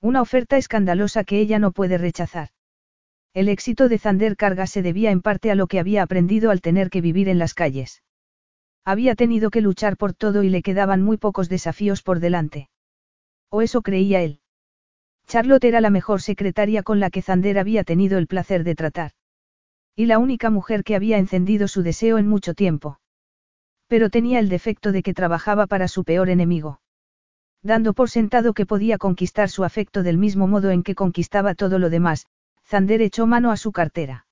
Una oferta escandalosa que ella no puede rechazar. El éxito de Zander Carga se debía en parte a lo que había aprendido al tener que vivir en las calles. Había tenido que luchar por todo y le quedaban muy pocos desafíos por delante. O eso creía él. Charlotte era la mejor secretaria con la que Zander había tenido el placer de tratar. Y la única mujer que había encendido su deseo en mucho tiempo. Pero tenía el defecto de que trabajaba para su peor enemigo dando por sentado que podía conquistar su afecto del mismo modo en que conquistaba todo lo demás, Zander echó mano a su cartera.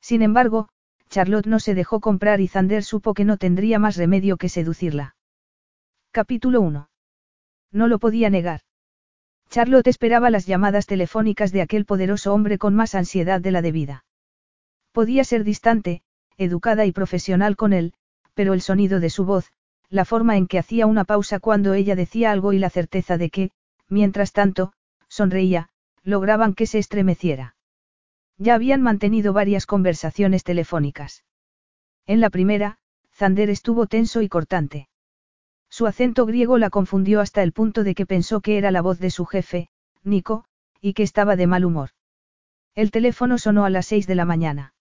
Sin embargo, Charlotte no se dejó comprar y Zander supo que no tendría más remedio que seducirla. Capítulo 1. No lo podía negar. Charlotte esperaba las llamadas telefónicas de aquel poderoso hombre con más ansiedad de la debida. Podía ser distante, educada y profesional con él, pero el sonido de su voz, la forma en que hacía una pausa cuando ella decía algo y la certeza de que, mientras tanto, sonreía, lograban que se estremeciera. Ya habían mantenido varias conversaciones telefónicas. En la primera, Zander estuvo tenso y cortante. Su acento griego la confundió hasta el punto de que pensó que era la voz de su jefe, Nico, y que estaba de mal humor. El teléfono sonó a las seis de la mañana.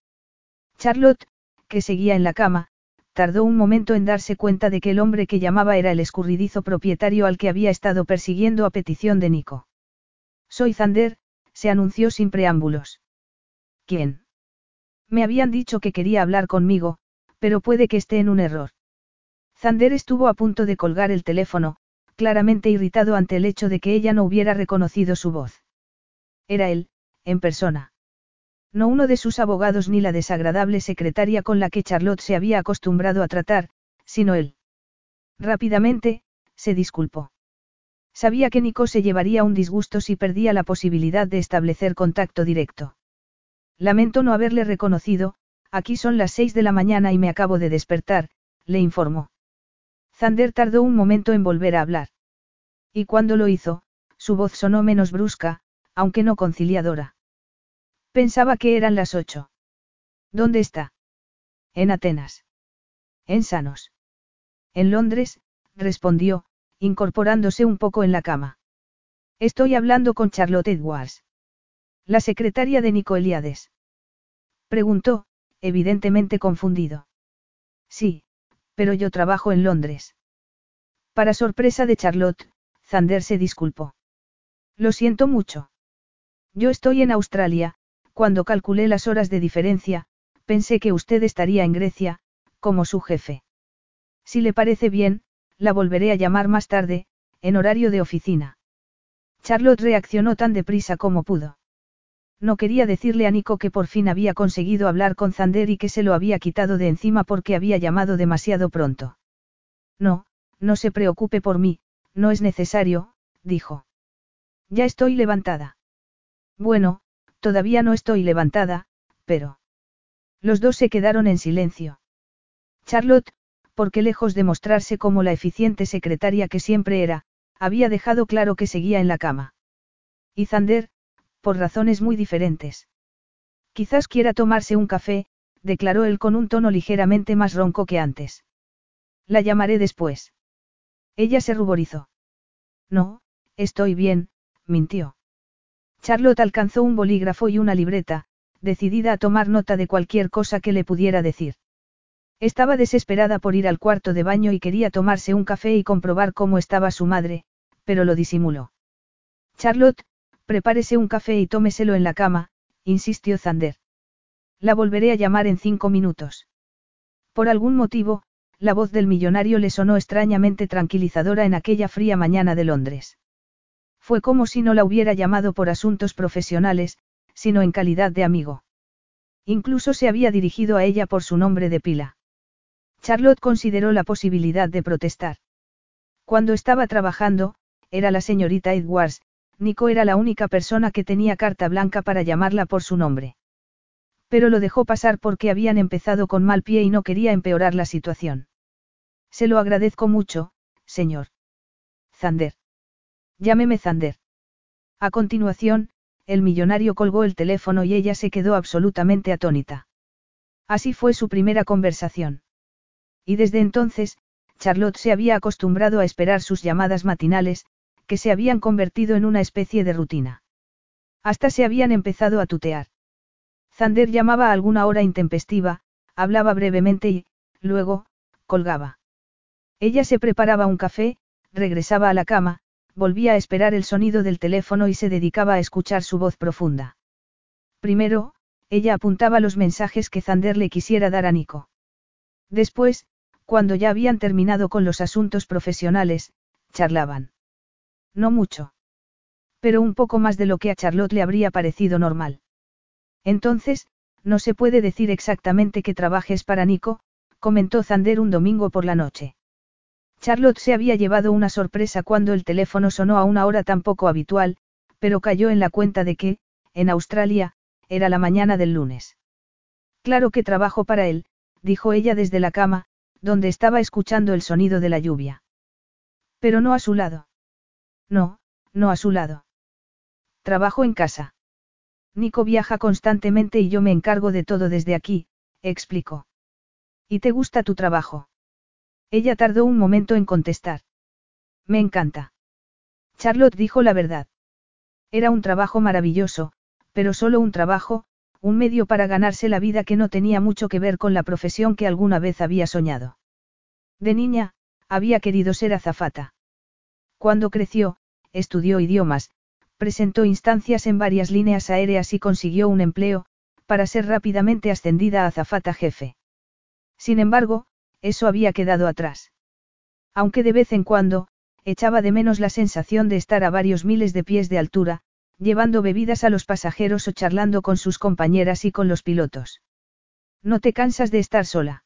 Charlotte, que seguía en la cama, tardó un momento en darse cuenta de que el hombre que llamaba era el escurridizo propietario al que había estado persiguiendo a petición de Nico. Soy Zander, se anunció sin preámbulos. ¿Quién? Me habían dicho que quería hablar conmigo, pero puede que esté en un error. Zander estuvo a punto de colgar el teléfono, claramente irritado ante el hecho de que ella no hubiera reconocido su voz. Era él, en persona. No uno de sus abogados ni la desagradable secretaria con la que Charlotte se había acostumbrado a tratar, sino él. Rápidamente, se disculpó. Sabía que Nico se llevaría un disgusto si perdía la posibilidad de establecer contacto directo. Lamento no haberle reconocido, aquí son las seis de la mañana y me acabo de despertar, le informó. Zander tardó un momento en volver a hablar. Y cuando lo hizo, su voz sonó menos brusca, aunque no conciliadora. Pensaba que eran las ocho. ¿Dónde está? En Atenas. En Sanos. En Londres, respondió, incorporándose un poco en la cama. Estoy hablando con Charlotte Edwards. La secretaria de Nico Eliades. Preguntó, evidentemente confundido. Sí, pero yo trabajo en Londres. Para sorpresa de Charlotte, Zander se disculpó. Lo siento mucho. Yo estoy en Australia, cuando calculé las horas de diferencia, pensé que usted estaría en Grecia, como su jefe. Si le parece bien, la volveré a llamar más tarde, en horario de oficina. Charlotte reaccionó tan deprisa como pudo. No quería decirle a Nico que por fin había conseguido hablar con Zander y que se lo había quitado de encima porque había llamado demasiado pronto. No, no se preocupe por mí, no es necesario, dijo. Ya estoy levantada. Bueno, Todavía no estoy levantada, pero... Los dos se quedaron en silencio. Charlotte, porque lejos de mostrarse como la eficiente secretaria que siempre era, había dejado claro que seguía en la cama. Y Zander, por razones muy diferentes. Quizás quiera tomarse un café, declaró él con un tono ligeramente más ronco que antes. La llamaré después. Ella se ruborizó. No, estoy bien, mintió. Charlotte alcanzó un bolígrafo y una libreta, decidida a tomar nota de cualquier cosa que le pudiera decir. Estaba desesperada por ir al cuarto de baño y quería tomarse un café y comprobar cómo estaba su madre, pero lo disimuló. Charlotte, prepárese un café y tómeselo en la cama, insistió Zander. La volveré a llamar en cinco minutos. Por algún motivo, la voz del millonario le sonó extrañamente tranquilizadora en aquella fría mañana de Londres. Fue como si no la hubiera llamado por asuntos profesionales, sino en calidad de amigo. Incluso se había dirigido a ella por su nombre de pila. Charlotte consideró la posibilidad de protestar. Cuando estaba trabajando, era la señorita Edwards, Nico era la única persona que tenía carta blanca para llamarla por su nombre. Pero lo dejó pasar porque habían empezado con mal pie y no quería empeorar la situación. Se lo agradezco mucho, señor. Zander. Llámeme Zander. A continuación, el millonario colgó el teléfono y ella se quedó absolutamente atónita. Así fue su primera conversación. Y desde entonces, Charlotte se había acostumbrado a esperar sus llamadas matinales, que se habían convertido en una especie de rutina. Hasta se habían empezado a tutear. Zander llamaba a alguna hora intempestiva, hablaba brevemente y, luego, colgaba. Ella se preparaba un café, regresaba a la cama, volvía a esperar el sonido del teléfono y se dedicaba a escuchar su voz profunda. Primero, ella apuntaba los mensajes que Zander le quisiera dar a Nico. Después, cuando ya habían terminado con los asuntos profesionales, charlaban. No mucho. Pero un poco más de lo que a Charlotte le habría parecido normal. Entonces, no se puede decir exactamente que trabajes para Nico, comentó Zander un domingo por la noche. Charlotte se había llevado una sorpresa cuando el teléfono sonó a una hora tan poco habitual, pero cayó en la cuenta de que, en Australia, era la mañana del lunes. Claro que trabajo para él, dijo ella desde la cama, donde estaba escuchando el sonido de la lluvia. Pero no a su lado. No, no a su lado. Trabajo en casa. Nico viaja constantemente y yo me encargo de todo desde aquí, explicó. ¿Y te gusta tu trabajo? Ella tardó un momento en contestar. Me encanta. Charlotte dijo la verdad. Era un trabajo maravilloso, pero solo un trabajo, un medio para ganarse la vida que no tenía mucho que ver con la profesión que alguna vez había soñado. De niña, había querido ser azafata. Cuando creció, estudió idiomas, presentó instancias en varias líneas aéreas y consiguió un empleo, para ser rápidamente ascendida a azafata jefe. Sin embargo, eso había quedado atrás. Aunque de vez en cuando, echaba de menos la sensación de estar a varios miles de pies de altura, llevando bebidas a los pasajeros o charlando con sus compañeras y con los pilotos. ¿No te cansas de estar sola?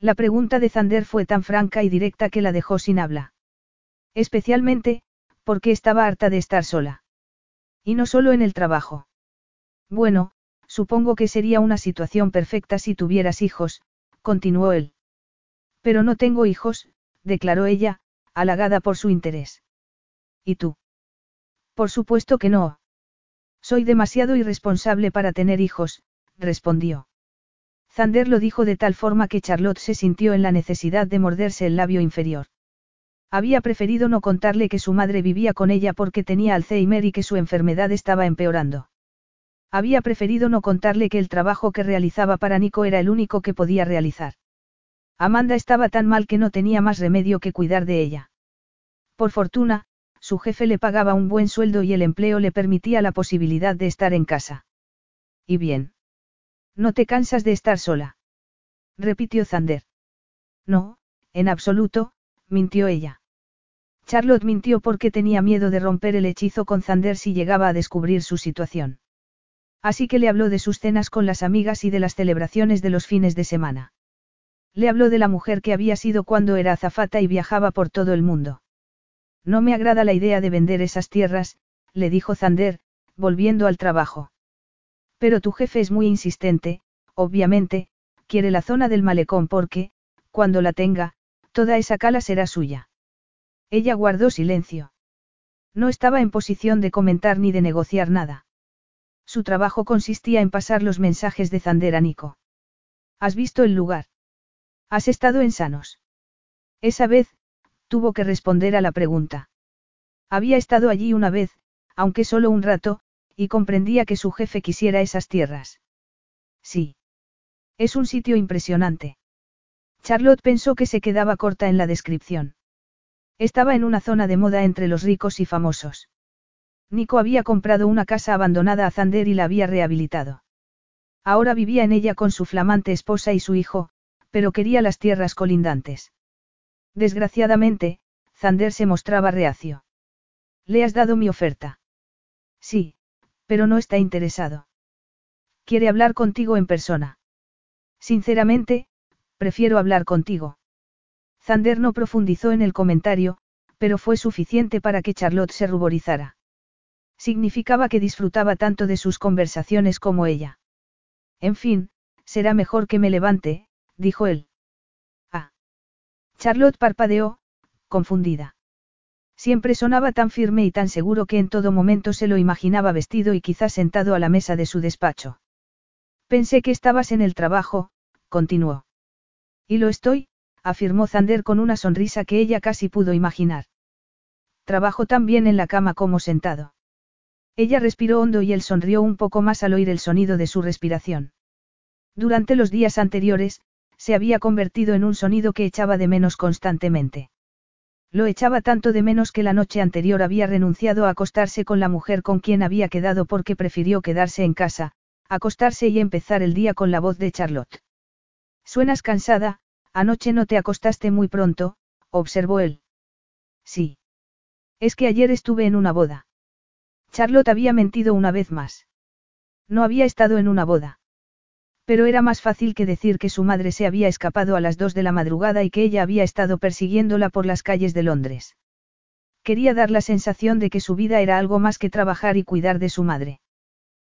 La pregunta de Zander fue tan franca y directa que la dejó sin habla. Especialmente, porque estaba harta de estar sola. Y no solo en el trabajo. Bueno, supongo que sería una situación perfecta si tuvieras hijos, continuó él. Pero no tengo hijos, declaró ella, halagada por su interés. ¿Y tú? Por supuesto que no. Soy demasiado irresponsable para tener hijos, respondió. Zander lo dijo de tal forma que Charlotte se sintió en la necesidad de morderse el labio inferior. Había preferido no contarle que su madre vivía con ella porque tenía Alzheimer y que su enfermedad estaba empeorando. Había preferido no contarle que el trabajo que realizaba para Nico era el único que podía realizar. Amanda estaba tan mal que no tenía más remedio que cuidar de ella. Por fortuna, su jefe le pagaba un buen sueldo y el empleo le permitía la posibilidad de estar en casa. ¿Y bien? ¿No te cansas de estar sola? repitió Zander. No, en absoluto, mintió ella. Charlotte mintió porque tenía miedo de romper el hechizo con Zander si llegaba a descubrir su situación. Así que le habló de sus cenas con las amigas y de las celebraciones de los fines de semana. Le habló de la mujer que había sido cuando era azafata y viajaba por todo el mundo. No me agrada la idea de vender esas tierras, le dijo Zander, volviendo al trabajo. Pero tu jefe es muy insistente, obviamente, quiere la zona del malecón porque, cuando la tenga, toda esa cala será suya. Ella guardó silencio. No estaba en posición de comentar ni de negociar nada. Su trabajo consistía en pasar los mensajes de Zander a Nico. ¿Has visto el lugar? ¿Has estado en Sanos? Esa vez, tuvo que responder a la pregunta. Había estado allí una vez, aunque solo un rato, y comprendía que su jefe quisiera esas tierras. Sí. Es un sitio impresionante. Charlotte pensó que se quedaba corta en la descripción. Estaba en una zona de moda entre los ricos y famosos. Nico había comprado una casa abandonada a Zander y la había rehabilitado. Ahora vivía en ella con su flamante esposa y su hijo, pero quería las tierras colindantes. Desgraciadamente, Zander se mostraba reacio. ¿Le has dado mi oferta? Sí, pero no está interesado. Quiere hablar contigo en persona. Sinceramente, prefiero hablar contigo. Zander no profundizó en el comentario, pero fue suficiente para que Charlotte se ruborizara. Significaba que disfrutaba tanto de sus conversaciones como ella. En fin, será mejor que me levante, dijo él. Ah. Charlotte parpadeó, confundida. Siempre sonaba tan firme y tan seguro que en todo momento se lo imaginaba vestido y quizás sentado a la mesa de su despacho. Pensé que estabas en el trabajo, continuó. Y lo estoy, afirmó Zander con una sonrisa que ella casi pudo imaginar. Trabajo tan bien en la cama como sentado. Ella respiró hondo y él sonrió un poco más al oír el sonido de su respiración. Durante los días anteriores, se había convertido en un sonido que echaba de menos constantemente. Lo echaba tanto de menos que la noche anterior había renunciado a acostarse con la mujer con quien había quedado porque prefirió quedarse en casa, acostarse y empezar el día con la voz de Charlotte. Suenas cansada, anoche no te acostaste muy pronto, observó él. Sí. Es que ayer estuve en una boda. Charlotte había mentido una vez más. No había estado en una boda. Pero era más fácil que decir que su madre se había escapado a las dos de la madrugada y que ella había estado persiguiéndola por las calles de Londres. Quería dar la sensación de que su vida era algo más que trabajar y cuidar de su madre.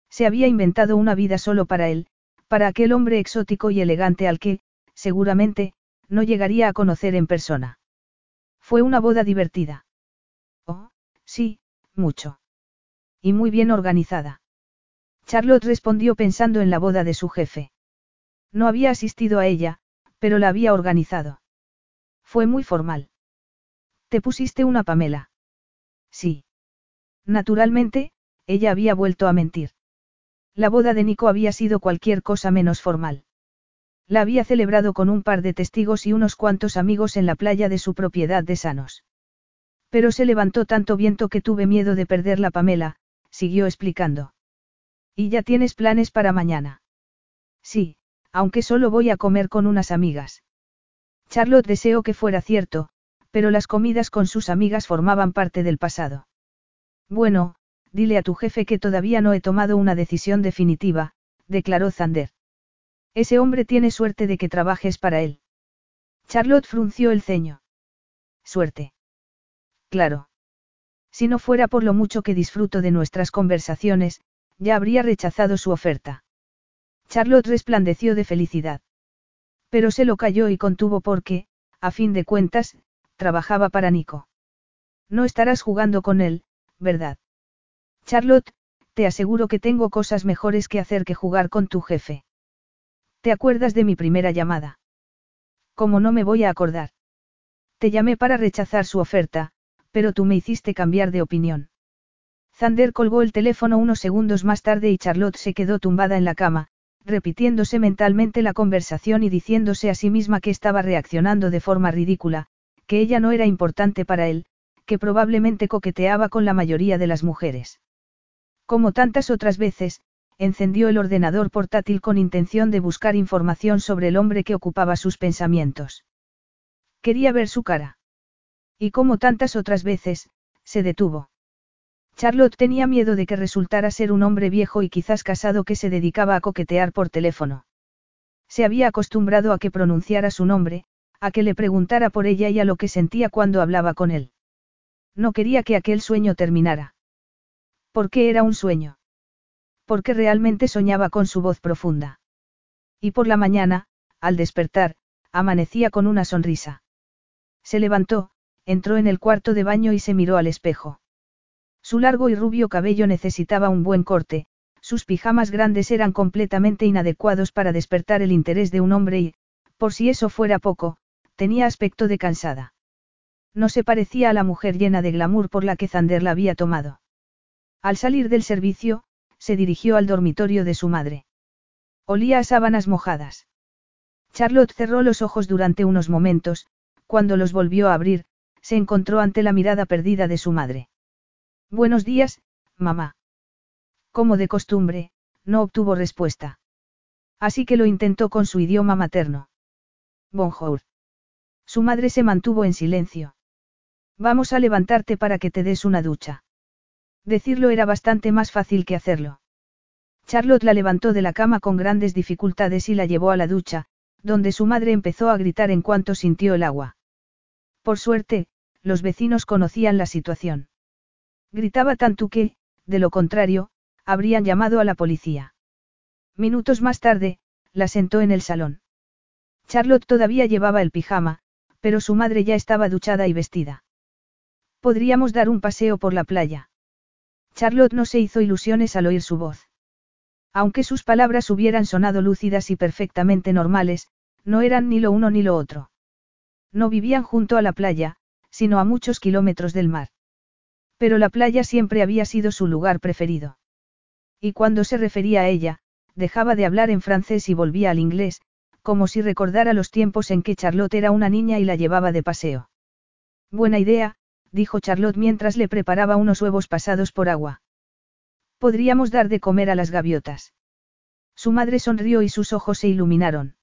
Se había inventado una vida solo para él, para aquel hombre exótico y elegante al que, seguramente, no llegaría a conocer en persona. Fue una boda divertida. Oh, sí, mucho. Y muy bien organizada. Charlotte respondió pensando en la boda de su jefe. No había asistido a ella, pero la había organizado. Fue muy formal. ¿Te pusiste una Pamela? Sí. Naturalmente, ella había vuelto a mentir. La boda de Nico había sido cualquier cosa menos formal. La había celebrado con un par de testigos y unos cuantos amigos en la playa de su propiedad de Sanos. Pero se levantó tanto viento que tuve miedo de perder la Pamela, siguió explicando. ¿Y ya tienes planes para mañana? Sí, aunque solo voy a comer con unas amigas. Charlotte deseó que fuera cierto, pero las comidas con sus amigas formaban parte del pasado. Bueno, dile a tu jefe que todavía no he tomado una decisión definitiva, declaró Zander. Ese hombre tiene suerte de que trabajes para él. Charlotte frunció el ceño. Suerte. Claro. Si no fuera por lo mucho que disfruto de nuestras conversaciones, ya habría rechazado su oferta. Charlotte resplandeció de felicidad. Pero se lo calló y contuvo porque, a fin de cuentas, trabajaba para Nico. No estarás jugando con él, ¿verdad? Charlotte, te aseguro que tengo cosas mejores que hacer que jugar con tu jefe. ¿Te acuerdas de mi primera llamada? ¿Cómo no me voy a acordar? Te llamé para rechazar su oferta, pero tú me hiciste cambiar de opinión. Zander colgó el teléfono unos segundos más tarde y Charlotte se quedó tumbada en la cama, repitiéndose mentalmente la conversación y diciéndose a sí misma que estaba reaccionando de forma ridícula, que ella no era importante para él, que probablemente coqueteaba con la mayoría de las mujeres. Como tantas otras veces, encendió el ordenador portátil con intención de buscar información sobre el hombre que ocupaba sus pensamientos. Quería ver su cara. Y como tantas otras veces, se detuvo. Charlotte tenía miedo de que resultara ser un hombre viejo y quizás casado que se dedicaba a coquetear por teléfono. Se había acostumbrado a que pronunciara su nombre, a que le preguntara por ella y a lo que sentía cuando hablaba con él. No quería que aquel sueño terminara. ¿Por qué era un sueño? Porque realmente soñaba con su voz profunda. Y por la mañana, al despertar, amanecía con una sonrisa. Se levantó, entró en el cuarto de baño y se miró al espejo. Su largo y rubio cabello necesitaba un buen corte, sus pijamas grandes eran completamente inadecuados para despertar el interés de un hombre y, por si eso fuera poco, tenía aspecto de cansada. No se parecía a la mujer llena de glamour por la que Zander la había tomado. Al salir del servicio, se dirigió al dormitorio de su madre. Olía a sábanas mojadas. Charlotte cerró los ojos durante unos momentos, cuando los volvió a abrir, se encontró ante la mirada perdida de su madre. Buenos días, mamá. Como de costumbre, no obtuvo respuesta. Así que lo intentó con su idioma materno. Bonjour. Su madre se mantuvo en silencio. Vamos a levantarte para que te des una ducha. Decirlo era bastante más fácil que hacerlo. Charlotte la levantó de la cama con grandes dificultades y la llevó a la ducha, donde su madre empezó a gritar en cuanto sintió el agua. Por suerte, los vecinos conocían la situación. Gritaba tanto que, de lo contrario, habrían llamado a la policía. Minutos más tarde, la sentó en el salón. Charlotte todavía llevaba el pijama, pero su madre ya estaba duchada y vestida. Podríamos dar un paseo por la playa. Charlotte no se hizo ilusiones al oír su voz. Aunque sus palabras hubieran sonado lúcidas y perfectamente normales, no eran ni lo uno ni lo otro. No vivían junto a la playa, sino a muchos kilómetros del mar. Pero la playa siempre había sido su lugar preferido. Y cuando se refería a ella, dejaba de hablar en francés y volvía al inglés, como si recordara los tiempos en que Charlotte era una niña y la llevaba de paseo. Buena idea, dijo Charlotte mientras le preparaba unos huevos pasados por agua. Podríamos dar de comer a las gaviotas. Su madre sonrió y sus ojos se iluminaron.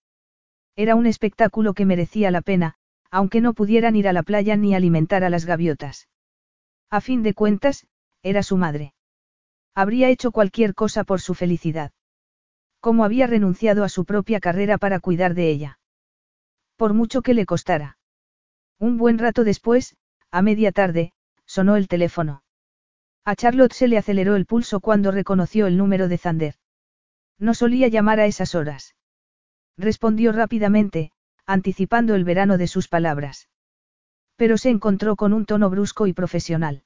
Era un espectáculo que merecía la pena, aunque no pudieran ir a la playa ni alimentar a las gaviotas. A fin de cuentas, era su madre. Habría hecho cualquier cosa por su felicidad. Como había renunciado a su propia carrera para cuidar de ella. Por mucho que le costara. Un buen rato después, a media tarde, sonó el teléfono. A Charlotte se le aceleró el pulso cuando reconoció el número de Zander. No solía llamar a esas horas. Respondió rápidamente, anticipando el verano de sus palabras. Pero se encontró con un tono brusco y profesional.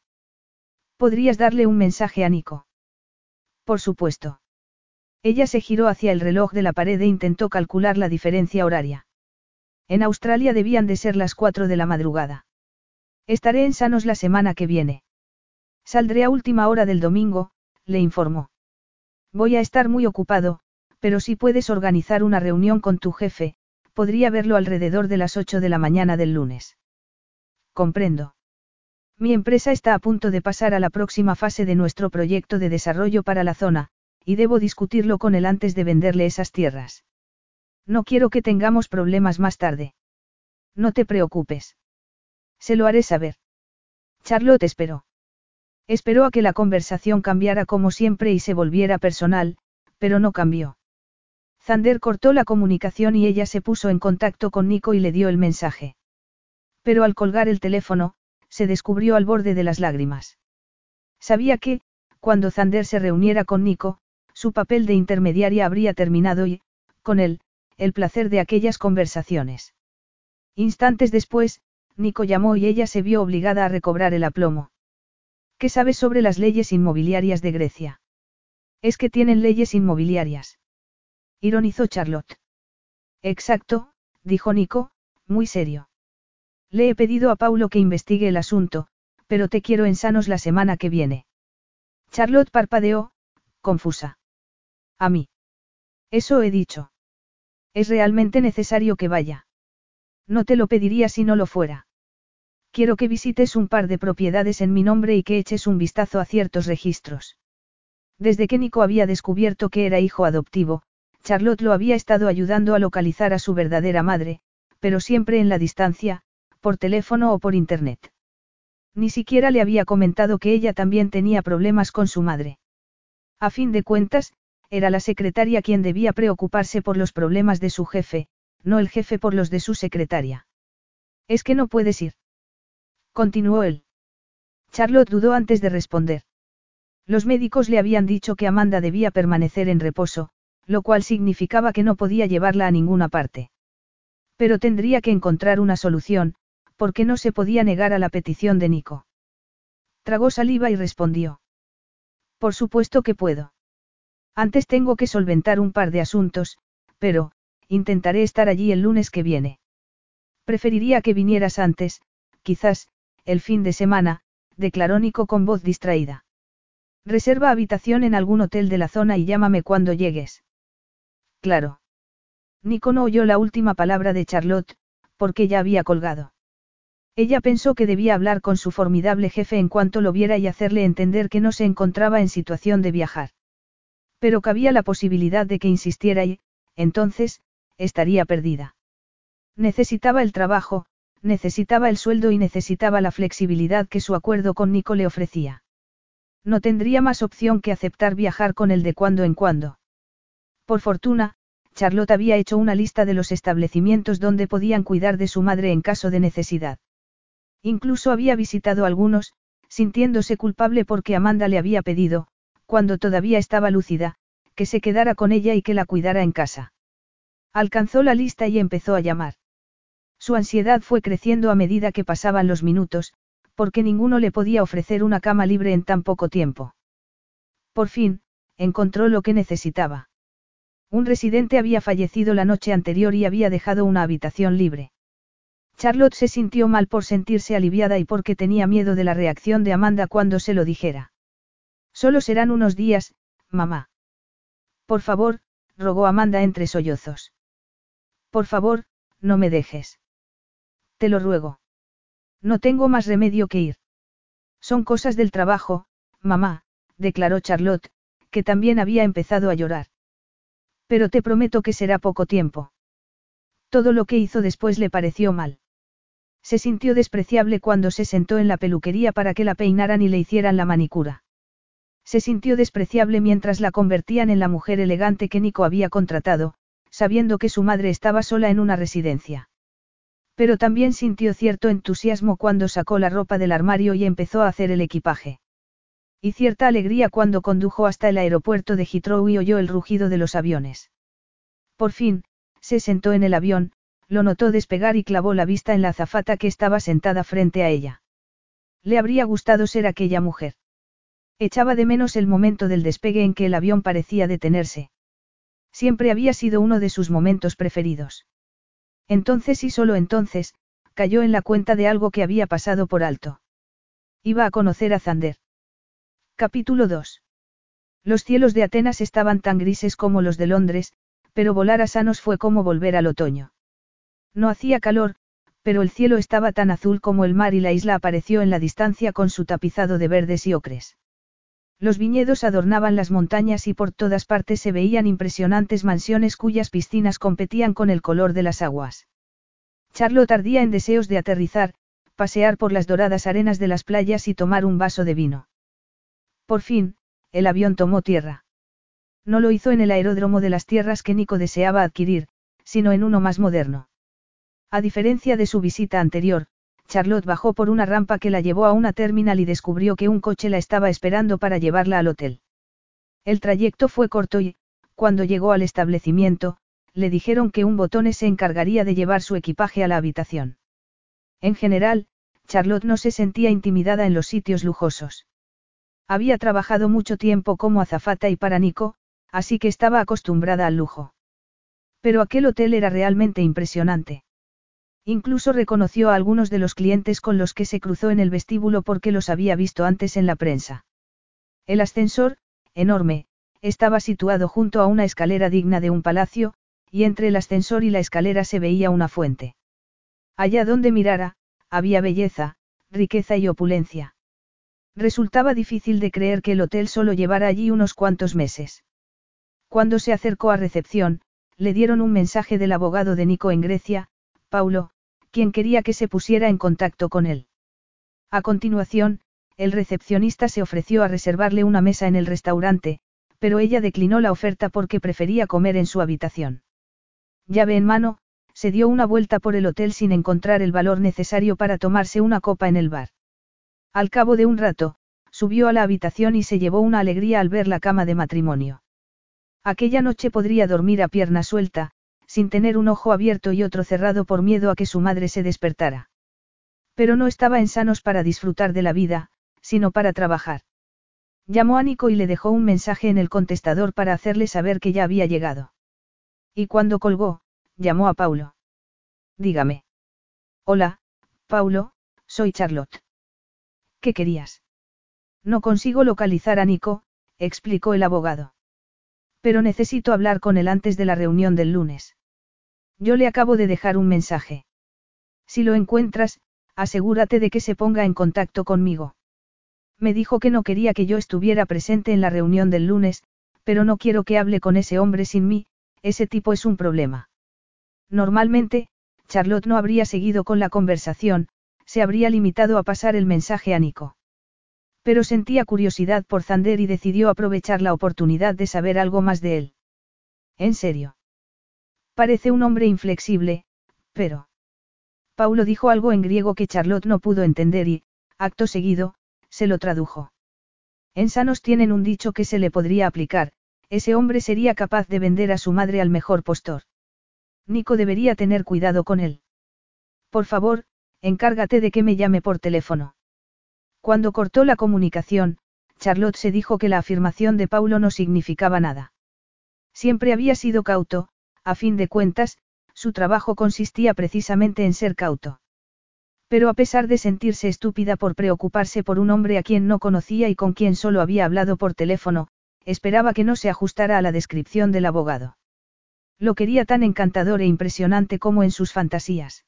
¿Podrías darle un mensaje a Nico? Por supuesto. Ella se giró hacia el reloj de la pared e intentó calcular la diferencia horaria. En Australia debían de ser las cuatro de la madrugada. Estaré en Sanos la semana que viene. Saldré a última hora del domingo, le informó. Voy a estar muy ocupado, pero si puedes organizar una reunión con tu jefe, podría verlo alrededor de las 8 de la mañana del lunes. Comprendo. Mi empresa está a punto de pasar a la próxima fase de nuestro proyecto de desarrollo para la zona, y debo discutirlo con él antes de venderle esas tierras. No quiero que tengamos problemas más tarde. No te preocupes. Se lo haré saber. Charlotte esperó. Esperó a que la conversación cambiara como siempre y se volviera personal, pero no cambió. Zander cortó la comunicación y ella se puso en contacto con Nico y le dio el mensaje. Pero al colgar el teléfono, se descubrió al borde de las lágrimas. Sabía que, cuando Zander se reuniera con Nico, su papel de intermediaria habría terminado y, con él, el placer de aquellas conversaciones. Instantes después, Nico llamó y ella se vio obligada a recobrar el aplomo. ¿Qué sabes sobre las leyes inmobiliarias de Grecia? Es que tienen leyes inmobiliarias. Ironizó Charlotte. Exacto, dijo Nico, muy serio. Le he pedido a Paulo que investigue el asunto, pero te quiero en sanos la semana que viene. Charlotte parpadeó, confusa. A mí. Eso he dicho. Es realmente necesario que vaya. No te lo pediría si no lo fuera. Quiero que visites un par de propiedades en mi nombre y que eches un vistazo a ciertos registros. Desde que Nico había descubierto que era hijo adoptivo, Charlotte lo había estado ayudando a localizar a su verdadera madre, pero siempre en la distancia, por teléfono o por internet. Ni siquiera le había comentado que ella también tenía problemas con su madre. A fin de cuentas, era la secretaria quien debía preocuparse por los problemas de su jefe, no el jefe por los de su secretaria. Es que no puedes ir. Continuó él. Charlotte dudó antes de responder. Los médicos le habían dicho que Amanda debía permanecer en reposo, lo cual significaba que no podía llevarla a ninguna parte. Pero tendría que encontrar una solución, porque no se podía negar a la petición de Nico. Tragó saliva y respondió. Por supuesto que puedo. Antes tengo que solventar un par de asuntos, pero, intentaré estar allí el lunes que viene. Preferiría que vinieras antes, quizás, el fin de semana, declaró Nico con voz distraída. Reserva habitación en algún hotel de la zona y llámame cuando llegues. Claro. Nico no oyó la última palabra de Charlotte, porque ya había colgado. Ella pensó que debía hablar con su formidable jefe en cuanto lo viera y hacerle entender que no se encontraba en situación de viajar. Pero cabía la posibilidad de que insistiera y, entonces, estaría perdida. Necesitaba el trabajo, necesitaba el sueldo y necesitaba la flexibilidad que su acuerdo con Nico le ofrecía. No tendría más opción que aceptar viajar con él de cuando en cuando. Por fortuna, Charlotte había hecho una lista de los establecimientos donde podían cuidar de su madre en caso de necesidad. Incluso había visitado algunos, sintiéndose culpable porque Amanda le había pedido, cuando todavía estaba lúcida, que se quedara con ella y que la cuidara en casa. Alcanzó la lista y empezó a llamar. Su ansiedad fue creciendo a medida que pasaban los minutos, porque ninguno le podía ofrecer una cama libre en tan poco tiempo. Por fin, encontró lo que necesitaba. Un residente había fallecido la noche anterior y había dejado una habitación libre. Charlotte se sintió mal por sentirse aliviada y porque tenía miedo de la reacción de Amanda cuando se lo dijera. Solo serán unos días, mamá. Por favor, rogó Amanda entre sollozos. Por favor, no me dejes. Te lo ruego. No tengo más remedio que ir. Son cosas del trabajo, mamá, declaró Charlotte, que también había empezado a llorar. Pero te prometo que será poco tiempo. Todo lo que hizo después le pareció mal. Se sintió despreciable cuando se sentó en la peluquería para que la peinaran y le hicieran la manicura. Se sintió despreciable mientras la convertían en la mujer elegante que Nico había contratado, sabiendo que su madre estaba sola en una residencia. Pero también sintió cierto entusiasmo cuando sacó la ropa del armario y empezó a hacer el equipaje. Y cierta alegría cuando condujo hasta el aeropuerto de Heathrow y oyó el rugido de los aviones. Por fin, se sentó en el avión, lo notó despegar y clavó la vista en la azafata que estaba sentada frente a ella. Le habría gustado ser aquella mujer. Echaba de menos el momento del despegue en que el avión parecía detenerse. Siempre había sido uno de sus momentos preferidos. Entonces y solo entonces, cayó en la cuenta de algo que había pasado por alto. Iba a conocer a Zander. Capítulo 2. Los cielos de Atenas estaban tan grises como los de Londres, pero volar a sanos fue como volver al otoño. No hacía calor, pero el cielo estaba tan azul como el mar y la isla apareció en la distancia con su tapizado de verdes y ocres. Los viñedos adornaban las montañas y por todas partes se veían impresionantes mansiones cuyas piscinas competían con el color de las aguas. Charlotte ardía en deseos de aterrizar, pasear por las doradas arenas de las playas y tomar un vaso de vino. Por fin, el avión tomó tierra. No lo hizo en el aeródromo de las tierras que Nico deseaba adquirir, sino en uno más moderno. A diferencia de su visita anterior, Charlotte bajó por una rampa que la llevó a una terminal y descubrió que un coche la estaba esperando para llevarla al hotel. El trayecto fue corto y, cuando llegó al establecimiento, le dijeron que un botón se encargaría de llevar su equipaje a la habitación. En general, Charlotte no se sentía intimidada en los sitios lujosos. Había trabajado mucho tiempo como azafata y para Nico, así que estaba acostumbrada al lujo. Pero aquel hotel era realmente impresionante. Incluso reconoció a algunos de los clientes con los que se cruzó en el vestíbulo porque los había visto antes en la prensa. El ascensor, enorme, estaba situado junto a una escalera digna de un palacio, y entre el ascensor y la escalera se veía una fuente. Allá donde mirara, había belleza, riqueza y opulencia. Resultaba difícil de creer que el hotel solo llevara allí unos cuantos meses. Cuando se acercó a recepción, le dieron un mensaje del abogado de Nico en Grecia, Paulo, quien quería que se pusiera en contacto con él. A continuación, el recepcionista se ofreció a reservarle una mesa en el restaurante, pero ella declinó la oferta porque prefería comer en su habitación. Llave en mano, se dio una vuelta por el hotel sin encontrar el valor necesario para tomarse una copa en el bar. Al cabo de un rato, subió a la habitación y se llevó una alegría al ver la cama de matrimonio. Aquella noche podría dormir a pierna suelta, sin tener un ojo abierto y otro cerrado por miedo a que su madre se despertara. Pero no estaba en sanos para disfrutar de la vida, sino para trabajar. Llamó a Nico y le dejó un mensaje en el contestador para hacerle saber que ya había llegado. Y cuando colgó, llamó a Paulo. Dígame. Hola, Paulo, soy Charlotte. ¿Qué querías? No consigo localizar a Nico, explicó el abogado. Pero necesito hablar con él antes de la reunión del lunes. Yo le acabo de dejar un mensaje. Si lo encuentras, asegúrate de que se ponga en contacto conmigo. Me dijo que no quería que yo estuviera presente en la reunión del lunes, pero no quiero que hable con ese hombre sin mí, ese tipo es un problema. Normalmente, Charlotte no habría seguido con la conversación, se habría limitado a pasar el mensaje a Nico. Pero sentía curiosidad por Zander y decidió aprovechar la oportunidad de saber algo más de él. ¿En serio? Parece un hombre inflexible, pero... Paulo dijo algo en griego que Charlotte no pudo entender y, acto seguido, se lo tradujo. En Sanos tienen un dicho que se le podría aplicar, ese hombre sería capaz de vender a su madre al mejor postor. Nico debería tener cuidado con él. Por favor, encárgate de que me llame por teléfono. Cuando cortó la comunicación, Charlotte se dijo que la afirmación de Paulo no significaba nada. Siempre había sido cauto, a fin de cuentas, su trabajo consistía precisamente en ser cauto. Pero a pesar de sentirse estúpida por preocuparse por un hombre a quien no conocía y con quien solo había hablado por teléfono, esperaba que no se ajustara a la descripción del abogado. Lo quería tan encantador e impresionante como en sus fantasías.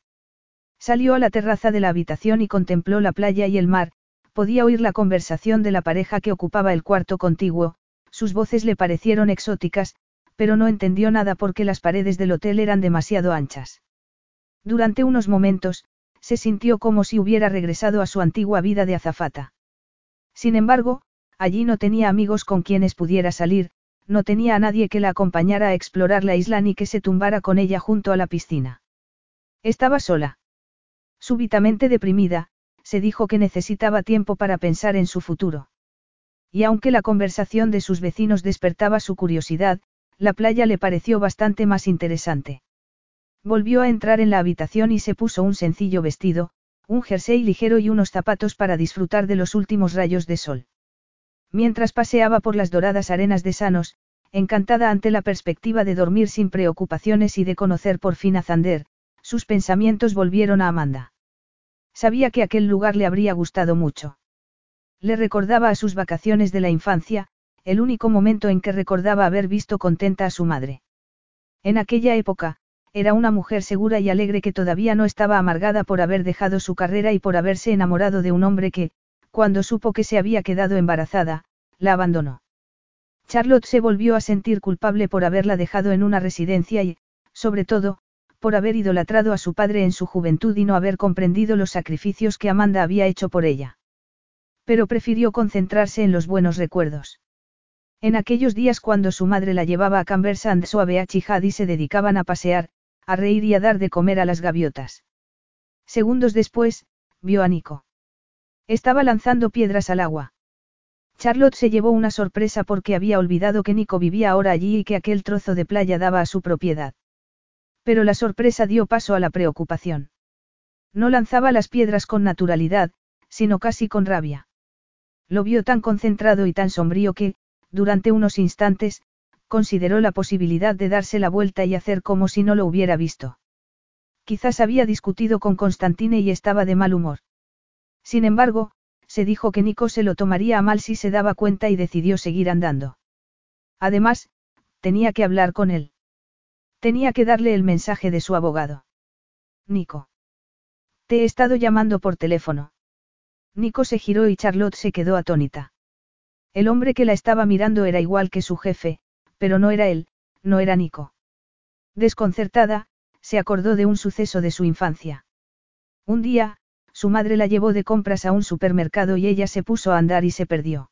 Salió a la terraza de la habitación y contempló la playa y el mar, podía oír la conversación de la pareja que ocupaba el cuarto contiguo, sus voces le parecieron exóticas, pero no entendió nada porque las paredes del hotel eran demasiado anchas. Durante unos momentos, se sintió como si hubiera regresado a su antigua vida de azafata. Sin embargo, allí no tenía amigos con quienes pudiera salir, no tenía a nadie que la acompañara a explorar la isla ni que se tumbara con ella junto a la piscina. Estaba sola. Súbitamente deprimida, se dijo que necesitaba tiempo para pensar en su futuro. Y aunque la conversación de sus vecinos despertaba su curiosidad, la playa le pareció bastante más interesante. Volvió a entrar en la habitación y se puso un sencillo vestido, un jersey ligero y unos zapatos para disfrutar de los últimos rayos de sol. Mientras paseaba por las doradas arenas de Sanos, encantada ante la perspectiva de dormir sin preocupaciones y de conocer por fin a Zander, sus pensamientos volvieron a Amanda. Sabía que aquel lugar le habría gustado mucho. Le recordaba a sus vacaciones de la infancia, el único momento en que recordaba haber visto contenta a su madre. En aquella época, era una mujer segura y alegre que todavía no estaba amargada por haber dejado su carrera y por haberse enamorado de un hombre que, cuando supo que se había quedado embarazada, la abandonó. Charlotte se volvió a sentir culpable por haberla dejado en una residencia y, sobre todo, por haber idolatrado a su padre en su juventud y no haber comprendido los sacrificios que Amanda había hecho por ella. Pero prefirió concentrarse en los buenos recuerdos. En aquellos días cuando su madre la llevaba a Cambersand Suave a Chihad y se dedicaban a pasear, a reír y a dar de comer a las gaviotas. Segundos después, vio a Nico. Estaba lanzando piedras al agua. Charlotte se llevó una sorpresa porque había olvidado que Nico vivía ahora allí y que aquel trozo de playa daba a su propiedad. Pero la sorpresa dio paso a la preocupación. No lanzaba las piedras con naturalidad, sino casi con rabia. Lo vio tan concentrado y tan sombrío que, durante unos instantes, consideró la posibilidad de darse la vuelta y hacer como si no lo hubiera visto. Quizás había discutido con Constantine y estaba de mal humor. Sin embargo, se dijo que Nico se lo tomaría a mal si se daba cuenta y decidió seguir andando. Además, tenía que hablar con él. Tenía que darle el mensaje de su abogado. Nico. Te he estado llamando por teléfono. Nico se giró y Charlotte se quedó atónita. El hombre que la estaba mirando era igual que su jefe, pero no era él, no era Nico. Desconcertada, se acordó de un suceso de su infancia. Un día, su madre la llevó de compras a un supermercado y ella se puso a andar y se perdió.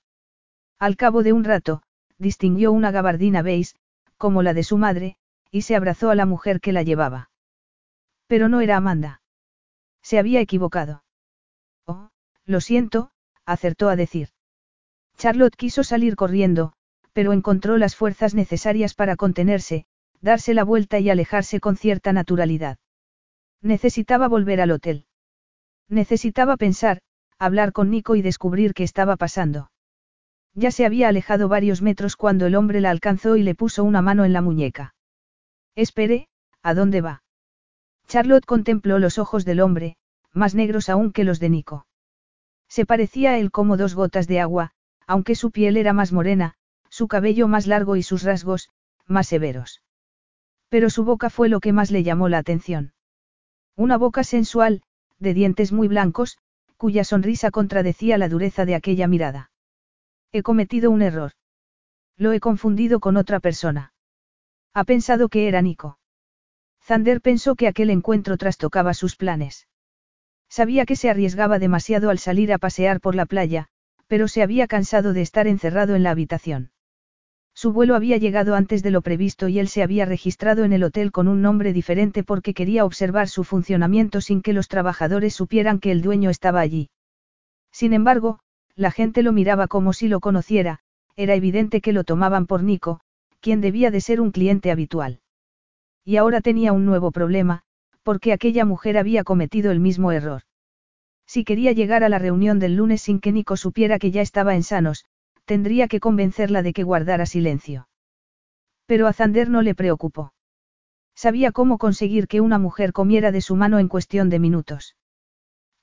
Al cabo de un rato, distinguió una gabardina beige, como la de su madre, y se abrazó a la mujer que la llevaba. Pero no era Amanda. Se había equivocado. Oh, lo siento, acertó a decir. Charlotte quiso salir corriendo, pero encontró las fuerzas necesarias para contenerse, darse la vuelta y alejarse con cierta naturalidad. Necesitaba volver al hotel. Necesitaba pensar, hablar con Nico y descubrir qué estaba pasando. Ya se había alejado varios metros cuando el hombre la alcanzó y le puso una mano en la muñeca. Espere, ¿a dónde va? Charlotte contempló los ojos del hombre, más negros aún que los de Nico. Se parecía a él como dos gotas de agua, aunque su piel era más morena, su cabello más largo y sus rasgos, más severos. Pero su boca fue lo que más le llamó la atención. Una boca sensual, de dientes muy blancos, cuya sonrisa contradecía la dureza de aquella mirada. He cometido un error. Lo he confundido con otra persona. Ha pensado que era Nico. Zander pensó que aquel encuentro trastocaba sus planes. Sabía que se arriesgaba demasiado al salir a pasear por la playa, pero se había cansado de estar encerrado en la habitación. Su vuelo había llegado antes de lo previsto y él se había registrado en el hotel con un nombre diferente porque quería observar su funcionamiento sin que los trabajadores supieran que el dueño estaba allí. Sin embargo, la gente lo miraba como si lo conociera, era evidente que lo tomaban por Nico, quien debía de ser un cliente habitual. Y ahora tenía un nuevo problema, porque aquella mujer había cometido el mismo error. Si quería llegar a la reunión del lunes sin que Nico supiera que ya estaba en sanos, tendría que convencerla de que guardara silencio. Pero a Zander no le preocupó. Sabía cómo conseguir que una mujer comiera de su mano en cuestión de minutos.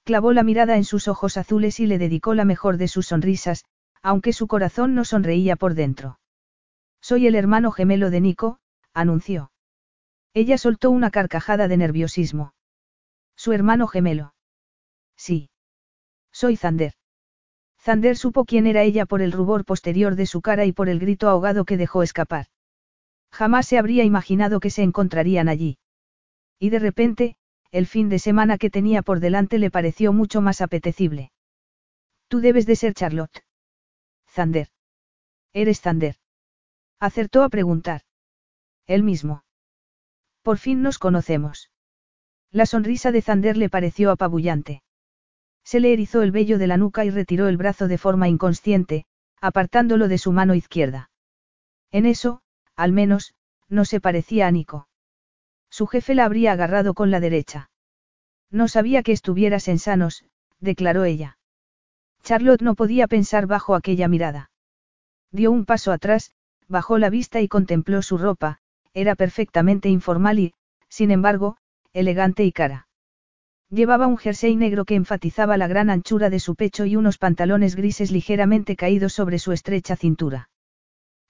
Clavó la mirada en sus ojos azules y le dedicó la mejor de sus sonrisas, aunque su corazón no sonreía por dentro. Soy el hermano gemelo de Nico, anunció. Ella soltó una carcajada de nerviosismo. Su hermano gemelo. Sí. Soy Zander. Zander supo quién era ella por el rubor posterior de su cara y por el grito ahogado que dejó escapar. Jamás se habría imaginado que se encontrarían allí. Y de repente, el fin de semana que tenía por delante le pareció mucho más apetecible. Tú debes de ser Charlotte. Zander. Eres Zander. Acertó a preguntar. Él mismo. Por fin nos conocemos. La sonrisa de Zander le pareció apabullante. Se le erizó el vello de la nuca y retiró el brazo de forma inconsciente, apartándolo de su mano izquierda. En eso, al menos, no se parecía a Nico. Su jefe la habría agarrado con la derecha. No sabía que estuvieras en sanos, declaró ella. Charlotte no podía pensar bajo aquella mirada. Dio un paso atrás, bajó la vista y contempló su ropa, era perfectamente informal y, sin embargo, elegante y cara. Llevaba un jersey negro que enfatizaba la gran anchura de su pecho y unos pantalones grises ligeramente caídos sobre su estrecha cintura.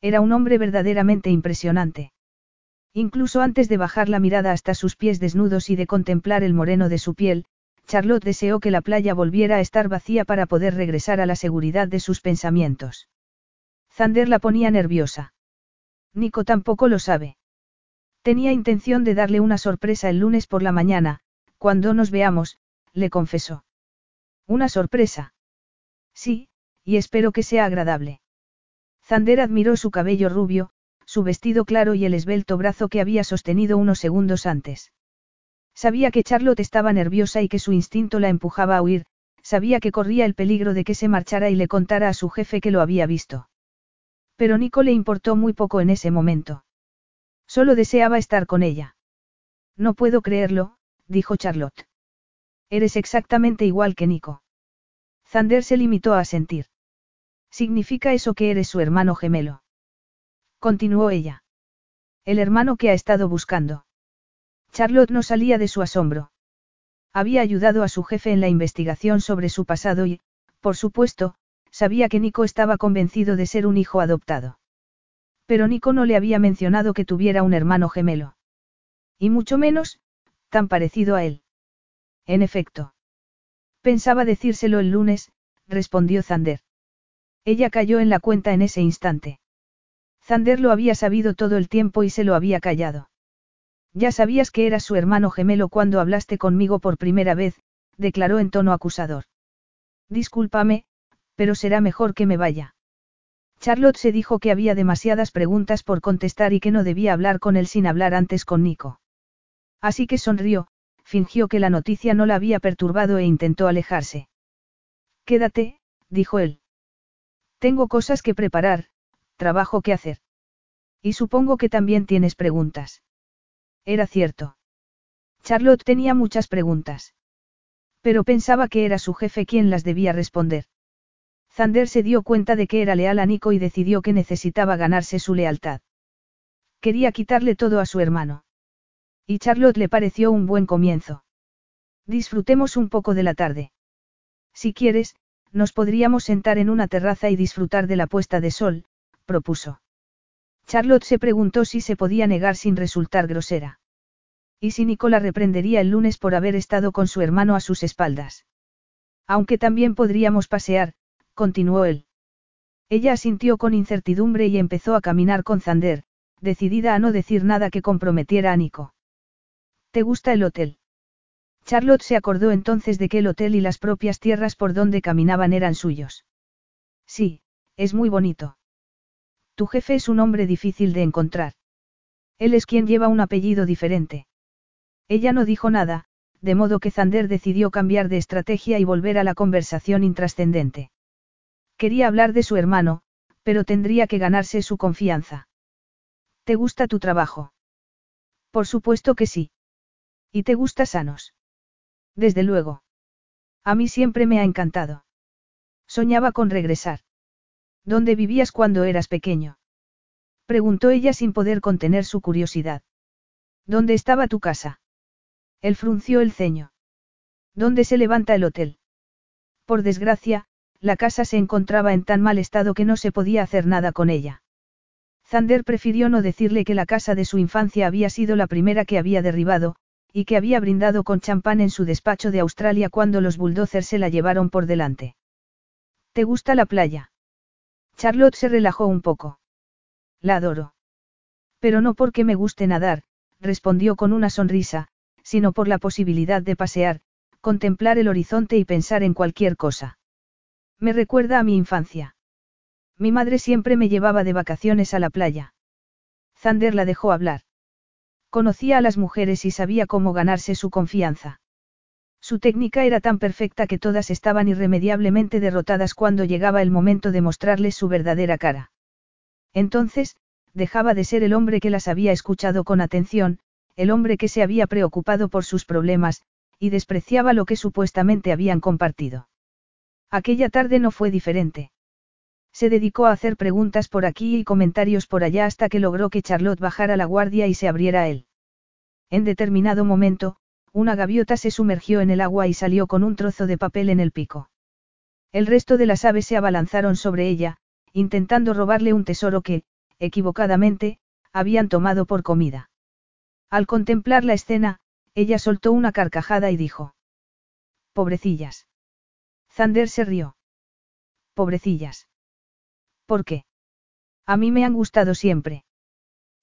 Era un hombre verdaderamente impresionante. Incluso antes de bajar la mirada hasta sus pies desnudos y de contemplar el moreno de su piel, Charlotte deseó que la playa volviera a estar vacía para poder regresar a la seguridad de sus pensamientos. Zander la ponía nerviosa. Nico tampoco lo sabe. Tenía intención de darle una sorpresa el lunes por la mañana, cuando nos veamos, le confesó. ¿Una sorpresa? Sí, y espero que sea agradable. Zander admiró su cabello rubio, su vestido claro y el esbelto brazo que había sostenido unos segundos antes. Sabía que Charlotte estaba nerviosa y que su instinto la empujaba a huir, sabía que corría el peligro de que se marchara y le contara a su jefe que lo había visto. Pero Nico le importó muy poco en ese momento. Solo deseaba estar con ella. No puedo creerlo, dijo Charlotte. Eres exactamente igual que Nico. Zander se limitó a sentir. ¿Significa eso que eres su hermano gemelo? Continuó ella. El hermano que ha estado buscando. Charlotte no salía de su asombro. Había ayudado a su jefe en la investigación sobre su pasado y, por supuesto, sabía que Nico estaba convencido de ser un hijo adoptado. Pero Nico no le había mencionado que tuviera un hermano gemelo. Y mucho menos, tan parecido a él. En efecto. Pensaba decírselo el lunes, respondió Zander. Ella cayó en la cuenta en ese instante. Zander lo había sabido todo el tiempo y se lo había callado. Ya sabías que era su hermano gemelo cuando hablaste conmigo por primera vez, declaró en tono acusador. Discúlpame, pero será mejor que me vaya. Charlotte se dijo que había demasiadas preguntas por contestar y que no debía hablar con él sin hablar antes con Nico. Así que sonrió, fingió que la noticia no la había perturbado e intentó alejarse. Quédate, dijo él. Tengo cosas que preparar, trabajo que hacer. Y supongo que también tienes preguntas. Era cierto. Charlotte tenía muchas preguntas. Pero pensaba que era su jefe quien las debía responder. Zander se dio cuenta de que era leal a Nico y decidió que necesitaba ganarse su lealtad. Quería quitarle todo a su hermano. Y Charlotte le pareció un buen comienzo. Disfrutemos un poco de la tarde. Si quieres, nos podríamos sentar en una terraza y disfrutar de la puesta de sol, propuso. Charlotte se preguntó si se podía negar sin resultar grosera. Y si Nicola reprendería el lunes por haber estado con su hermano a sus espaldas. Aunque también podríamos pasear, continuó él. Ella asintió con incertidumbre y empezó a caminar con Zander, decidida a no decir nada que comprometiera a Nico. ¿Te gusta el hotel? Charlotte se acordó entonces de que el hotel y las propias tierras por donde caminaban eran suyos. Sí, es muy bonito. Tu jefe es un hombre difícil de encontrar. Él es quien lleva un apellido diferente. Ella no dijo nada, de modo que Zander decidió cambiar de estrategia y volver a la conversación intrascendente. Quería hablar de su hermano, pero tendría que ganarse su confianza. ¿Te gusta tu trabajo? Por supuesto que sí. ¿Y te gusta Sanos? Desde luego. A mí siempre me ha encantado. Soñaba con regresar. ¿Dónde vivías cuando eras pequeño? Preguntó ella sin poder contener su curiosidad. ¿Dónde estaba tu casa? Él frunció el ceño. ¿Dónde se levanta el hotel? Por desgracia, la casa se encontraba en tan mal estado que no se podía hacer nada con ella. Zander prefirió no decirle que la casa de su infancia había sido la primera que había derribado, y que había brindado con champán en su despacho de Australia cuando los bulldozers se la llevaron por delante. ¿Te gusta la playa? Charlotte se relajó un poco. La adoro. Pero no porque me guste nadar, respondió con una sonrisa, sino por la posibilidad de pasear, contemplar el horizonte y pensar en cualquier cosa. Me recuerda a mi infancia. Mi madre siempre me llevaba de vacaciones a la playa. Zander la dejó hablar. Conocía a las mujeres y sabía cómo ganarse su confianza. Su técnica era tan perfecta que todas estaban irremediablemente derrotadas cuando llegaba el momento de mostrarles su verdadera cara. Entonces, dejaba de ser el hombre que las había escuchado con atención, el hombre que se había preocupado por sus problemas, y despreciaba lo que supuestamente habían compartido. Aquella tarde no fue diferente. Se dedicó a hacer preguntas por aquí y comentarios por allá hasta que logró que Charlotte bajara la guardia y se abriera a él. En determinado momento, una gaviota se sumergió en el agua y salió con un trozo de papel en el pico. El resto de las aves se abalanzaron sobre ella, intentando robarle un tesoro que, equivocadamente, habían tomado por comida. Al contemplar la escena, ella soltó una carcajada y dijo. Pobrecillas. Zander se rió. Pobrecillas. ¿Por qué? A mí me han gustado siempre.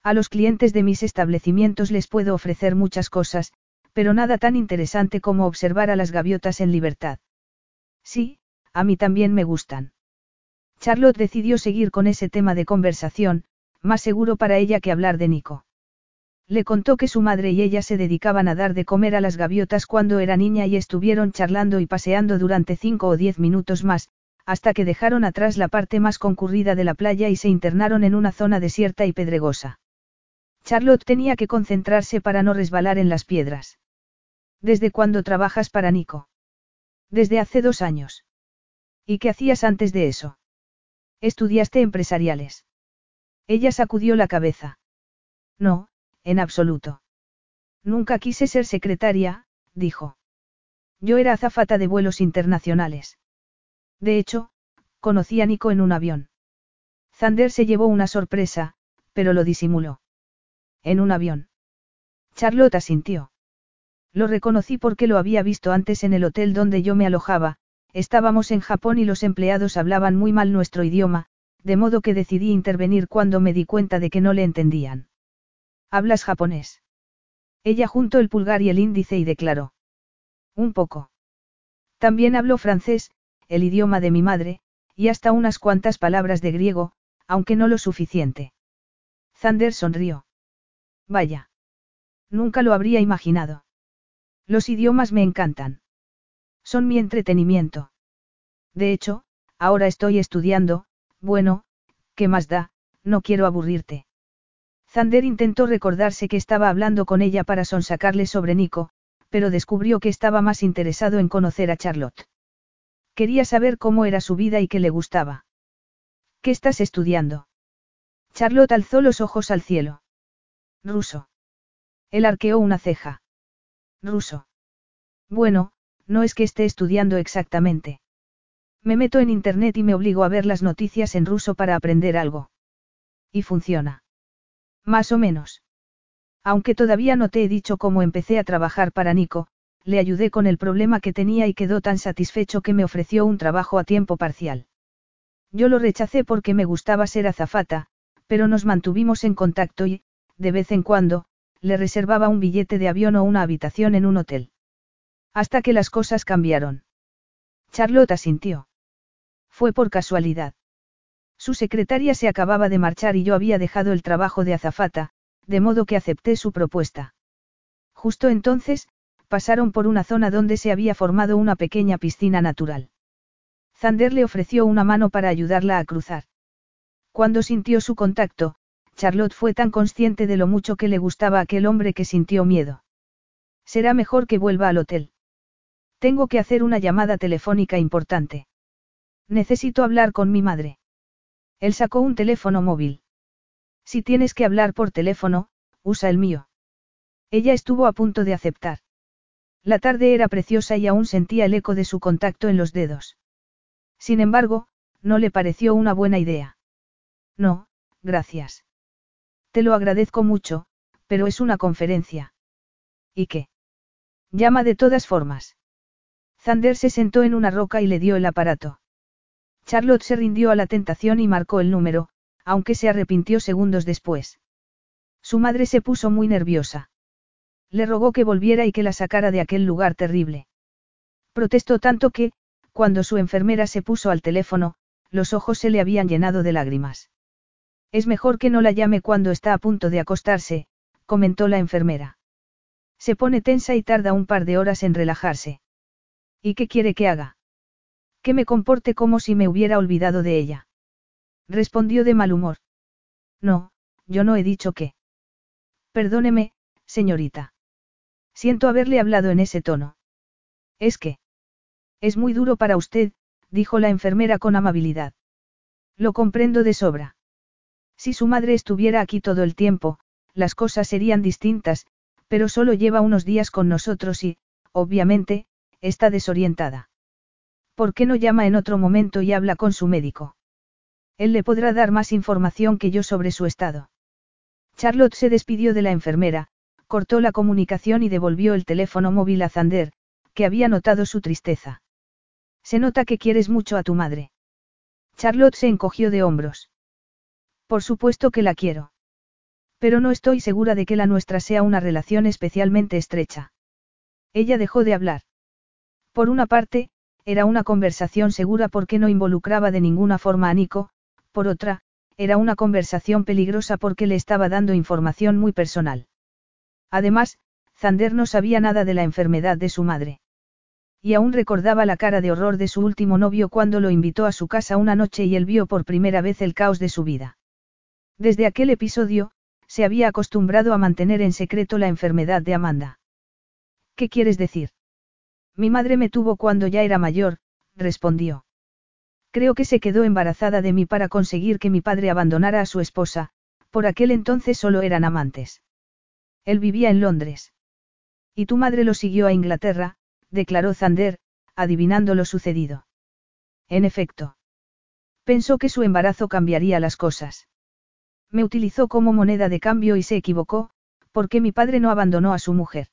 A los clientes de mis establecimientos les puedo ofrecer muchas cosas, pero nada tan interesante como observar a las gaviotas en libertad. Sí, a mí también me gustan. Charlotte decidió seguir con ese tema de conversación, más seguro para ella que hablar de Nico. Le contó que su madre y ella se dedicaban a dar de comer a las gaviotas cuando era niña y estuvieron charlando y paseando durante cinco o diez minutos más, hasta que dejaron atrás la parte más concurrida de la playa y se internaron en una zona desierta y pedregosa. Charlotte tenía que concentrarse para no resbalar en las piedras. ¿Desde cuándo trabajas para Nico? Desde hace dos años. ¿Y qué hacías antes de eso? Estudiaste empresariales. Ella sacudió la cabeza. No, en absoluto. Nunca quise ser secretaria, dijo. Yo era azafata de vuelos internacionales. De hecho, conocí a Nico en un avión. Zander se llevó una sorpresa, pero lo disimuló. En un avión. Charlotte asintió. Lo reconocí porque lo había visto antes en el hotel donde yo me alojaba, estábamos en Japón y los empleados hablaban muy mal nuestro idioma, de modo que decidí intervenir cuando me di cuenta de que no le entendían. ¿Hablas japonés? Ella juntó el pulgar y el índice y declaró. Un poco. También hablo francés, el idioma de mi madre, y hasta unas cuantas palabras de griego, aunque no lo suficiente. Zander sonrió. Vaya. Nunca lo habría imaginado. Los idiomas me encantan. Son mi entretenimiento. De hecho, ahora estoy estudiando, bueno, ¿qué más da? No quiero aburrirte. Zander intentó recordarse que estaba hablando con ella para sonsacarle sobre Nico, pero descubrió que estaba más interesado en conocer a Charlotte. Quería saber cómo era su vida y qué le gustaba. ¿Qué estás estudiando? Charlotte alzó los ojos al cielo. Ruso. Él arqueó una ceja. Ruso. Bueno, no es que esté estudiando exactamente. Me meto en Internet y me obligo a ver las noticias en ruso para aprender algo. Y funciona. Más o menos. Aunque todavía no te he dicho cómo empecé a trabajar para Nico, le ayudé con el problema que tenía y quedó tan satisfecho que me ofreció un trabajo a tiempo parcial. Yo lo rechacé porque me gustaba ser azafata, pero nos mantuvimos en contacto y, de vez en cuando, le reservaba un billete de avión o una habitación en un hotel. Hasta que las cosas cambiaron. Charlotte asintió. Fue por casualidad. Su secretaria se acababa de marchar y yo había dejado el trabajo de azafata, de modo que acepté su propuesta. Justo entonces, pasaron por una zona donde se había formado una pequeña piscina natural. Zander le ofreció una mano para ayudarla a cruzar. Cuando sintió su contacto, Charlotte fue tan consciente de lo mucho que le gustaba aquel hombre que sintió miedo. Será mejor que vuelva al hotel. Tengo que hacer una llamada telefónica importante. Necesito hablar con mi madre. Él sacó un teléfono móvil. Si tienes que hablar por teléfono, usa el mío. Ella estuvo a punto de aceptar. La tarde era preciosa y aún sentía el eco de su contacto en los dedos. Sin embargo, no le pareció una buena idea. No, gracias. Te lo agradezco mucho, pero es una conferencia. ¿Y qué? Llama de todas formas. Zander se sentó en una roca y le dio el aparato. Charlotte se rindió a la tentación y marcó el número, aunque se arrepintió segundos después. Su madre se puso muy nerviosa. Le rogó que volviera y que la sacara de aquel lugar terrible. Protestó tanto que, cuando su enfermera se puso al teléfono, los ojos se le habían llenado de lágrimas. Es mejor que no la llame cuando está a punto de acostarse, comentó la enfermera. Se pone tensa y tarda un par de horas en relajarse. ¿Y qué quiere que haga? Que me comporte como si me hubiera olvidado de ella. Respondió de mal humor. No, yo no he dicho que. Perdóneme, señorita. Siento haberle hablado en ese tono. Es que. Es muy duro para usted, dijo la enfermera con amabilidad. Lo comprendo de sobra. Si su madre estuviera aquí todo el tiempo, las cosas serían distintas, pero solo lleva unos días con nosotros y, obviamente, está desorientada. ¿Por qué no llama en otro momento y habla con su médico? Él le podrá dar más información que yo sobre su estado. Charlotte se despidió de la enfermera, cortó la comunicación y devolvió el teléfono móvil a Zander, que había notado su tristeza. Se nota que quieres mucho a tu madre. Charlotte se encogió de hombros. Por supuesto que la quiero. Pero no estoy segura de que la nuestra sea una relación especialmente estrecha. Ella dejó de hablar. Por una parte, era una conversación segura porque no involucraba de ninguna forma a Nico, por otra, era una conversación peligrosa porque le estaba dando información muy personal. Además, Zander no sabía nada de la enfermedad de su madre. Y aún recordaba la cara de horror de su último novio cuando lo invitó a su casa una noche y él vio por primera vez el caos de su vida. Desde aquel episodio, se había acostumbrado a mantener en secreto la enfermedad de Amanda. ¿Qué quieres decir? Mi madre me tuvo cuando ya era mayor, respondió. Creo que se quedó embarazada de mí para conseguir que mi padre abandonara a su esposa, por aquel entonces solo eran amantes. Él vivía en Londres. Y tu madre lo siguió a Inglaterra, declaró Zander, adivinando lo sucedido. En efecto. Pensó que su embarazo cambiaría las cosas. Me utilizó como moneda de cambio y se equivocó, porque mi padre no abandonó a su mujer.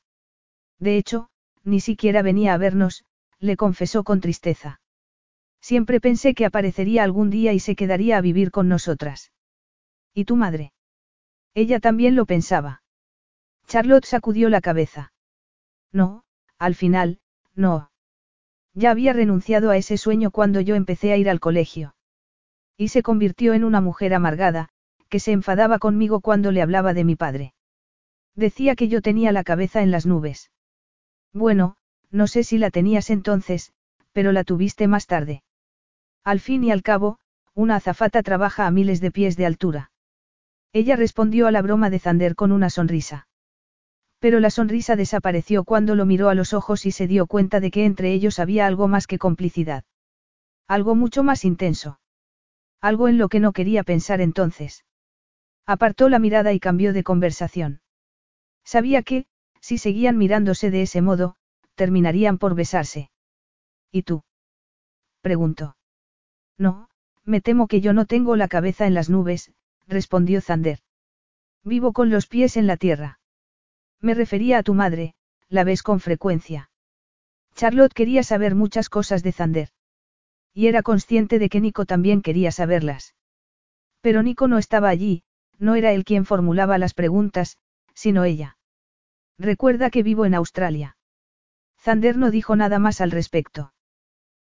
De hecho, ni siquiera venía a vernos, le confesó con tristeza. Siempre pensé que aparecería algún día y se quedaría a vivir con nosotras. ¿Y tu madre? Ella también lo pensaba. Charlotte sacudió la cabeza. No, al final, no. Ya había renunciado a ese sueño cuando yo empecé a ir al colegio. Y se convirtió en una mujer amargada, que se enfadaba conmigo cuando le hablaba de mi padre. Decía que yo tenía la cabeza en las nubes. Bueno, no sé si la tenías entonces, pero la tuviste más tarde. Al fin y al cabo, una azafata trabaja a miles de pies de altura. Ella respondió a la broma de Zander con una sonrisa. Pero la sonrisa desapareció cuando lo miró a los ojos y se dio cuenta de que entre ellos había algo más que complicidad. Algo mucho más intenso. Algo en lo que no quería pensar entonces. Apartó la mirada y cambió de conversación. Sabía que, si seguían mirándose de ese modo, terminarían por besarse. ¿Y tú? preguntó. No, me temo que yo no tengo la cabeza en las nubes, respondió Zander. Vivo con los pies en la tierra. Me refería a tu madre, la ves con frecuencia. Charlotte quería saber muchas cosas de Zander. Y era consciente de que Nico también quería saberlas. Pero Nico no estaba allí, no era él quien formulaba las preguntas, sino ella. Recuerda que vivo en Australia. Zander no dijo nada más al respecto.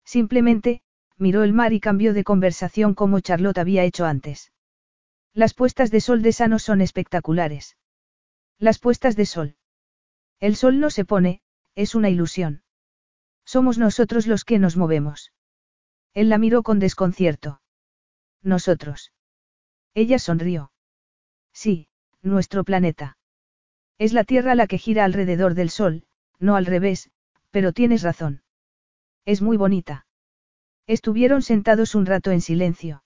Simplemente, miró el mar y cambió de conversación como Charlotte había hecho antes. Las puestas de sol de Sano son espectaculares. Las puestas de sol. El sol no se pone, es una ilusión. Somos nosotros los que nos movemos. Él la miró con desconcierto. Nosotros. Ella sonrió. Sí, nuestro planeta. Es la Tierra la que gira alrededor del Sol, no al revés, pero tienes razón. Es muy bonita. Estuvieron sentados un rato en silencio.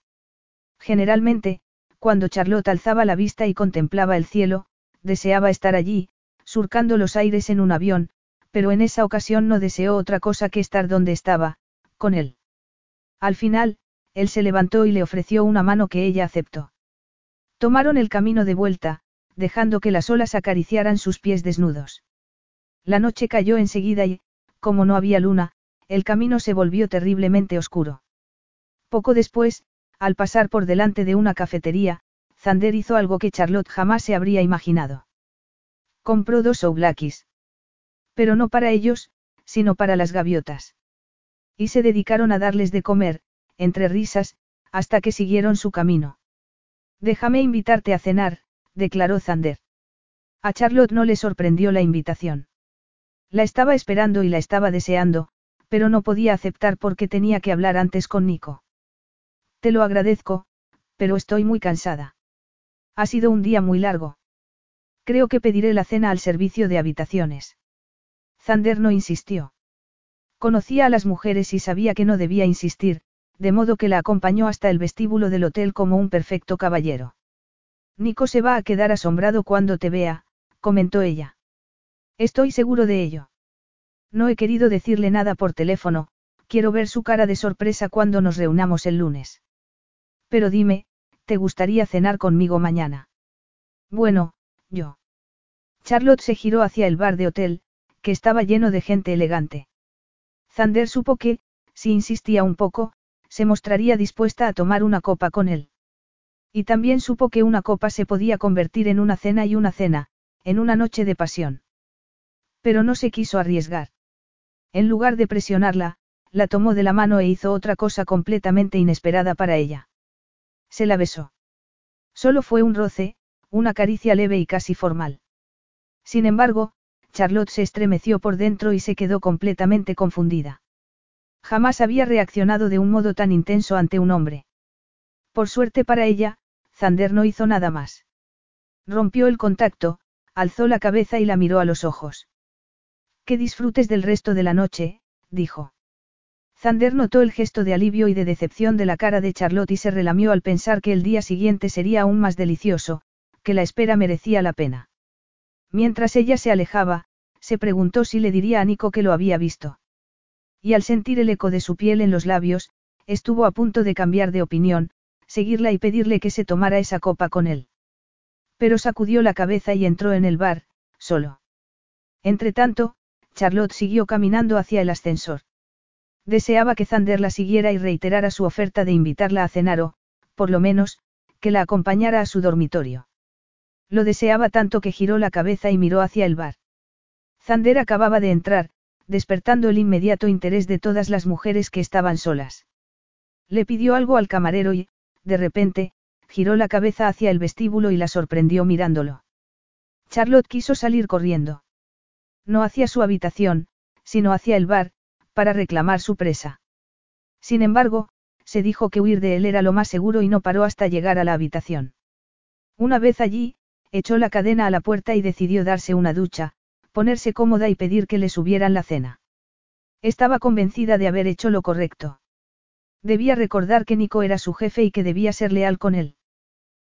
Generalmente, cuando Charlotte alzaba la vista y contemplaba el cielo, deseaba estar allí, surcando los aires en un avión, pero en esa ocasión no deseó otra cosa que estar donde estaba, con él. Al final, él se levantó y le ofreció una mano que ella aceptó. Tomaron el camino de vuelta, dejando que las olas acariciaran sus pies desnudos. La noche cayó enseguida y, como no había luna, el camino se volvió terriblemente oscuro. Poco después, al pasar por delante de una cafetería, Zander hizo algo que Charlotte jamás se habría imaginado. Compró dos oblakis. Pero no para ellos, sino para las gaviotas. Y se dedicaron a darles de comer, entre risas, hasta que siguieron su camino. Déjame invitarte a cenar, declaró Zander. A Charlotte no le sorprendió la invitación. La estaba esperando y la estaba deseando, pero no podía aceptar porque tenía que hablar antes con Nico. Te lo agradezco, pero estoy muy cansada. Ha sido un día muy largo. Creo que pediré la cena al servicio de habitaciones. Zander no insistió. Conocía a las mujeres y sabía que no debía insistir, de modo que la acompañó hasta el vestíbulo del hotel como un perfecto caballero. Nico se va a quedar asombrado cuando te vea, comentó ella. Estoy seguro de ello. No he querido decirle nada por teléfono, quiero ver su cara de sorpresa cuando nos reunamos el lunes. Pero dime, ¿te gustaría cenar conmigo mañana? Bueno, yo. Charlotte se giró hacia el bar de hotel, que estaba lleno de gente elegante. Zander supo que, si insistía un poco, se mostraría dispuesta a tomar una copa con él. Y también supo que una copa se podía convertir en una cena y una cena, en una noche de pasión. Pero no se quiso arriesgar. En lugar de presionarla, la tomó de la mano e hizo otra cosa completamente inesperada para ella. Se la besó. Solo fue un roce, una caricia leve y casi formal. Sin embargo, Charlotte se estremeció por dentro y se quedó completamente confundida. Jamás había reaccionado de un modo tan intenso ante un hombre. Por suerte para ella, Zander no hizo nada más. Rompió el contacto, alzó la cabeza y la miró a los ojos. Que disfrutes del resto de la noche, dijo. Zander notó el gesto de alivio y de decepción de la cara de Charlotte y se relamió al pensar que el día siguiente sería aún más delicioso, que la espera merecía la pena. Mientras ella se alejaba, se preguntó si le diría a Nico que lo había visto. Y al sentir el eco de su piel en los labios, estuvo a punto de cambiar de opinión, seguirla y pedirle que se tomara esa copa con él. Pero sacudió la cabeza y entró en el bar, solo. Entretanto, Charlotte siguió caminando hacia el ascensor. Deseaba que Zander la siguiera y reiterara su oferta de invitarla a cenar o, por lo menos, que la acompañara a su dormitorio. Lo deseaba tanto que giró la cabeza y miró hacia el bar. Zander acababa de entrar, despertando el inmediato interés de todas las mujeres que estaban solas. Le pidió algo al camarero y, de repente, giró la cabeza hacia el vestíbulo y la sorprendió mirándolo. Charlotte quiso salir corriendo. No hacia su habitación, sino hacia el bar, para reclamar su presa. Sin embargo, se dijo que huir de él era lo más seguro y no paró hasta llegar a la habitación. Una vez allí, echó la cadena a la puerta y decidió darse una ducha, ponerse cómoda y pedir que le subieran la cena. Estaba convencida de haber hecho lo correcto. Debía recordar que Nico era su jefe y que debía ser leal con él.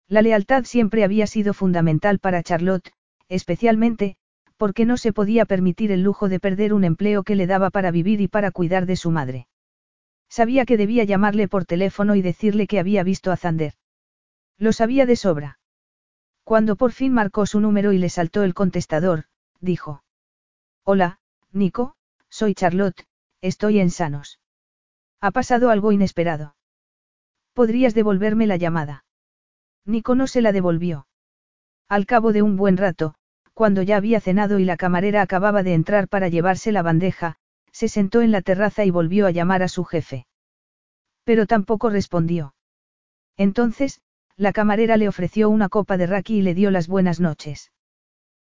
La lealtad siempre había sido fundamental para Charlotte, especialmente, porque no se podía permitir el lujo de perder un empleo que le daba para vivir y para cuidar de su madre. Sabía que debía llamarle por teléfono y decirle que había visto a Zander. Lo sabía de sobra. Cuando por fin marcó su número y le saltó el contestador, dijo. Hola, Nico, soy Charlotte, estoy en sanos. Ha pasado algo inesperado. ¿Podrías devolverme la llamada? Nico no se la devolvió. Al cabo de un buen rato, cuando ya había cenado y la camarera acababa de entrar para llevarse la bandeja, se sentó en la terraza y volvió a llamar a su jefe. Pero tampoco respondió. Entonces, la camarera le ofreció una copa de raki y le dio las buenas noches.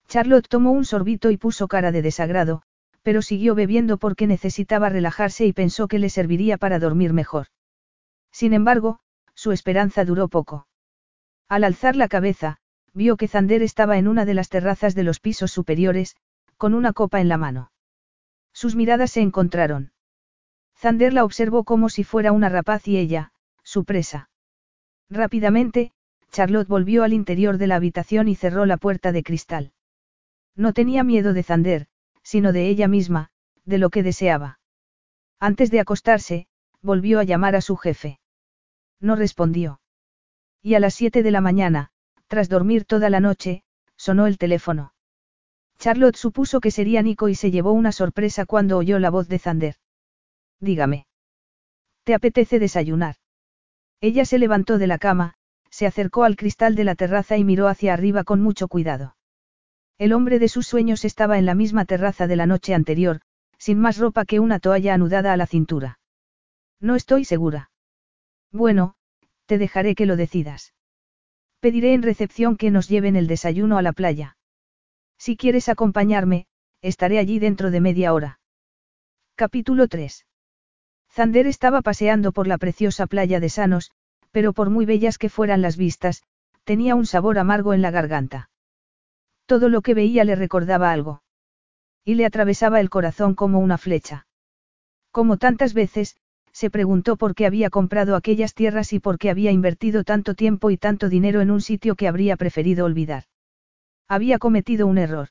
Charlotte tomó un sorbito y puso cara de desagrado, pero siguió bebiendo porque necesitaba relajarse y pensó que le serviría para dormir mejor. Sin embargo, su esperanza duró poco. Al alzar la cabeza, vio que Zander estaba en una de las terrazas de los pisos superiores, con una copa en la mano. Sus miradas se encontraron. Zander la observó como si fuera una rapaz y ella, su presa. Rápidamente, Charlotte volvió al interior de la habitación y cerró la puerta de cristal. No tenía miedo de Zander, sino de ella misma, de lo que deseaba. Antes de acostarse, volvió a llamar a su jefe. No respondió. Y a las siete de la mañana, tras dormir toda la noche, sonó el teléfono. Charlotte supuso que sería Nico y se llevó una sorpresa cuando oyó la voz de Zander. Dígame. ¿Te apetece desayunar? Ella se levantó de la cama, se acercó al cristal de la terraza y miró hacia arriba con mucho cuidado. El hombre de sus sueños estaba en la misma terraza de la noche anterior, sin más ropa que una toalla anudada a la cintura. No estoy segura. Bueno, te dejaré que lo decidas. Pediré en recepción que nos lleven el desayuno a la playa. Si quieres acompañarme, estaré allí dentro de media hora. Capítulo 3. Zander estaba paseando por la preciosa playa de Sanos, pero por muy bellas que fueran las vistas, tenía un sabor amargo en la garganta. Todo lo que veía le recordaba algo. Y le atravesaba el corazón como una flecha. Como tantas veces, se preguntó por qué había comprado aquellas tierras y por qué había invertido tanto tiempo y tanto dinero en un sitio que habría preferido olvidar. Había cometido un error.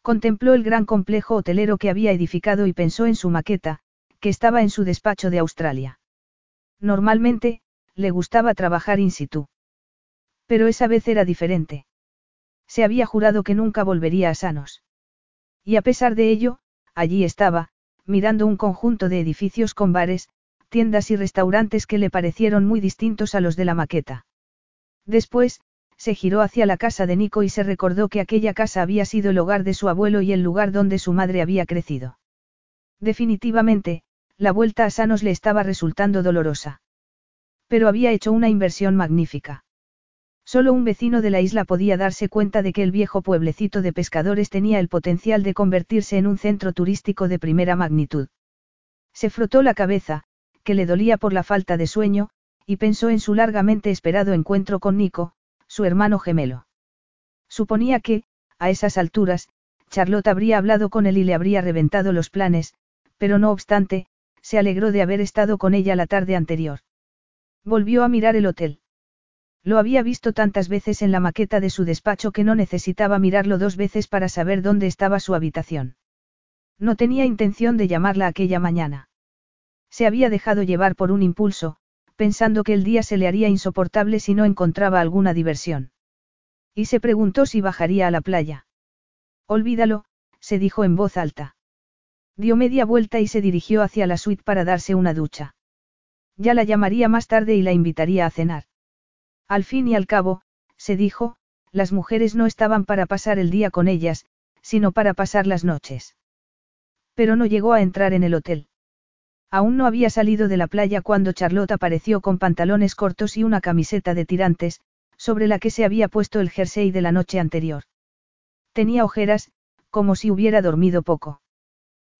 Contempló el gran complejo hotelero que había edificado y pensó en su maqueta, que estaba en su despacho de Australia. Normalmente, le gustaba trabajar in situ. Pero esa vez era diferente. Se había jurado que nunca volvería a Sanos. Y a pesar de ello, allí estaba, mirando un conjunto de edificios con bares, tiendas y restaurantes que le parecieron muy distintos a los de la maqueta. Después, se giró hacia la casa de Nico y se recordó que aquella casa había sido el hogar de su abuelo y el lugar donde su madre había crecido. Definitivamente, la vuelta a Sanos le estaba resultando dolorosa. Pero había hecho una inversión magnífica. Solo un vecino de la isla podía darse cuenta de que el viejo pueblecito de pescadores tenía el potencial de convertirse en un centro turístico de primera magnitud. Se frotó la cabeza, que le dolía por la falta de sueño, y pensó en su largamente esperado encuentro con Nico, su hermano gemelo. Suponía que, a esas alturas, Charlotte habría hablado con él y le habría reventado los planes, pero no obstante, se alegró de haber estado con ella la tarde anterior. Volvió a mirar el hotel. Lo había visto tantas veces en la maqueta de su despacho que no necesitaba mirarlo dos veces para saber dónde estaba su habitación. No tenía intención de llamarla aquella mañana. Se había dejado llevar por un impulso, pensando que el día se le haría insoportable si no encontraba alguna diversión. Y se preguntó si bajaría a la playa. Olvídalo, se dijo en voz alta. Dio media vuelta y se dirigió hacia la suite para darse una ducha. Ya la llamaría más tarde y la invitaría a cenar. Al fin y al cabo, se dijo, las mujeres no estaban para pasar el día con ellas, sino para pasar las noches. Pero no llegó a entrar en el hotel. Aún no había salido de la playa cuando Charlotte apareció con pantalones cortos y una camiseta de tirantes, sobre la que se había puesto el jersey de la noche anterior. Tenía ojeras, como si hubiera dormido poco.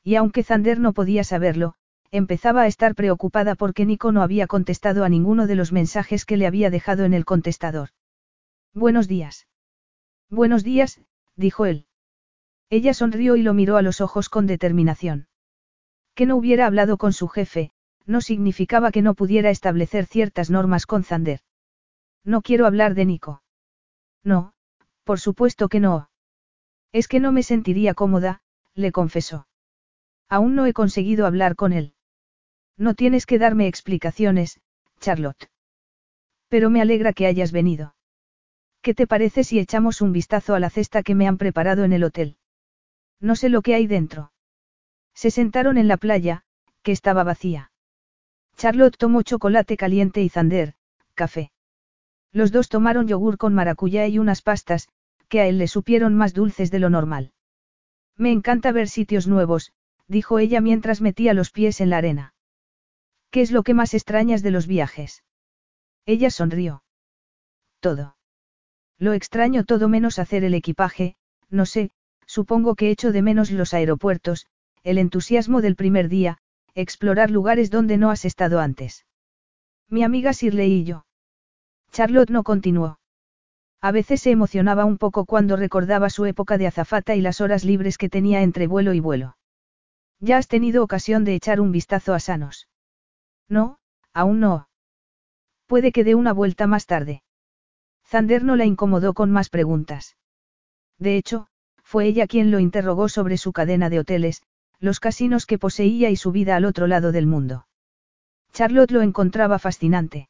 Y aunque Zander no podía saberlo, empezaba a estar preocupada porque Nico no había contestado a ninguno de los mensajes que le había dejado en el contestador. Buenos días. Buenos días, dijo él. Ella sonrió y lo miró a los ojos con determinación. Que no hubiera hablado con su jefe, no significaba que no pudiera establecer ciertas normas con Zander. No quiero hablar de Nico. No, por supuesto que no. Es que no me sentiría cómoda, le confesó. Aún no he conseguido hablar con él. No tienes que darme explicaciones, Charlotte. Pero me alegra que hayas venido. ¿Qué te parece si echamos un vistazo a la cesta que me han preparado en el hotel? No sé lo que hay dentro. Se sentaron en la playa, que estaba vacía. Charlotte tomó chocolate caliente y Zander, café. Los dos tomaron yogur con maracuyá y unas pastas, que a él le supieron más dulces de lo normal. Me encanta ver sitios nuevos, dijo ella mientras metía los pies en la arena. ¿Qué es lo que más extrañas de los viajes? Ella sonrió. Todo. Lo extraño todo menos hacer el equipaje, no sé, supongo que echo de menos los aeropuertos, el entusiasmo del primer día, explorar lugares donde no has estado antes. Mi amiga Shirley y yo. Charlotte no continuó. A veces se emocionaba un poco cuando recordaba su época de azafata y las horas libres que tenía entre vuelo y vuelo. ¿Ya has tenido ocasión de echar un vistazo a Sanos? No, aún no. Puede que dé una vuelta más tarde. Zander no la incomodó con más preguntas. De hecho, fue ella quien lo interrogó sobre su cadena de hoteles, los casinos que poseía y su vida al otro lado del mundo. Charlotte lo encontraba fascinante.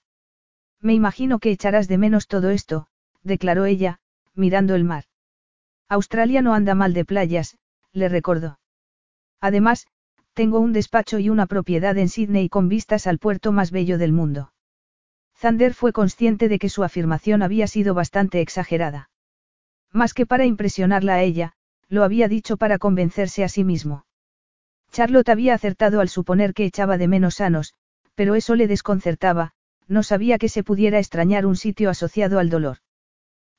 Me imagino que echarás de menos todo esto, declaró ella, mirando el mar. Australia no anda mal de playas, le recordó. Además, tengo un despacho y una propiedad en Sydney con vistas al puerto más bello del mundo. Zander fue consciente de que su afirmación había sido bastante exagerada. Más que para impresionarla a ella, lo había dicho para convencerse a sí mismo. Charlotte había acertado al suponer que echaba de menos sanos, pero eso le desconcertaba, no sabía que se pudiera extrañar un sitio asociado al dolor.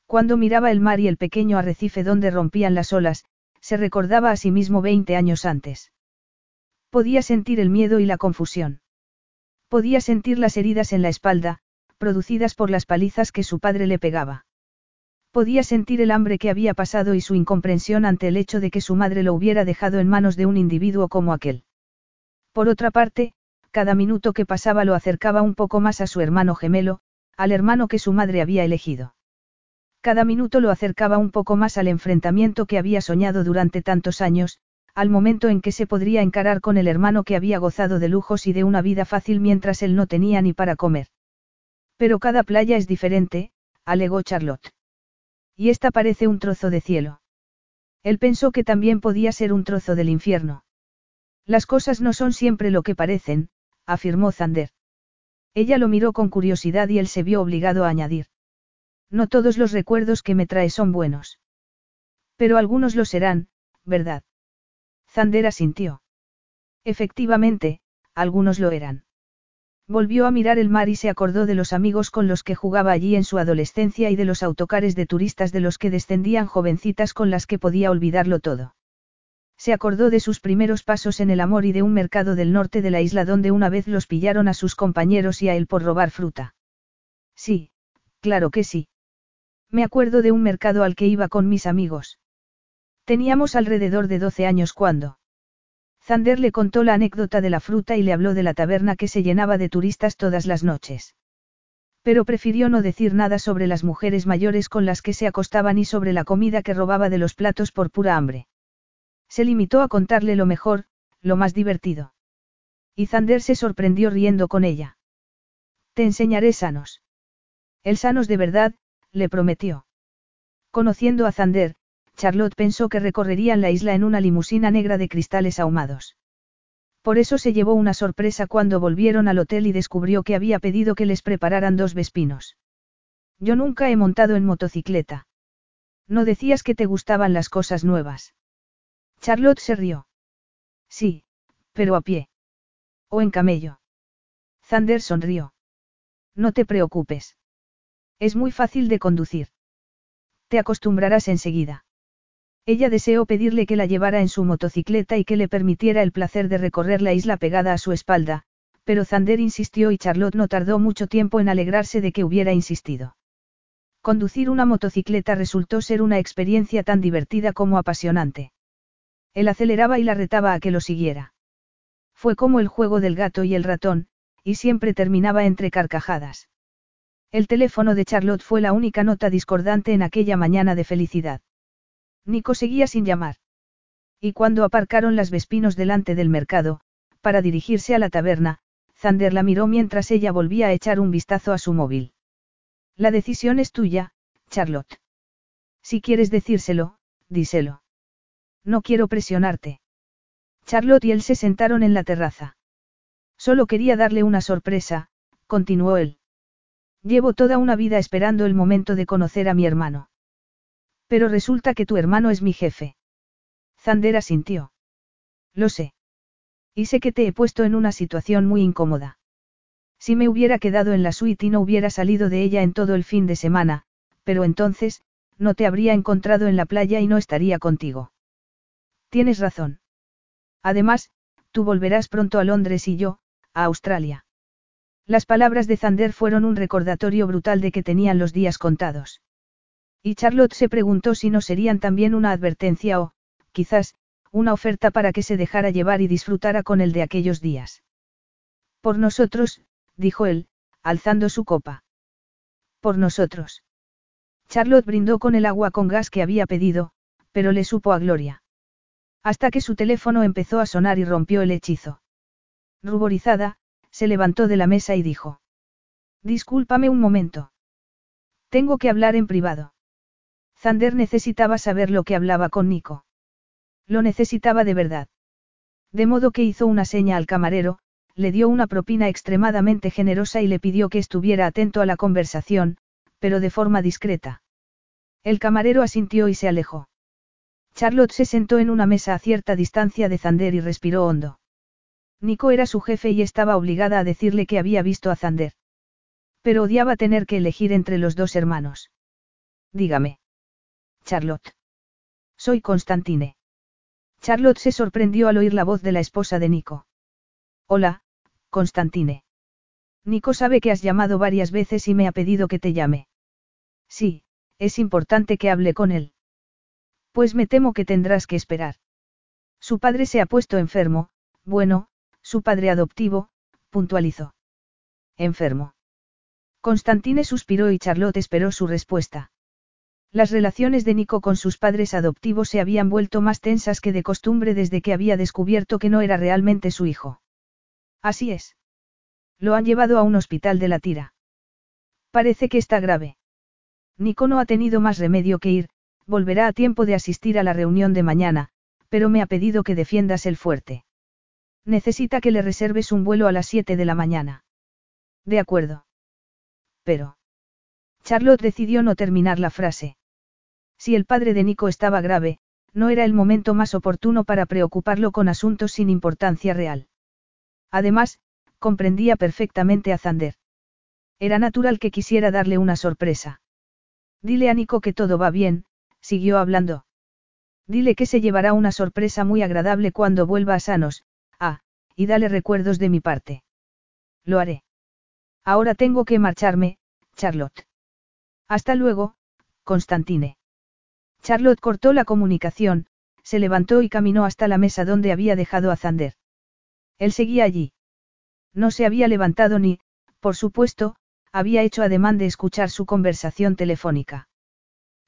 Cuando miraba el mar y el pequeño arrecife donde rompían las olas, se recordaba a sí mismo 20 años antes. Podía sentir el miedo y la confusión. Podía sentir las heridas en la espalda, producidas por las palizas que su padre le pegaba. Podía sentir el hambre que había pasado y su incomprensión ante el hecho de que su madre lo hubiera dejado en manos de un individuo como aquel. Por otra parte, cada minuto que pasaba lo acercaba un poco más a su hermano gemelo, al hermano que su madre había elegido. Cada minuto lo acercaba un poco más al enfrentamiento que había soñado durante tantos años, al momento en que se podría encarar con el hermano que había gozado de lujos y de una vida fácil mientras él no tenía ni para comer. Pero cada playa es diferente, alegó Charlotte. Y esta parece un trozo de cielo. Él pensó que también podía ser un trozo del infierno. Las cosas no son siempre lo que parecen, afirmó Zander. Ella lo miró con curiosidad y él se vio obligado a añadir. No todos los recuerdos que me trae son buenos. Pero algunos lo serán, ¿verdad? Zander asintió. Efectivamente, algunos lo eran. Volvió a mirar el mar y se acordó de los amigos con los que jugaba allí en su adolescencia y de los autocares de turistas de los que descendían jovencitas con las que podía olvidarlo todo. Se acordó de sus primeros pasos en el amor y de un mercado del norte de la isla donde una vez los pillaron a sus compañeros y a él por robar fruta. Sí, claro que sí. Me acuerdo de un mercado al que iba con mis amigos. Teníamos alrededor de 12 años cuando. Zander le contó la anécdota de la fruta y le habló de la taberna que se llenaba de turistas todas las noches. Pero prefirió no decir nada sobre las mujeres mayores con las que se acostaban y sobre la comida que robaba de los platos por pura hambre. Se limitó a contarle lo mejor, lo más divertido. Y Zander se sorprendió riendo con ella. Te enseñaré sanos. El sanos de verdad, le prometió. Conociendo a Zander, Charlotte pensó que recorrerían la isla en una limusina negra de cristales ahumados. Por eso se llevó una sorpresa cuando volvieron al hotel y descubrió que había pedido que les prepararan dos vespinos. Yo nunca he montado en motocicleta. No decías que te gustaban las cosas nuevas. Charlotte se rió. Sí, pero a pie. O en camello. Zander sonrió. No te preocupes. Es muy fácil de conducir. Te acostumbrarás enseguida. Ella deseó pedirle que la llevara en su motocicleta y que le permitiera el placer de recorrer la isla pegada a su espalda, pero Zander insistió y Charlotte no tardó mucho tiempo en alegrarse de que hubiera insistido. Conducir una motocicleta resultó ser una experiencia tan divertida como apasionante. Él aceleraba y la retaba a que lo siguiera. Fue como el juego del gato y el ratón, y siempre terminaba entre carcajadas. El teléfono de Charlotte fue la única nota discordante en aquella mañana de felicidad. Nico seguía sin llamar. Y cuando aparcaron las Vespinos delante del mercado, para dirigirse a la taberna, Zander la miró mientras ella volvía a echar un vistazo a su móvil. La decisión es tuya, Charlotte. Si quieres decírselo, díselo. No quiero presionarte. Charlotte y él se sentaron en la terraza. Solo quería darle una sorpresa, continuó él. Llevo toda una vida esperando el momento de conocer a mi hermano. Pero resulta que tu hermano es mi jefe. Zander asintió. Lo sé. Y sé que te he puesto en una situación muy incómoda. Si me hubiera quedado en la suite y no hubiera salido de ella en todo el fin de semana, pero entonces, no te habría encontrado en la playa y no estaría contigo. Tienes razón. Además, tú volverás pronto a Londres y yo, a Australia. Las palabras de Zander fueron un recordatorio brutal de que tenían los días contados. Y Charlotte se preguntó si no serían también una advertencia o, quizás, una oferta para que se dejara llevar y disfrutara con el de aquellos días. Por nosotros, dijo él, alzando su copa. Por nosotros. Charlotte brindó con el agua con gas que había pedido, pero le supo a Gloria. Hasta que su teléfono empezó a sonar y rompió el hechizo. Ruborizada, se levantó de la mesa y dijo. Discúlpame un momento. Tengo que hablar en privado. Zander necesitaba saber lo que hablaba con Nico. Lo necesitaba de verdad. De modo que hizo una seña al camarero, le dio una propina extremadamente generosa y le pidió que estuviera atento a la conversación, pero de forma discreta. El camarero asintió y se alejó. Charlotte se sentó en una mesa a cierta distancia de Zander y respiró hondo. Nico era su jefe y estaba obligada a decirle que había visto a Zander. Pero odiaba tener que elegir entre los dos hermanos. Dígame. Charlotte. Soy Constantine. Charlotte se sorprendió al oír la voz de la esposa de Nico. Hola, Constantine. Nico sabe que has llamado varias veces y me ha pedido que te llame. Sí, es importante que hable con él. Pues me temo que tendrás que esperar. Su padre se ha puesto enfermo, bueno, su padre adoptivo, puntualizó. Enfermo. Constantine suspiró y Charlotte esperó su respuesta. Las relaciones de Nico con sus padres adoptivos se habían vuelto más tensas que de costumbre desde que había descubierto que no era realmente su hijo. Así es. Lo han llevado a un hospital de la tira. Parece que está grave. Nico no ha tenido más remedio que ir, volverá a tiempo de asistir a la reunión de mañana, pero me ha pedido que defiendas el fuerte. Necesita que le reserves un vuelo a las 7 de la mañana. De acuerdo. Pero. Charlotte decidió no terminar la frase. Si el padre de Nico estaba grave, no era el momento más oportuno para preocuparlo con asuntos sin importancia real. Además, comprendía perfectamente a Zander. Era natural que quisiera darle una sorpresa. Dile a Nico que todo va bien, siguió hablando. Dile que se llevará una sorpresa muy agradable cuando vuelva a sanos, ah, y dale recuerdos de mi parte. Lo haré. Ahora tengo que marcharme, Charlotte. Hasta luego, Constantine. Charlotte cortó la comunicación, se levantó y caminó hasta la mesa donde había dejado a Zander. Él seguía allí. No se había levantado ni, por supuesto, había hecho ademán de escuchar su conversación telefónica.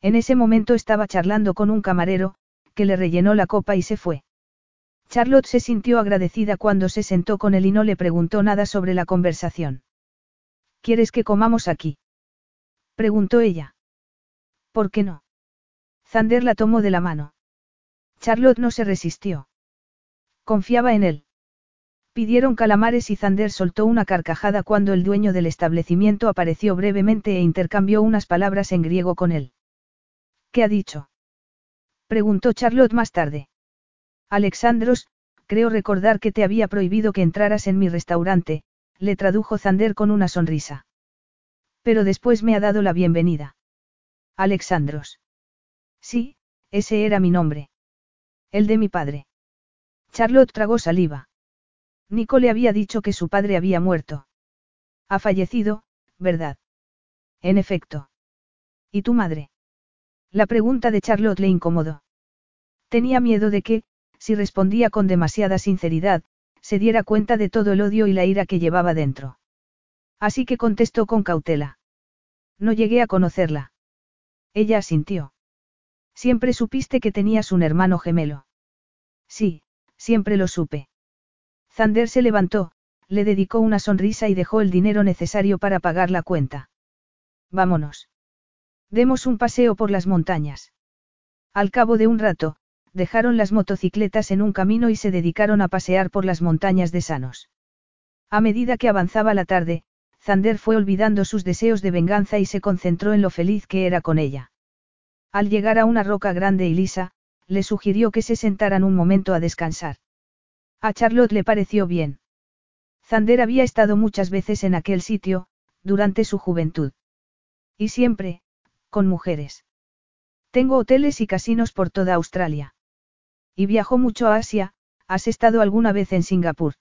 En ese momento estaba charlando con un camarero, que le rellenó la copa y se fue. Charlotte se sintió agradecida cuando se sentó con él y no le preguntó nada sobre la conversación. ¿Quieres que comamos aquí? preguntó ella. ¿Por qué no? Zander la tomó de la mano. Charlotte no se resistió. Confiaba en él. Pidieron calamares y Zander soltó una carcajada cuando el dueño del establecimiento apareció brevemente e intercambió unas palabras en griego con él. ¿Qué ha dicho? Preguntó Charlotte más tarde. Alexandros, creo recordar que te había prohibido que entraras en mi restaurante, le tradujo Zander con una sonrisa. Pero después me ha dado la bienvenida. Alexandros. Sí, ese era mi nombre. El de mi padre. Charlotte tragó saliva. Nico le había dicho que su padre había muerto. Ha fallecido, ¿verdad? En efecto. ¿Y tu madre? La pregunta de Charlotte le incomodó. Tenía miedo de que, si respondía con demasiada sinceridad, se diera cuenta de todo el odio y la ira que llevaba dentro. Así que contestó con cautela. No llegué a conocerla. Ella asintió. Siempre supiste que tenías un hermano gemelo. Sí, siempre lo supe. Zander se levantó, le dedicó una sonrisa y dejó el dinero necesario para pagar la cuenta. Vámonos. Demos un paseo por las montañas. Al cabo de un rato, dejaron las motocicletas en un camino y se dedicaron a pasear por las montañas de Sanos. A medida que avanzaba la tarde, Zander fue olvidando sus deseos de venganza y se concentró en lo feliz que era con ella. Al llegar a una roca grande y lisa, le sugirió que se sentaran un momento a descansar. A Charlotte le pareció bien. Zander había estado muchas veces en aquel sitio, durante su juventud. Y siempre, con mujeres. Tengo hoteles y casinos por toda Australia. Y viajó mucho a Asia, ¿has estado alguna vez en Singapur?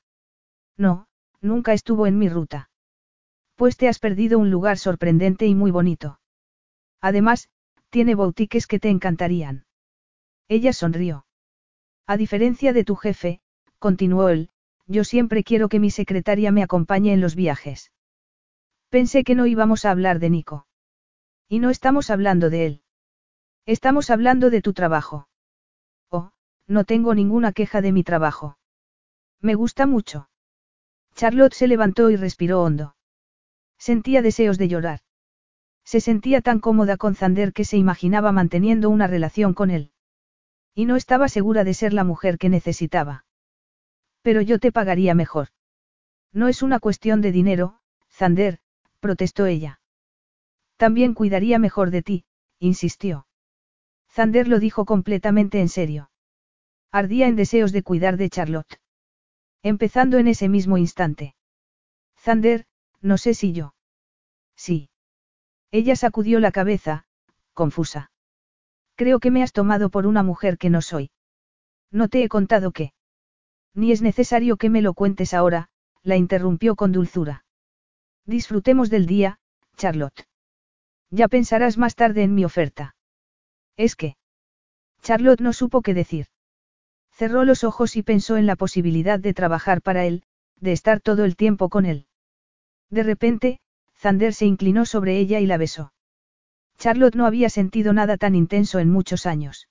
No, nunca estuvo en mi ruta. Pues te has perdido un lugar sorprendente y muy bonito. Además, tiene boutiques que te encantarían. Ella sonrió. A diferencia de tu jefe, continuó él, yo siempre quiero que mi secretaria me acompañe en los viajes. Pensé que no íbamos a hablar de Nico. Y no estamos hablando de él. Estamos hablando de tu trabajo. Oh, no tengo ninguna queja de mi trabajo. Me gusta mucho. Charlotte se levantó y respiró hondo. Sentía deseos de llorar. Se sentía tan cómoda con Zander que se imaginaba manteniendo una relación con él. Y no estaba segura de ser la mujer que necesitaba. Pero yo te pagaría mejor. No es una cuestión de dinero, Zander, protestó ella. También cuidaría mejor de ti, insistió. Zander lo dijo completamente en serio. Ardía en deseos de cuidar de Charlotte. Empezando en ese mismo instante. Zander, no sé si yo. Sí. Ella sacudió la cabeza, confusa. Creo que me has tomado por una mujer que no soy. No te he contado qué. Ni es necesario que me lo cuentes ahora, la interrumpió con dulzura. Disfrutemos del día, Charlotte. Ya pensarás más tarde en mi oferta. Es que. Charlotte no supo qué decir. Cerró los ojos y pensó en la posibilidad de trabajar para él, de estar todo el tiempo con él. De repente, Zander se inclinó sobre ella y la besó. Charlotte no había sentido nada tan intenso en muchos años.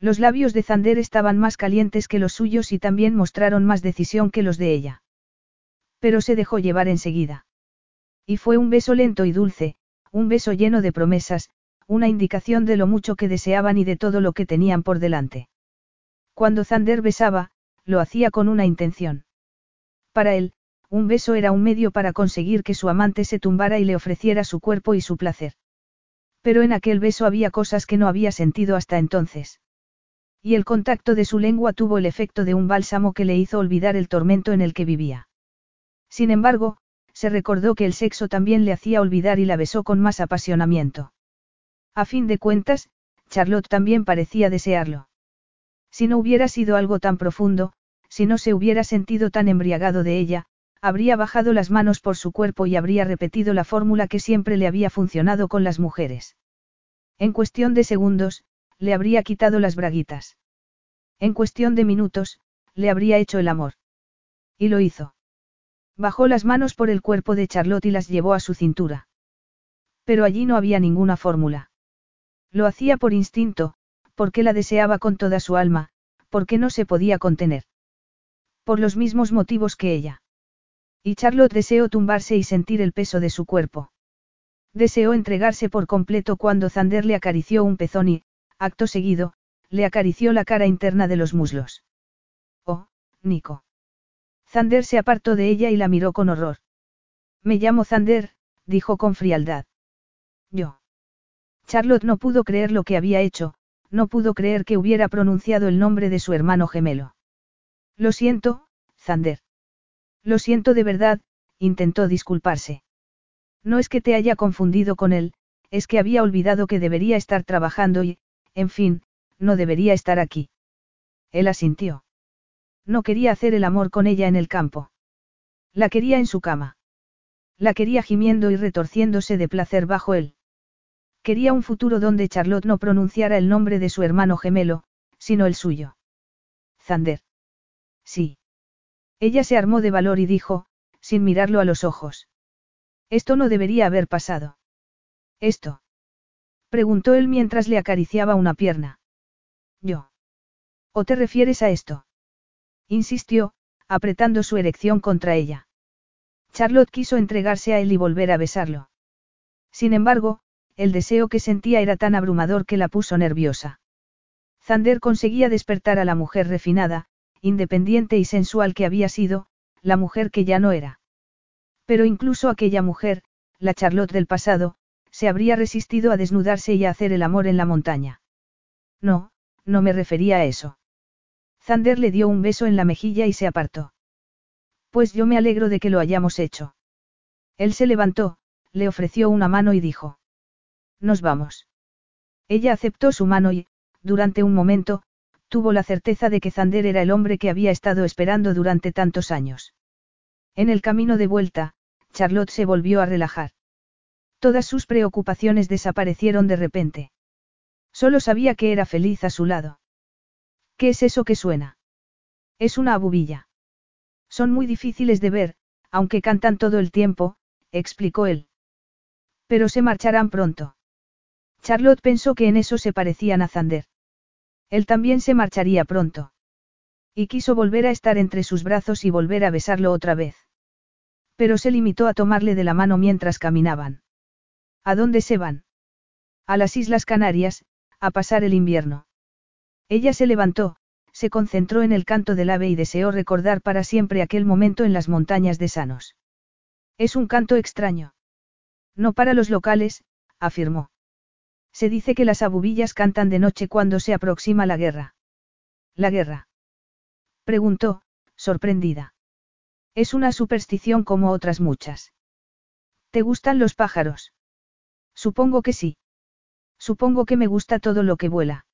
Los labios de Zander estaban más calientes que los suyos y también mostraron más decisión que los de ella. Pero se dejó llevar enseguida. Y fue un beso lento y dulce, un beso lleno de promesas, una indicación de lo mucho que deseaban y de todo lo que tenían por delante. Cuando Zander besaba, lo hacía con una intención. Para él, un beso era un medio para conseguir que su amante se tumbara y le ofreciera su cuerpo y su placer. Pero en aquel beso había cosas que no había sentido hasta entonces. Y el contacto de su lengua tuvo el efecto de un bálsamo que le hizo olvidar el tormento en el que vivía. Sin embargo, se recordó que el sexo también le hacía olvidar y la besó con más apasionamiento. A fin de cuentas, Charlotte también parecía desearlo. Si no hubiera sido algo tan profundo, si no se hubiera sentido tan embriagado de ella, habría bajado las manos por su cuerpo y habría repetido la fórmula que siempre le había funcionado con las mujeres. En cuestión de segundos, le habría quitado las braguitas. En cuestión de minutos, le habría hecho el amor. Y lo hizo. Bajó las manos por el cuerpo de Charlotte y las llevó a su cintura. Pero allí no había ninguna fórmula. Lo hacía por instinto, porque la deseaba con toda su alma, porque no se podía contener. Por los mismos motivos que ella. Y Charlotte deseó tumbarse y sentir el peso de su cuerpo. Deseó entregarse por completo cuando Zander le acarició un pezón y, acto seguido, le acarició la cara interna de los muslos. Oh, Nico. Zander se apartó de ella y la miró con horror. Me llamo Zander, dijo con frialdad. Yo. Charlotte no pudo creer lo que había hecho, no pudo creer que hubiera pronunciado el nombre de su hermano gemelo. Lo siento, Zander. Lo siento de verdad, intentó disculparse. No es que te haya confundido con él, es que había olvidado que debería estar trabajando y, en fin, no debería estar aquí. Él asintió. No quería hacer el amor con ella en el campo. La quería en su cama. La quería gimiendo y retorciéndose de placer bajo él. Quería un futuro donde Charlotte no pronunciara el nombre de su hermano gemelo, sino el suyo. Zander. Sí. Ella se armó de valor y dijo, sin mirarlo a los ojos. Esto no debería haber pasado. ¿Esto? Preguntó él mientras le acariciaba una pierna. Yo. ¿O te refieres a esto? Insistió, apretando su erección contra ella. Charlotte quiso entregarse a él y volver a besarlo. Sin embargo, el deseo que sentía era tan abrumador que la puso nerviosa. Zander conseguía despertar a la mujer refinada, independiente y sensual que había sido, la mujer que ya no era. Pero incluso aquella mujer, la Charlotte del pasado, se habría resistido a desnudarse y a hacer el amor en la montaña. No, no me refería a eso. Zander le dio un beso en la mejilla y se apartó. Pues yo me alegro de que lo hayamos hecho. Él se levantó, le ofreció una mano y dijo. Nos vamos. Ella aceptó su mano y, durante un momento, tuvo la certeza de que Zander era el hombre que había estado esperando durante tantos años. En el camino de vuelta, Charlotte se volvió a relajar. Todas sus preocupaciones desaparecieron de repente. Solo sabía que era feliz a su lado. ¿Qué es eso que suena? Es una abubilla. Son muy difíciles de ver, aunque cantan todo el tiempo, explicó él. Pero se marcharán pronto. Charlotte pensó que en eso se parecían a Zander. Él también se marcharía pronto. Y quiso volver a estar entre sus brazos y volver a besarlo otra vez. Pero se limitó a tomarle de la mano mientras caminaban. ¿A dónde se van? A las Islas Canarias, a pasar el invierno. Ella se levantó, se concentró en el canto del ave y deseó recordar para siempre aquel momento en las montañas de Sanos. Es un canto extraño. No para los locales, afirmó. Se dice que las abubillas cantan de noche cuando se aproxima la guerra. ¿La guerra? Preguntó, sorprendida. Es una superstición como otras muchas. ¿Te gustan los pájaros? Supongo que sí. Supongo que me gusta todo lo que vuela.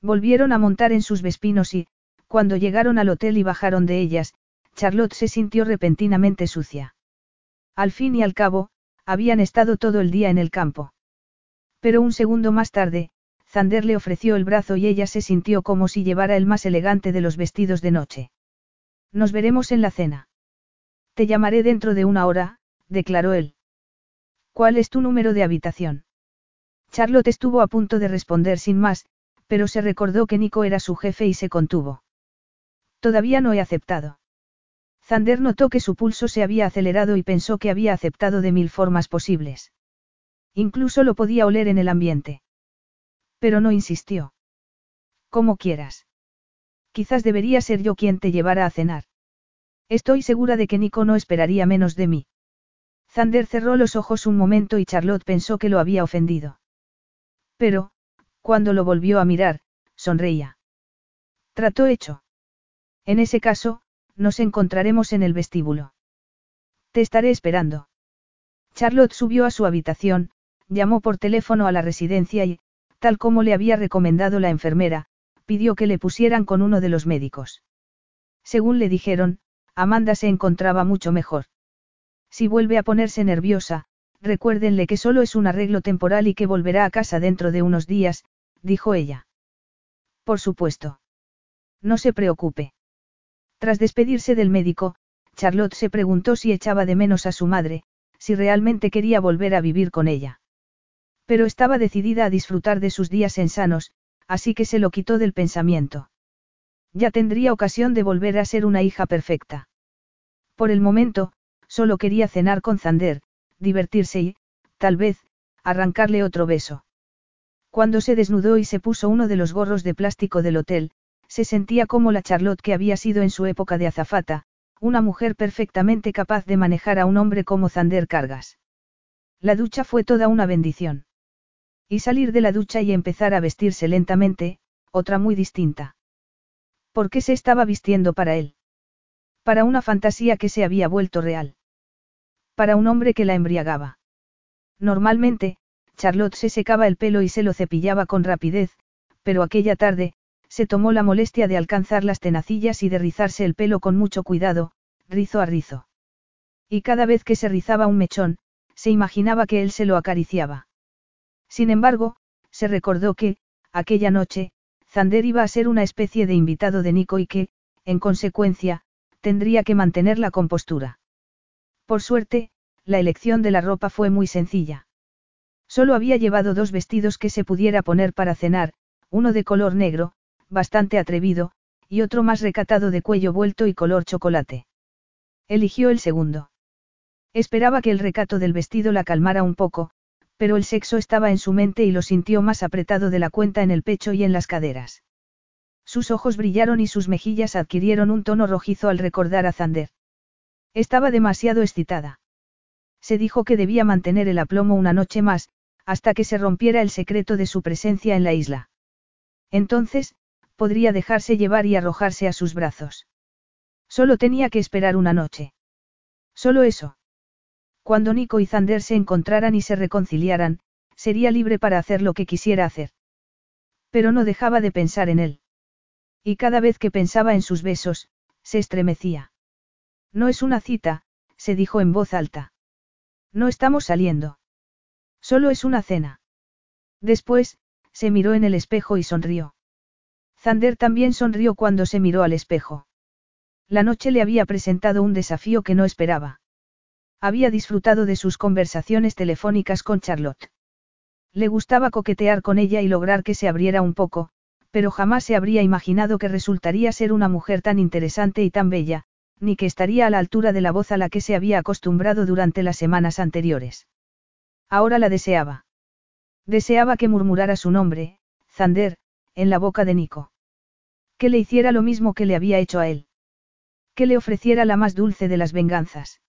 Volvieron a montar en sus vespinos y, cuando llegaron al hotel y bajaron de ellas, Charlotte se sintió repentinamente sucia. Al fin y al cabo, habían estado todo el día en el campo. Pero un segundo más tarde, Zander le ofreció el brazo y ella se sintió como si llevara el más elegante de los vestidos de noche. Nos veremos en la cena. Te llamaré dentro de una hora, declaró él. ¿Cuál es tu número de habitación? Charlotte estuvo a punto de responder sin más, pero se recordó que Nico era su jefe y se contuvo. Todavía no he aceptado. Zander notó que su pulso se había acelerado y pensó que había aceptado de mil formas posibles. Incluso lo podía oler en el ambiente. Pero no insistió. Como quieras. Quizás debería ser yo quien te llevara a cenar. Estoy segura de que Nico no esperaría menos de mí. Zander cerró los ojos un momento y Charlotte pensó que lo había ofendido. Pero, cuando lo volvió a mirar, sonreía. Trató hecho. En ese caso, nos encontraremos en el vestíbulo. Te estaré esperando. Charlotte subió a su habitación, llamó por teléfono a la residencia y, tal como le había recomendado la enfermera, pidió que le pusieran con uno de los médicos. Según le dijeron, Amanda se encontraba mucho mejor. Si vuelve a ponerse nerviosa, recuérdenle que solo es un arreglo temporal y que volverá a casa dentro de unos días, dijo ella. Por supuesto. No se preocupe. Tras despedirse del médico, Charlotte se preguntó si echaba de menos a su madre, si realmente quería volver a vivir con ella. Pero estaba decidida a disfrutar de sus días en sanos, así que se lo quitó del pensamiento. Ya tendría ocasión de volver a ser una hija perfecta. Por el momento, solo quería cenar con Zander, divertirse y, tal vez, arrancarle otro beso. Cuando se desnudó y se puso uno de los gorros de plástico del hotel, se sentía como la Charlotte que había sido en su época de azafata, una mujer perfectamente capaz de manejar a un hombre como Zander Cargas. La ducha fue toda una bendición. Y salir de la ducha y empezar a vestirse lentamente, otra muy distinta. ¿Por qué se estaba vistiendo para él? Para una fantasía que se había vuelto real. Para un hombre que la embriagaba. Normalmente, Charlotte se secaba el pelo y se lo cepillaba con rapidez, pero aquella tarde, se tomó la molestia de alcanzar las tenacillas y de rizarse el pelo con mucho cuidado, rizo a rizo. Y cada vez que se rizaba un mechón, se imaginaba que él se lo acariciaba. Sin embargo, se recordó que, aquella noche, Zander iba a ser una especie de invitado de Nico y que, en consecuencia, tendría que mantener la compostura. Por suerte, la elección de la ropa fue muy sencilla. Solo había llevado dos vestidos que se pudiera poner para cenar, uno de color negro, bastante atrevido, y otro más recatado de cuello vuelto y color chocolate. Eligió el segundo. Esperaba que el recato del vestido la calmara un poco, pero el sexo estaba en su mente y lo sintió más apretado de la cuenta en el pecho y en las caderas. Sus ojos brillaron y sus mejillas adquirieron un tono rojizo al recordar a Zander. Estaba demasiado excitada. Se dijo que debía mantener el aplomo una noche más, hasta que se rompiera el secreto de su presencia en la isla. Entonces, podría dejarse llevar y arrojarse a sus brazos. Solo tenía que esperar una noche. Solo eso. Cuando Nico y Zander se encontraran y se reconciliaran, sería libre para hacer lo que quisiera hacer. Pero no dejaba de pensar en él. Y cada vez que pensaba en sus besos, se estremecía. No es una cita, se dijo en voz alta. No estamos saliendo. Solo es una cena. Después, se miró en el espejo y sonrió. Zander también sonrió cuando se miró al espejo. La noche le había presentado un desafío que no esperaba. Había disfrutado de sus conversaciones telefónicas con Charlotte. Le gustaba coquetear con ella y lograr que se abriera un poco, pero jamás se habría imaginado que resultaría ser una mujer tan interesante y tan bella, ni que estaría a la altura de la voz a la que se había acostumbrado durante las semanas anteriores. Ahora la deseaba. Deseaba que murmurara su nombre, Zander, en la boca de Nico. Que le hiciera lo mismo que le había hecho a él. Que le ofreciera la más dulce de las venganzas.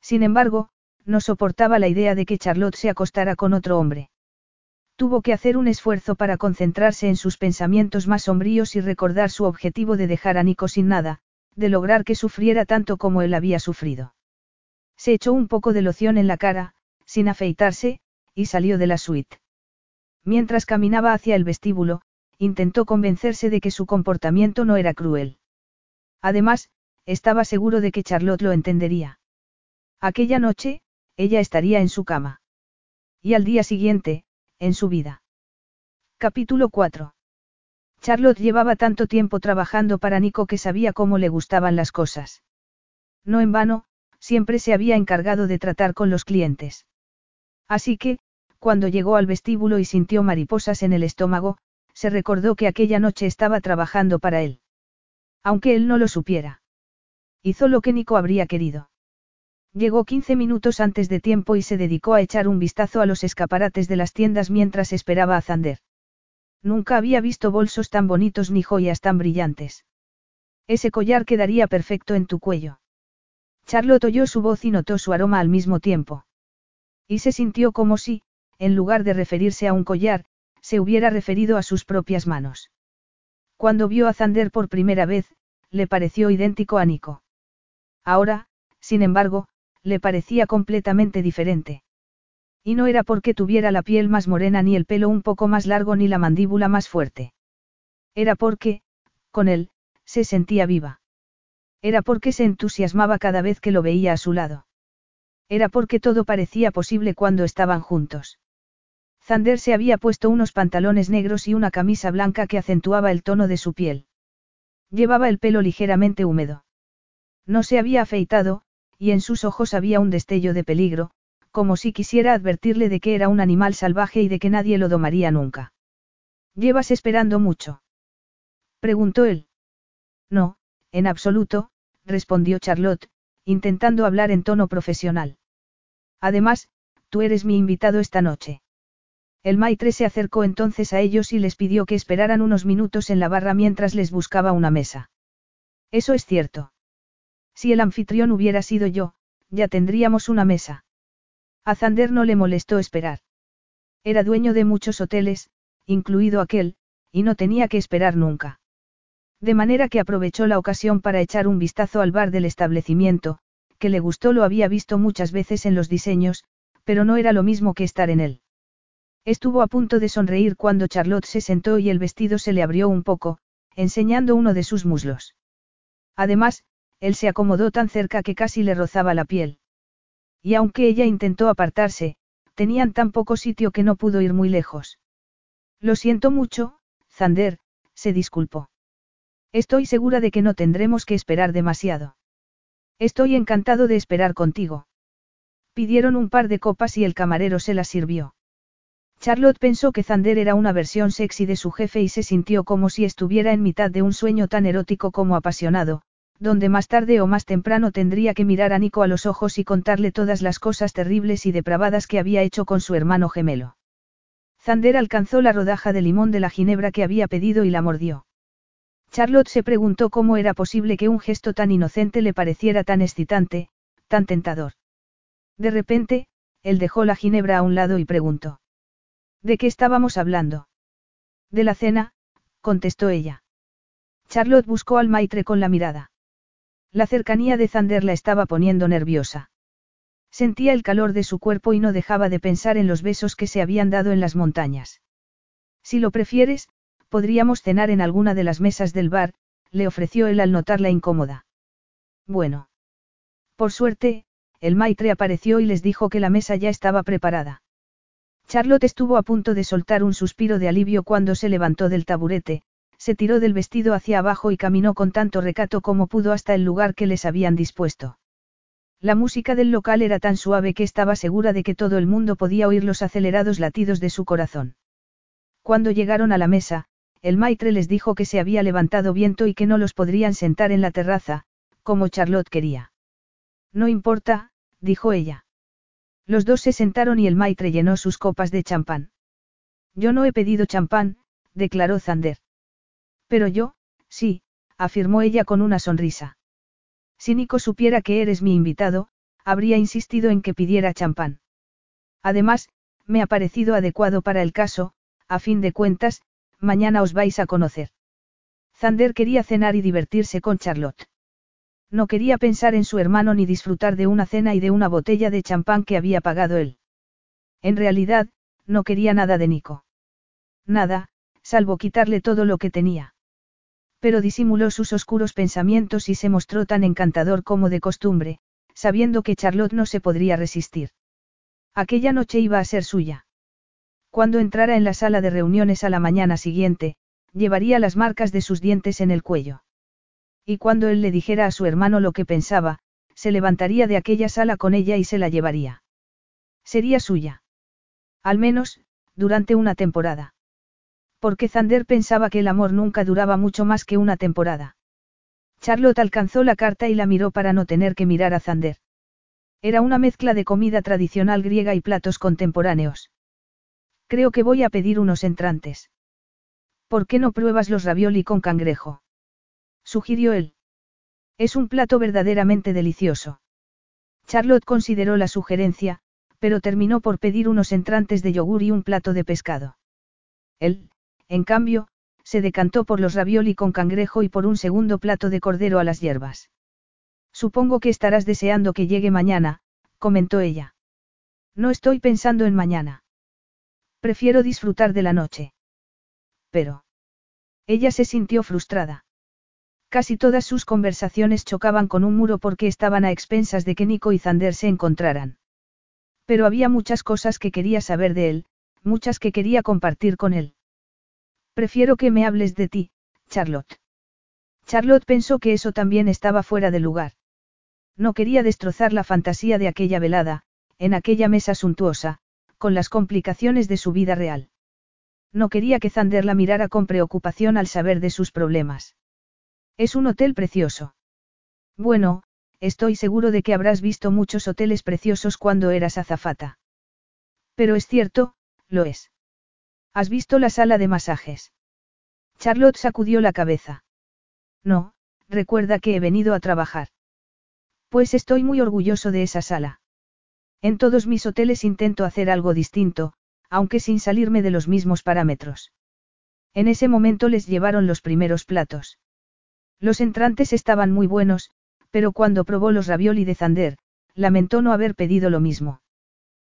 Sin embargo, no soportaba la idea de que Charlotte se acostara con otro hombre. Tuvo que hacer un esfuerzo para concentrarse en sus pensamientos más sombríos y recordar su objetivo de dejar a Nico sin nada, de lograr que sufriera tanto como él había sufrido. Se echó un poco de loción en la cara, sin afeitarse, y salió de la suite. Mientras caminaba hacia el vestíbulo, intentó convencerse de que su comportamiento no era cruel. Además, estaba seguro de que Charlotte lo entendería. Aquella noche, ella estaría en su cama. Y al día siguiente, en su vida. Capítulo 4. Charlotte llevaba tanto tiempo trabajando para Nico que sabía cómo le gustaban las cosas. No en vano, siempre se había encargado de tratar con los clientes. Así que, cuando llegó al vestíbulo y sintió mariposas en el estómago, se recordó que aquella noche estaba trabajando para él. Aunque él no lo supiera. Hizo lo que Nico habría querido. Llegó 15 minutos antes de tiempo y se dedicó a echar un vistazo a los escaparates de las tiendas mientras esperaba a Zander. Nunca había visto bolsos tan bonitos ni joyas tan brillantes. Ese collar quedaría perfecto en tu cuello. Charlotte oyó su voz y notó su aroma al mismo tiempo. Y se sintió como si, en lugar de referirse a un collar, se hubiera referido a sus propias manos. Cuando vio a Zander por primera vez, le pareció idéntico a Nico. Ahora, sin embargo, le parecía completamente diferente. Y no era porque tuviera la piel más morena ni el pelo un poco más largo ni la mandíbula más fuerte. Era porque, con él, se sentía viva. Era porque se entusiasmaba cada vez que lo veía a su lado. Era porque todo parecía posible cuando estaban juntos. Zander se había puesto unos pantalones negros y una camisa blanca que acentuaba el tono de su piel. Llevaba el pelo ligeramente húmedo. No se había afeitado, y en sus ojos había un destello de peligro, como si quisiera advertirle de que era un animal salvaje y de que nadie lo domaría nunca. ¿Llevas esperando mucho? preguntó él. No, en absoluto, respondió Charlotte, intentando hablar en tono profesional. Además, tú eres mi invitado esta noche. El maitre se acercó entonces a ellos y les pidió que esperaran unos minutos en la barra mientras les buscaba una mesa. Eso es cierto. Si el anfitrión hubiera sido yo, ya tendríamos una mesa. A Zander no le molestó esperar. Era dueño de muchos hoteles, incluido aquel, y no tenía que esperar nunca. De manera que aprovechó la ocasión para echar un vistazo al bar del establecimiento, que le gustó lo había visto muchas veces en los diseños, pero no era lo mismo que estar en él. Estuvo a punto de sonreír cuando Charlotte se sentó y el vestido se le abrió un poco, enseñando uno de sus muslos. Además, él se acomodó tan cerca que casi le rozaba la piel. Y aunque ella intentó apartarse, tenían tan poco sitio que no pudo ir muy lejos. Lo siento mucho, Zander, se disculpó. Estoy segura de que no tendremos que esperar demasiado. Estoy encantado de esperar contigo. Pidieron un par de copas y el camarero se las sirvió. Charlotte pensó que Zander era una versión sexy de su jefe y se sintió como si estuviera en mitad de un sueño tan erótico como apasionado, donde más tarde o más temprano tendría que mirar a Nico a los ojos y contarle todas las cosas terribles y depravadas que había hecho con su hermano gemelo. Zander alcanzó la rodaja de limón de la ginebra que había pedido y la mordió. Charlotte se preguntó cómo era posible que un gesto tan inocente le pareciera tan excitante, tan tentador. De repente, él dejó la ginebra a un lado y preguntó. ¿De qué estábamos hablando? De la cena, contestó ella. Charlotte buscó al maitre con la mirada. La cercanía de Zander la estaba poniendo nerviosa. Sentía el calor de su cuerpo y no dejaba de pensar en los besos que se habían dado en las montañas. Si lo prefieres, podríamos cenar en alguna de las mesas del bar, le ofreció él al notarla incómoda. Bueno. Por suerte, el maitre apareció y les dijo que la mesa ya estaba preparada. Charlotte estuvo a punto de soltar un suspiro de alivio cuando se levantó del taburete, se tiró del vestido hacia abajo y caminó con tanto recato como pudo hasta el lugar que les habían dispuesto. La música del local era tan suave que estaba segura de que todo el mundo podía oír los acelerados latidos de su corazón. Cuando llegaron a la mesa, el maitre les dijo que se había levantado viento y que no los podrían sentar en la terraza, como Charlotte quería. No importa, dijo ella. Los dos se sentaron y el maitre llenó sus copas de champán. Yo no he pedido champán, declaró Zander. Pero yo, sí, afirmó ella con una sonrisa. Si Nico supiera que eres mi invitado, habría insistido en que pidiera champán. Además, me ha parecido adecuado para el caso, a fin de cuentas, mañana os vais a conocer. Zander quería cenar y divertirse con Charlotte. No quería pensar en su hermano ni disfrutar de una cena y de una botella de champán que había pagado él. En realidad, no quería nada de Nico. Nada, salvo quitarle todo lo que tenía. Pero disimuló sus oscuros pensamientos y se mostró tan encantador como de costumbre, sabiendo que Charlotte no se podría resistir. Aquella noche iba a ser suya. Cuando entrara en la sala de reuniones a la mañana siguiente, llevaría las marcas de sus dientes en el cuello. Y cuando él le dijera a su hermano lo que pensaba, se levantaría de aquella sala con ella y se la llevaría. Sería suya. Al menos, durante una temporada. Porque Zander pensaba que el amor nunca duraba mucho más que una temporada. Charlotte alcanzó la carta y la miró para no tener que mirar a Zander. Era una mezcla de comida tradicional griega y platos contemporáneos. Creo que voy a pedir unos entrantes. ¿Por qué no pruebas los ravioli con cangrejo? sugirió él. Es un plato verdaderamente delicioso. Charlotte consideró la sugerencia, pero terminó por pedir unos entrantes de yogur y un plato de pescado. Él, en cambio, se decantó por los ravioli con cangrejo y por un segundo plato de cordero a las hierbas. Supongo que estarás deseando que llegue mañana, comentó ella. No estoy pensando en mañana. Prefiero disfrutar de la noche. Pero. Ella se sintió frustrada. Casi todas sus conversaciones chocaban con un muro porque estaban a expensas de que Nico y Zander se encontraran. Pero había muchas cosas que quería saber de él, muchas que quería compartir con él. Prefiero que me hables de ti, Charlotte. Charlotte pensó que eso también estaba fuera de lugar. No quería destrozar la fantasía de aquella velada, en aquella mesa suntuosa, con las complicaciones de su vida real. No quería que Zander la mirara con preocupación al saber de sus problemas. Es un hotel precioso. Bueno, estoy seguro de que habrás visto muchos hoteles preciosos cuando eras azafata. Pero es cierto, lo es. ¿Has visto la sala de masajes? Charlotte sacudió la cabeza. No, recuerda que he venido a trabajar. Pues estoy muy orgulloso de esa sala. En todos mis hoteles intento hacer algo distinto, aunque sin salirme de los mismos parámetros. En ese momento les llevaron los primeros platos. Los entrantes estaban muy buenos, pero cuando probó los ravioli de Zander, lamentó no haber pedido lo mismo.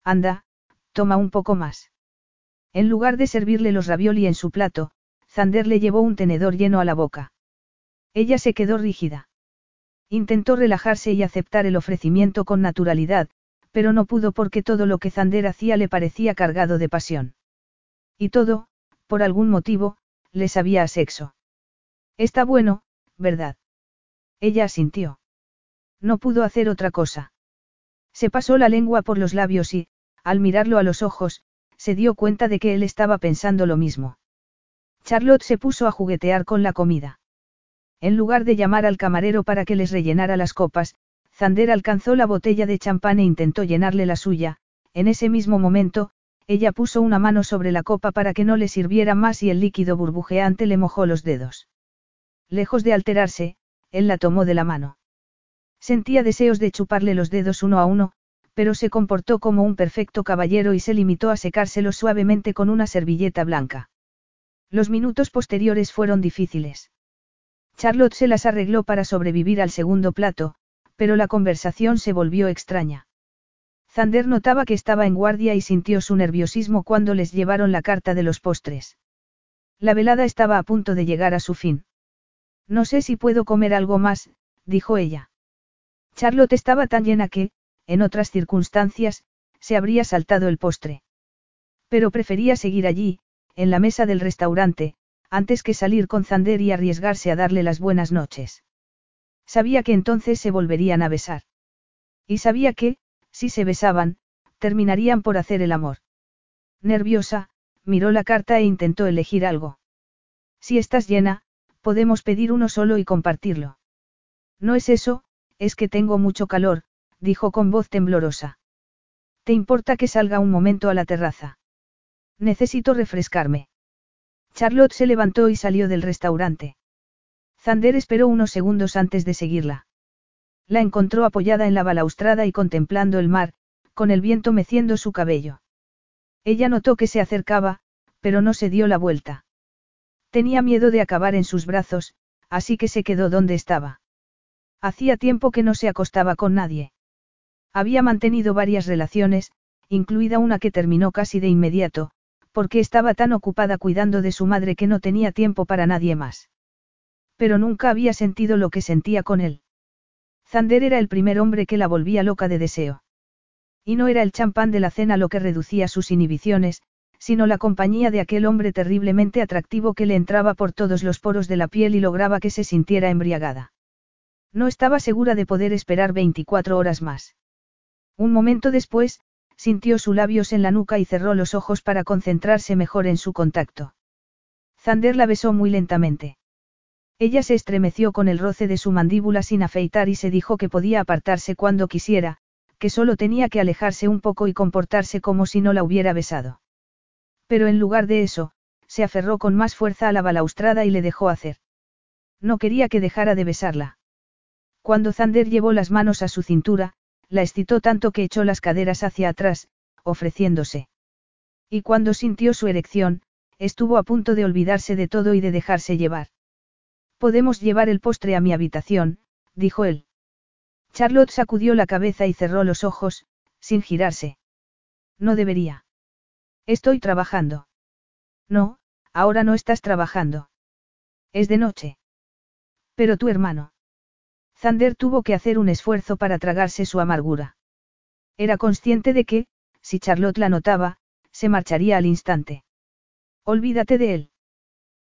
Anda, toma un poco más. En lugar de servirle los ravioli en su plato, Zander le llevó un tenedor lleno a la boca. Ella se quedó rígida. Intentó relajarse y aceptar el ofrecimiento con naturalidad, pero no pudo porque todo lo que Zander hacía le parecía cargado de pasión. Y todo, por algún motivo, le sabía a sexo. Está bueno, ¿verdad? Ella asintió. No pudo hacer otra cosa. Se pasó la lengua por los labios y, al mirarlo a los ojos, se dio cuenta de que él estaba pensando lo mismo. Charlotte se puso a juguetear con la comida. En lugar de llamar al camarero para que les rellenara las copas, Zander alcanzó la botella de champán e intentó llenarle la suya, en ese mismo momento, ella puso una mano sobre la copa para que no le sirviera más y el líquido burbujeante le mojó los dedos. Lejos de alterarse, él la tomó de la mano. Sentía deseos de chuparle los dedos uno a uno, pero se comportó como un perfecto caballero y se limitó a secárselos suavemente con una servilleta blanca. Los minutos posteriores fueron difíciles. Charlotte se las arregló para sobrevivir al segundo plato, pero la conversación se volvió extraña. Zander notaba que estaba en guardia y sintió su nerviosismo cuando les llevaron la carta de los postres. La velada estaba a punto de llegar a su fin. No sé si puedo comer algo más, dijo ella. Charlotte estaba tan llena que, en otras circunstancias, se habría saltado el postre. Pero prefería seguir allí, en la mesa del restaurante, antes que salir con Zander y arriesgarse a darle las buenas noches. Sabía que entonces se volverían a besar. Y sabía que, si se besaban, terminarían por hacer el amor. Nerviosa, miró la carta e intentó elegir algo. Si estás llena, podemos pedir uno solo y compartirlo. No es eso, es que tengo mucho calor, dijo con voz temblorosa. ¿Te importa que salga un momento a la terraza? Necesito refrescarme. Charlotte se levantó y salió del restaurante. Zander esperó unos segundos antes de seguirla. La encontró apoyada en la balaustrada y contemplando el mar, con el viento meciendo su cabello. Ella notó que se acercaba, pero no se dio la vuelta. Tenía miedo de acabar en sus brazos, así que se quedó donde estaba. Hacía tiempo que no se acostaba con nadie. Había mantenido varias relaciones, incluida una que terminó casi de inmediato, porque estaba tan ocupada cuidando de su madre que no tenía tiempo para nadie más. Pero nunca había sentido lo que sentía con él. Zander era el primer hombre que la volvía loca de deseo. Y no era el champán de la cena lo que reducía sus inhibiciones, sino la compañía de aquel hombre terriblemente atractivo que le entraba por todos los poros de la piel y lograba que se sintiera embriagada. No estaba segura de poder esperar 24 horas más. Un momento después, sintió sus labios en la nuca y cerró los ojos para concentrarse mejor en su contacto. Zander la besó muy lentamente. Ella se estremeció con el roce de su mandíbula sin afeitar y se dijo que podía apartarse cuando quisiera, que solo tenía que alejarse un poco y comportarse como si no la hubiera besado. Pero en lugar de eso, se aferró con más fuerza a la balaustrada y le dejó hacer. No quería que dejara de besarla. Cuando Zander llevó las manos a su cintura, la excitó tanto que echó las caderas hacia atrás, ofreciéndose. Y cuando sintió su erección, estuvo a punto de olvidarse de todo y de dejarse llevar. Podemos llevar el postre a mi habitación, dijo él. Charlotte sacudió la cabeza y cerró los ojos, sin girarse. No debería. Estoy trabajando. No, ahora no estás trabajando. Es de noche. Pero tu hermano. Zander tuvo que hacer un esfuerzo para tragarse su amargura. Era consciente de que, si Charlotte la notaba, se marcharía al instante. Olvídate de él.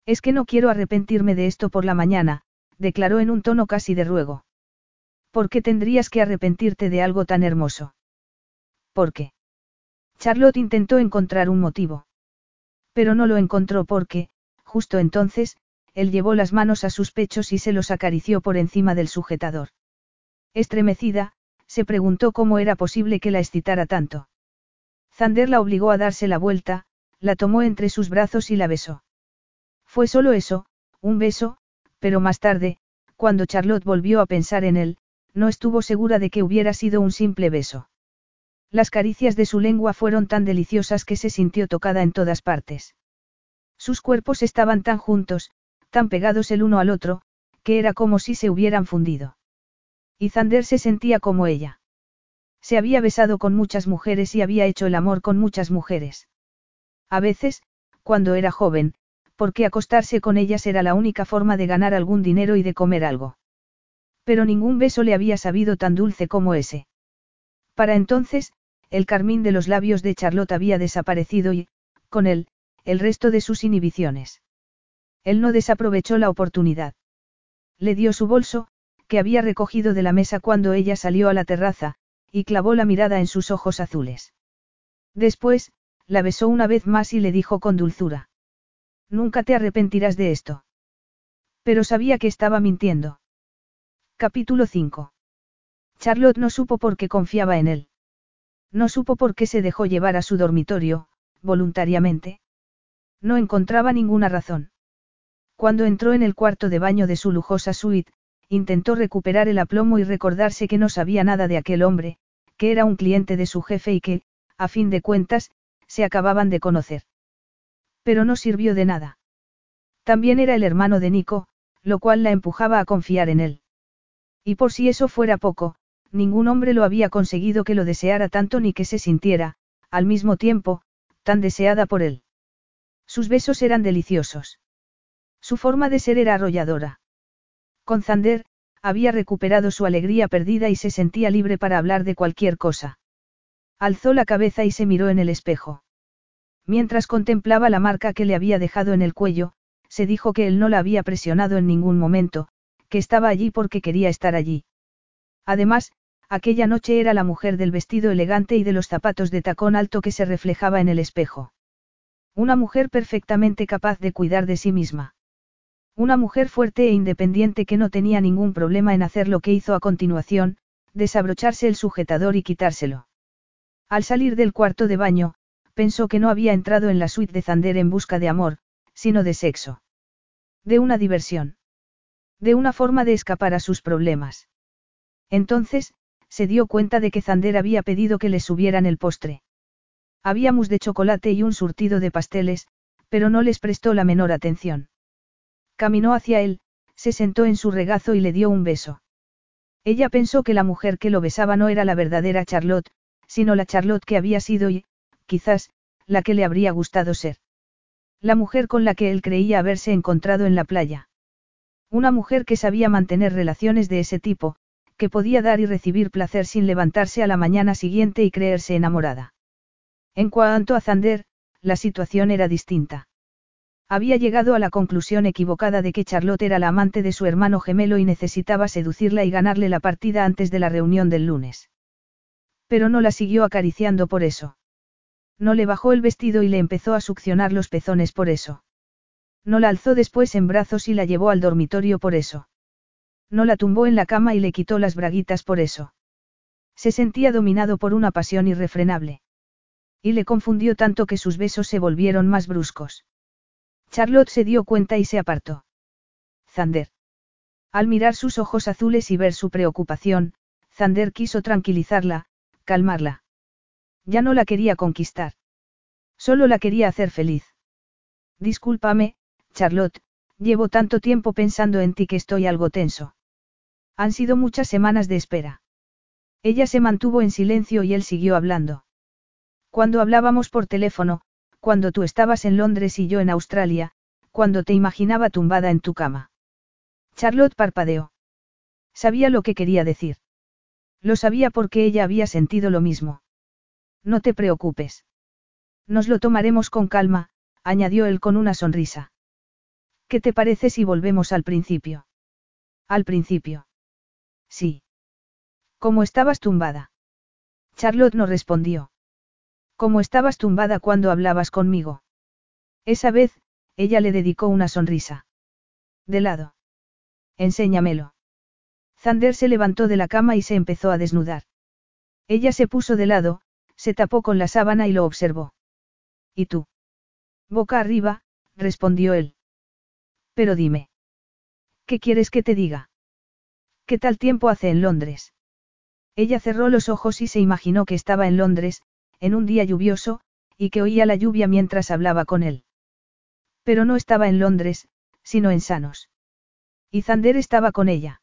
Es que no quiero arrepentirme de esto por la mañana, declaró en un tono casi de ruego. ¿Por qué tendrías que arrepentirte de algo tan hermoso? ¿Por qué? Charlotte intentó encontrar un motivo. Pero no lo encontró porque, justo entonces, él llevó las manos a sus pechos y se los acarició por encima del sujetador. Estremecida, se preguntó cómo era posible que la excitara tanto. Zander la obligó a darse la vuelta, la tomó entre sus brazos y la besó. Fue solo eso, un beso, pero más tarde, cuando Charlotte volvió a pensar en él, no estuvo segura de que hubiera sido un simple beso. Las caricias de su lengua fueron tan deliciosas que se sintió tocada en todas partes. Sus cuerpos estaban tan juntos, tan pegados el uno al otro, que era como si se hubieran fundido. Y Zander se sentía como ella. Se había besado con muchas mujeres y había hecho el amor con muchas mujeres. A veces, cuando era joven, porque acostarse con ellas era la única forma de ganar algún dinero y de comer algo. Pero ningún beso le había sabido tan dulce como ese. Para entonces, el carmín de los labios de Charlotte había desaparecido y, con él, el resto de sus inhibiciones. Él no desaprovechó la oportunidad. Le dio su bolso, que había recogido de la mesa cuando ella salió a la terraza, y clavó la mirada en sus ojos azules. Después, la besó una vez más y le dijo con dulzura. Nunca te arrepentirás de esto. Pero sabía que estaba mintiendo. Capítulo 5. Charlotte no supo por qué confiaba en él. No supo por qué se dejó llevar a su dormitorio, voluntariamente. No encontraba ninguna razón. Cuando entró en el cuarto de baño de su lujosa suite, intentó recuperar el aplomo y recordarse que no sabía nada de aquel hombre, que era un cliente de su jefe y que, a fin de cuentas, se acababan de conocer. Pero no sirvió de nada. También era el hermano de Nico, lo cual la empujaba a confiar en él. Y por si eso fuera poco, ningún hombre lo había conseguido que lo deseara tanto ni que se sintiera, al mismo tiempo, tan deseada por él. Sus besos eran deliciosos. Su forma de ser era arrolladora. Con Zander, había recuperado su alegría perdida y se sentía libre para hablar de cualquier cosa. Alzó la cabeza y se miró en el espejo. Mientras contemplaba la marca que le había dejado en el cuello, se dijo que él no la había presionado en ningún momento, que estaba allí porque quería estar allí. Además, aquella noche era la mujer del vestido elegante y de los zapatos de tacón alto que se reflejaba en el espejo. Una mujer perfectamente capaz de cuidar de sí misma. Una mujer fuerte e independiente que no tenía ningún problema en hacer lo que hizo a continuación, desabrocharse el sujetador y quitárselo. Al salir del cuarto de baño, pensó que no había entrado en la suite de Zander en busca de amor, sino de sexo. De una diversión. De una forma de escapar a sus problemas. Entonces, se dio cuenta de que Zander había pedido que le subieran el postre. Había de chocolate y un surtido de pasteles, pero no les prestó la menor atención. Caminó hacia él, se sentó en su regazo y le dio un beso. Ella pensó que la mujer que lo besaba no era la verdadera Charlotte, sino la Charlotte que había sido y, quizás, la que le habría gustado ser. La mujer con la que él creía haberse encontrado en la playa. Una mujer que sabía mantener relaciones de ese tipo, que podía dar y recibir placer sin levantarse a la mañana siguiente y creerse enamorada. En cuanto a Zander, la situación era distinta. Había llegado a la conclusión equivocada de que Charlotte era la amante de su hermano gemelo y necesitaba seducirla y ganarle la partida antes de la reunión del lunes. Pero no la siguió acariciando por eso. No le bajó el vestido y le empezó a succionar los pezones por eso. No la alzó después en brazos y la llevó al dormitorio por eso. No la tumbó en la cama y le quitó las braguitas por eso. Se sentía dominado por una pasión irrefrenable. Y le confundió tanto que sus besos se volvieron más bruscos. Charlotte se dio cuenta y se apartó. Zander. Al mirar sus ojos azules y ver su preocupación, Zander quiso tranquilizarla, calmarla. Ya no la quería conquistar. Solo la quería hacer feliz. Discúlpame, Charlotte, llevo tanto tiempo pensando en ti que estoy algo tenso. Han sido muchas semanas de espera. Ella se mantuvo en silencio y él siguió hablando. Cuando hablábamos por teléfono, cuando tú estabas en Londres y yo en Australia, cuando te imaginaba tumbada en tu cama. Charlotte parpadeó. Sabía lo que quería decir. Lo sabía porque ella había sentido lo mismo. No te preocupes. Nos lo tomaremos con calma, añadió él con una sonrisa. ¿Qué te parece si volvemos al principio? Al principio. Sí. ¿Cómo estabas tumbada? Charlotte no respondió. ¿Cómo estabas tumbada cuando hablabas conmigo? Esa vez, ella le dedicó una sonrisa. De lado. Enséñamelo. Zander se levantó de la cama y se empezó a desnudar. Ella se puso de lado, se tapó con la sábana y lo observó. ¿Y tú? Boca arriba, respondió él. Pero dime. ¿Qué quieres que te diga? ¿Qué tal tiempo hace en Londres? Ella cerró los ojos y se imaginó que estaba en Londres, en un día lluvioso, y que oía la lluvia mientras hablaba con él. Pero no estaba en Londres, sino en Sanos. Y Zander estaba con ella.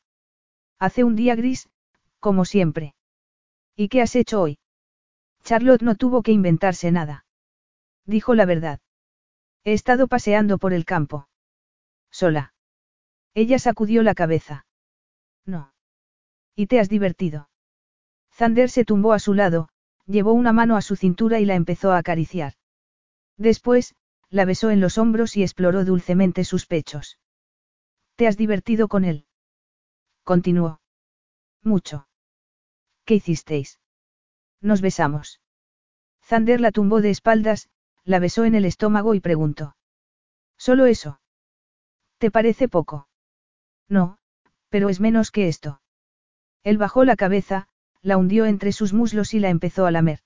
Hace un día gris, como siempre. ¿Y qué has hecho hoy? Charlotte no tuvo que inventarse nada. Dijo la verdad. He estado paseando por el campo. Sola. Ella sacudió la cabeza. No. ¿Y te has divertido? Zander se tumbó a su lado, llevó una mano a su cintura y la empezó a acariciar. Después, la besó en los hombros y exploró dulcemente sus pechos. ¿Te has divertido con él? Continuó. Mucho. ¿Qué hicisteis? Nos besamos. Zander la tumbó de espaldas, la besó en el estómago y preguntó. ¿Solo eso? ¿Te parece poco? No, pero es menos que esto. Él bajó la cabeza, la hundió entre sus muslos y la empezó a lamer.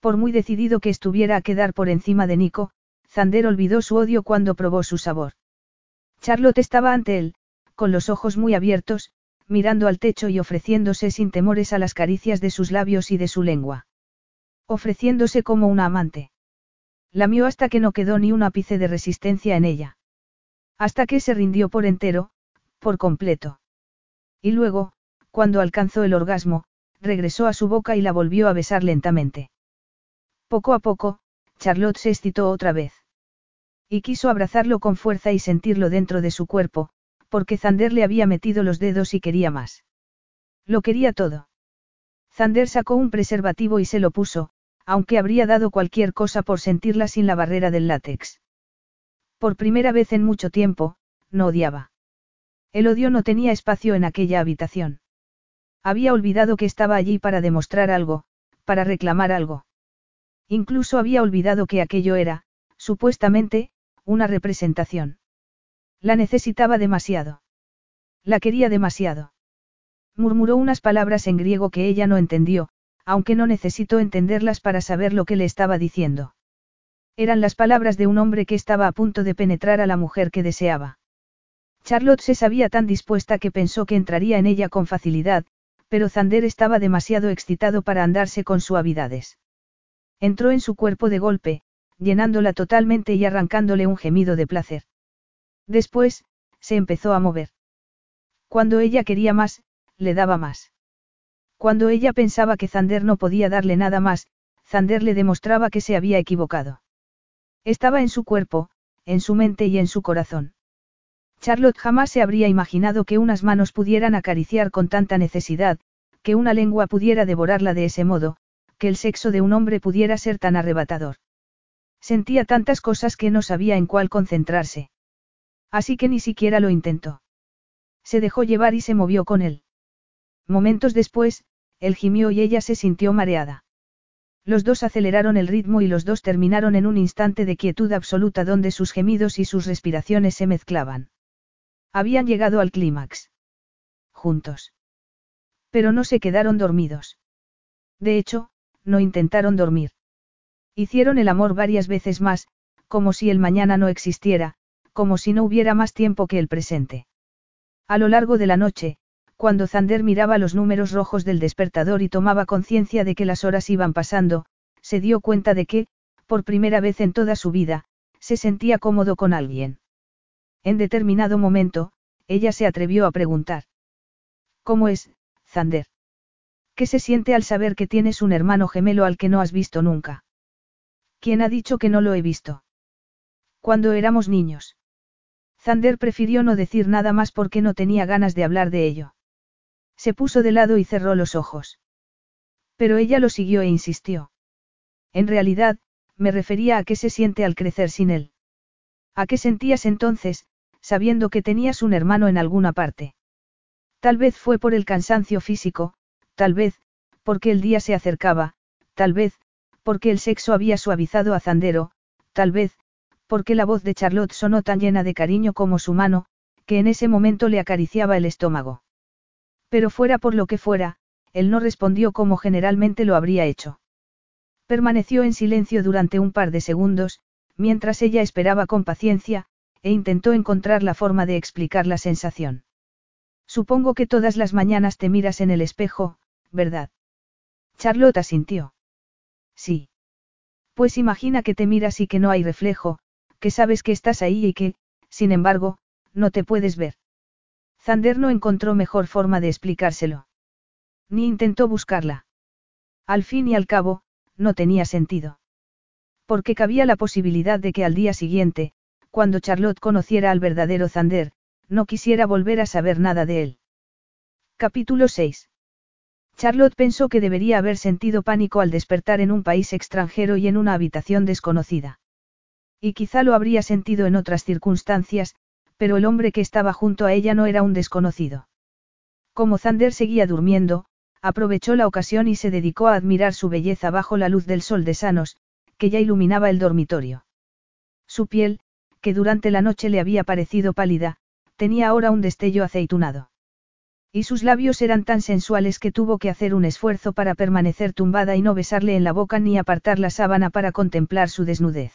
Por muy decidido que estuviera a quedar por encima de Nico, Zander olvidó su odio cuando probó su sabor. Charlotte estaba ante él, con los ojos muy abiertos, mirando al techo y ofreciéndose sin temores a las caricias de sus labios y de su lengua. Ofreciéndose como una amante. Lamió hasta que no quedó ni un ápice de resistencia en ella. Hasta que se rindió por entero, por completo. Y luego, cuando alcanzó el orgasmo, regresó a su boca y la volvió a besar lentamente. Poco a poco, Charlotte se excitó otra vez. Y quiso abrazarlo con fuerza y sentirlo dentro de su cuerpo, porque Zander le había metido los dedos y quería más. Lo quería todo. Zander sacó un preservativo y se lo puso, aunque habría dado cualquier cosa por sentirla sin la barrera del látex. Por primera vez en mucho tiempo, no odiaba. El odio no tenía espacio en aquella habitación. Había olvidado que estaba allí para demostrar algo, para reclamar algo. Incluso había olvidado que aquello era, supuestamente, una representación. La necesitaba demasiado. La quería demasiado. Murmuró unas palabras en griego que ella no entendió, aunque no necesitó entenderlas para saber lo que le estaba diciendo. Eran las palabras de un hombre que estaba a punto de penetrar a la mujer que deseaba. Charlotte se sabía tan dispuesta que pensó que entraría en ella con facilidad, pero Zander estaba demasiado excitado para andarse con suavidades. Entró en su cuerpo de golpe, llenándola totalmente y arrancándole un gemido de placer. Después, se empezó a mover. Cuando ella quería más, le daba más. Cuando ella pensaba que Zander no podía darle nada más, Zander le demostraba que se había equivocado. Estaba en su cuerpo, en su mente y en su corazón. Charlotte jamás se habría imaginado que unas manos pudieran acariciar con tanta necesidad, que una lengua pudiera devorarla de ese modo, que el sexo de un hombre pudiera ser tan arrebatador. Sentía tantas cosas que no sabía en cuál concentrarse. Así que ni siquiera lo intentó. Se dejó llevar y se movió con él. Momentos después, él gimió y ella se sintió mareada. Los dos aceleraron el ritmo y los dos terminaron en un instante de quietud absoluta donde sus gemidos y sus respiraciones se mezclaban. Habían llegado al clímax. Juntos. Pero no se quedaron dormidos. De hecho, no intentaron dormir. Hicieron el amor varias veces más, como si el mañana no existiera, como si no hubiera más tiempo que el presente. A lo largo de la noche, cuando Zander miraba los números rojos del despertador y tomaba conciencia de que las horas iban pasando, se dio cuenta de que, por primera vez en toda su vida, se sentía cómodo con alguien. En determinado momento, ella se atrevió a preguntar. ¿Cómo es, Zander? ¿Qué se siente al saber que tienes un hermano gemelo al que no has visto nunca? ¿Quién ha dicho que no lo he visto? Cuando éramos niños. Zander prefirió no decir nada más porque no tenía ganas de hablar de ello. Se puso de lado y cerró los ojos. Pero ella lo siguió e insistió. En realidad, me refería a qué se siente al crecer sin él. ¿A qué sentías entonces, sabiendo que tenías un hermano en alguna parte? Tal vez fue por el cansancio físico, tal vez, porque el día se acercaba, tal vez, porque el sexo había suavizado a Zandero, tal vez, porque la voz de Charlotte sonó tan llena de cariño como su mano, que en ese momento le acariciaba el estómago. Pero fuera por lo que fuera, él no respondió como generalmente lo habría hecho. Permaneció en silencio durante un par de segundos, mientras ella esperaba con paciencia, e intentó encontrar la forma de explicar la sensación. Supongo que todas las mañanas te miras en el espejo, ¿verdad? Charlotte asintió. Sí. Pues imagina que te miras y que no hay reflejo, que sabes que estás ahí y que, sin embargo, no te puedes ver. Zander no encontró mejor forma de explicárselo. Ni intentó buscarla. Al fin y al cabo, no tenía sentido. Porque cabía la posibilidad de que al día siguiente, cuando Charlotte conociera al verdadero Zander, no quisiera volver a saber nada de él. Capítulo 6. Charlotte pensó que debería haber sentido pánico al despertar en un país extranjero y en una habitación desconocida. Y quizá lo habría sentido en otras circunstancias, pero el hombre que estaba junto a ella no era un desconocido. Como Zander seguía durmiendo, aprovechó la ocasión y se dedicó a admirar su belleza bajo la luz del sol de Sanos, que ya iluminaba el dormitorio. Su piel, que durante la noche le había parecido pálida, tenía ahora un destello aceitunado. Y sus labios eran tan sensuales que tuvo que hacer un esfuerzo para permanecer tumbada y no besarle en la boca ni apartar la sábana para contemplar su desnudez.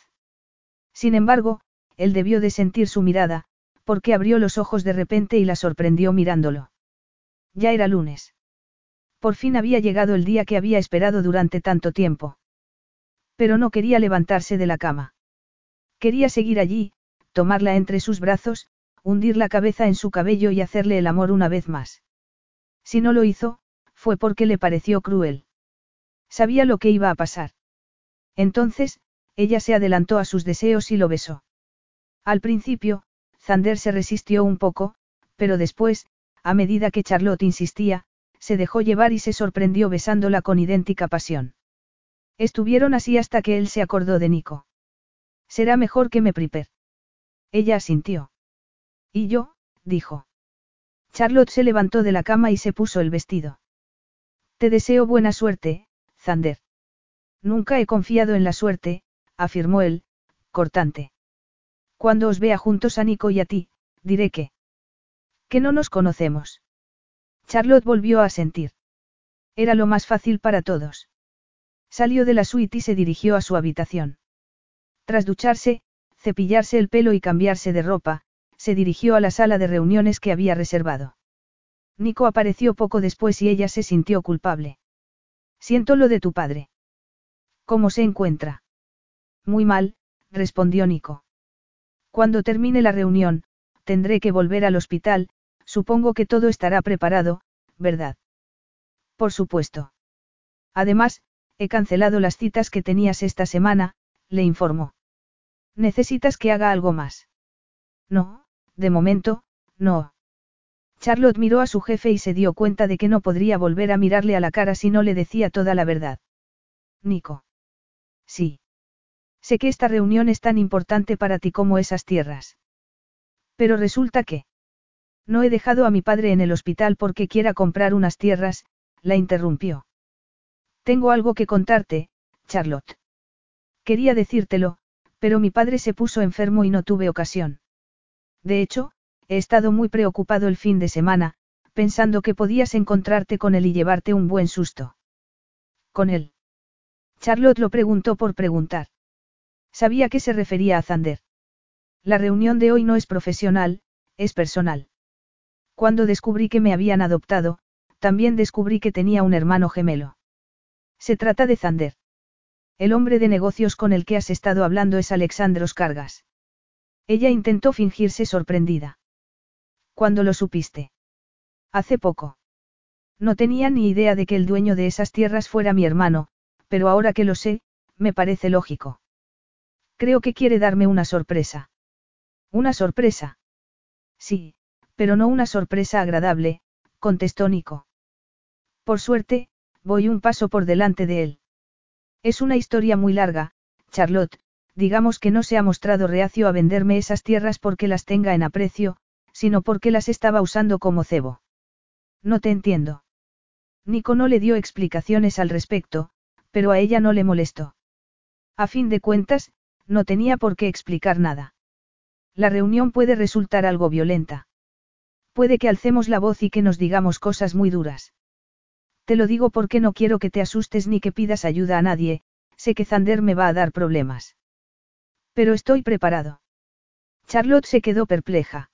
Sin embargo, él debió de sentir su mirada, porque abrió los ojos de repente y la sorprendió mirándolo. Ya era lunes. Por fin había llegado el día que había esperado durante tanto tiempo. Pero no quería levantarse de la cama. Quería seguir allí, tomarla entre sus brazos, hundir la cabeza en su cabello y hacerle el amor una vez más. Si no lo hizo, fue porque le pareció cruel. Sabía lo que iba a pasar. Entonces, ella se adelantó a sus deseos y lo besó. Al principio, Zander se resistió un poco, pero después, a medida que Charlotte insistía, se dejó llevar y se sorprendió besándola con idéntica pasión. Estuvieron así hasta que él se acordó de Nico. Será mejor que me priper. Ella asintió. ¿Y yo? dijo. Charlotte se levantó de la cama y se puso el vestido. Te deseo buena suerte, Zander. Nunca he confiado en la suerte, afirmó él, cortante. Cuando os vea juntos a Nico y a ti, diré que... que no nos conocemos. Charlotte volvió a sentir. Era lo más fácil para todos. Salió de la suite y se dirigió a su habitación. Tras ducharse, cepillarse el pelo y cambiarse de ropa, se dirigió a la sala de reuniones que había reservado. Nico apareció poco después y ella se sintió culpable. Siento lo de tu padre. ¿Cómo se encuentra? Muy mal, respondió Nico. Cuando termine la reunión, tendré que volver al hospital, supongo que todo estará preparado, ¿verdad? Por supuesto. Además, he cancelado las citas que tenías esta semana, le informó. ¿Necesitas que haga algo más? No, de momento, no. Charlotte miró a su jefe y se dio cuenta de que no podría volver a mirarle a la cara si no le decía toda la verdad. Nico. Sí. Sé que esta reunión es tan importante para ti como esas tierras. Pero resulta que... No he dejado a mi padre en el hospital porque quiera comprar unas tierras, la interrumpió. Tengo algo que contarte, Charlotte. Quería decírtelo, pero mi padre se puso enfermo y no tuve ocasión. De hecho, he estado muy preocupado el fin de semana, pensando que podías encontrarte con él y llevarte un buen susto. ¿Con él? Charlotte lo preguntó por preguntar. Sabía que se refería a Zander. La reunión de hoy no es profesional, es personal. Cuando descubrí que me habían adoptado, también descubrí que tenía un hermano gemelo. Se trata de Zander. El hombre de negocios con el que has estado hablando es Alexandros Cargas. Ella intentó fingirse sorprendida. ¿Cuándo lo supiste? Hace poco. No tenía ni idea de que el dueño de esas tierras fuera mi hermano, pero ahora que lo sé, me parece lógico. Creo que quiere darme una sorpresa. ¿Una sorpresa? Sí, pero no una sorpresa agradable, contestó Nico. Por suerte, voy un paso por delante de él. Es una historia muy larga, Charlotte, digamos que no se ha mostrado reacio a venderme esas tierras porque las tenga en aprecio, sino porque las estaba usando como cebo. No te entiendo. Nico no le dio explicaciones al respecto, pero a ella no le molestó. A fin de cuentas, no tenía por qué explicar nada. La reunión puede resultar algo violenta. Puede que alcemos la voz y que nos digamos cosas muy duras. Te lo digo porque no quiero que te asustes ni que pidas ayuda a nadie, sé que Zander me va a dar problemas. Pero estoy preparado. Charlotte se quedó perpleja.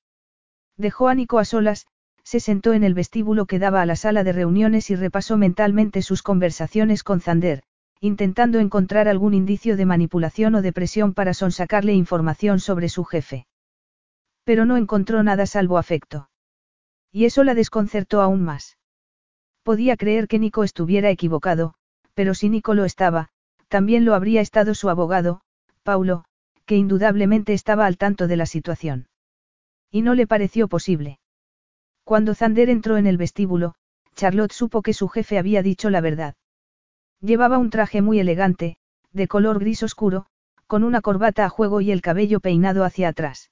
Dejó a Nico a solas, se sentó en el vestíbulo que daba a la sala de reuniones y repasó mentalmente sus conversaciones con Zander, intentando encontrar algún indicio de manipulación o de presión para sonsacarle información sobre su jefe. Pero no encontró nada salvo afecto. Y eso la desconcertó aún más. Podía creer que Nico estuviera equivocado, pero si Nico lo estaba, también lo habría estado su abogado, Paulo, que indudablemente estaba al tanto de la situación. Y no le pareció posible. Cuando Zander entró en el vestíbulo, Charlotte supo que su jefe había dicho la verdad. Llevaba un traje muy elegante, de color gris oscuro, con una corbata a juego y el cabello peinado hacia atrás.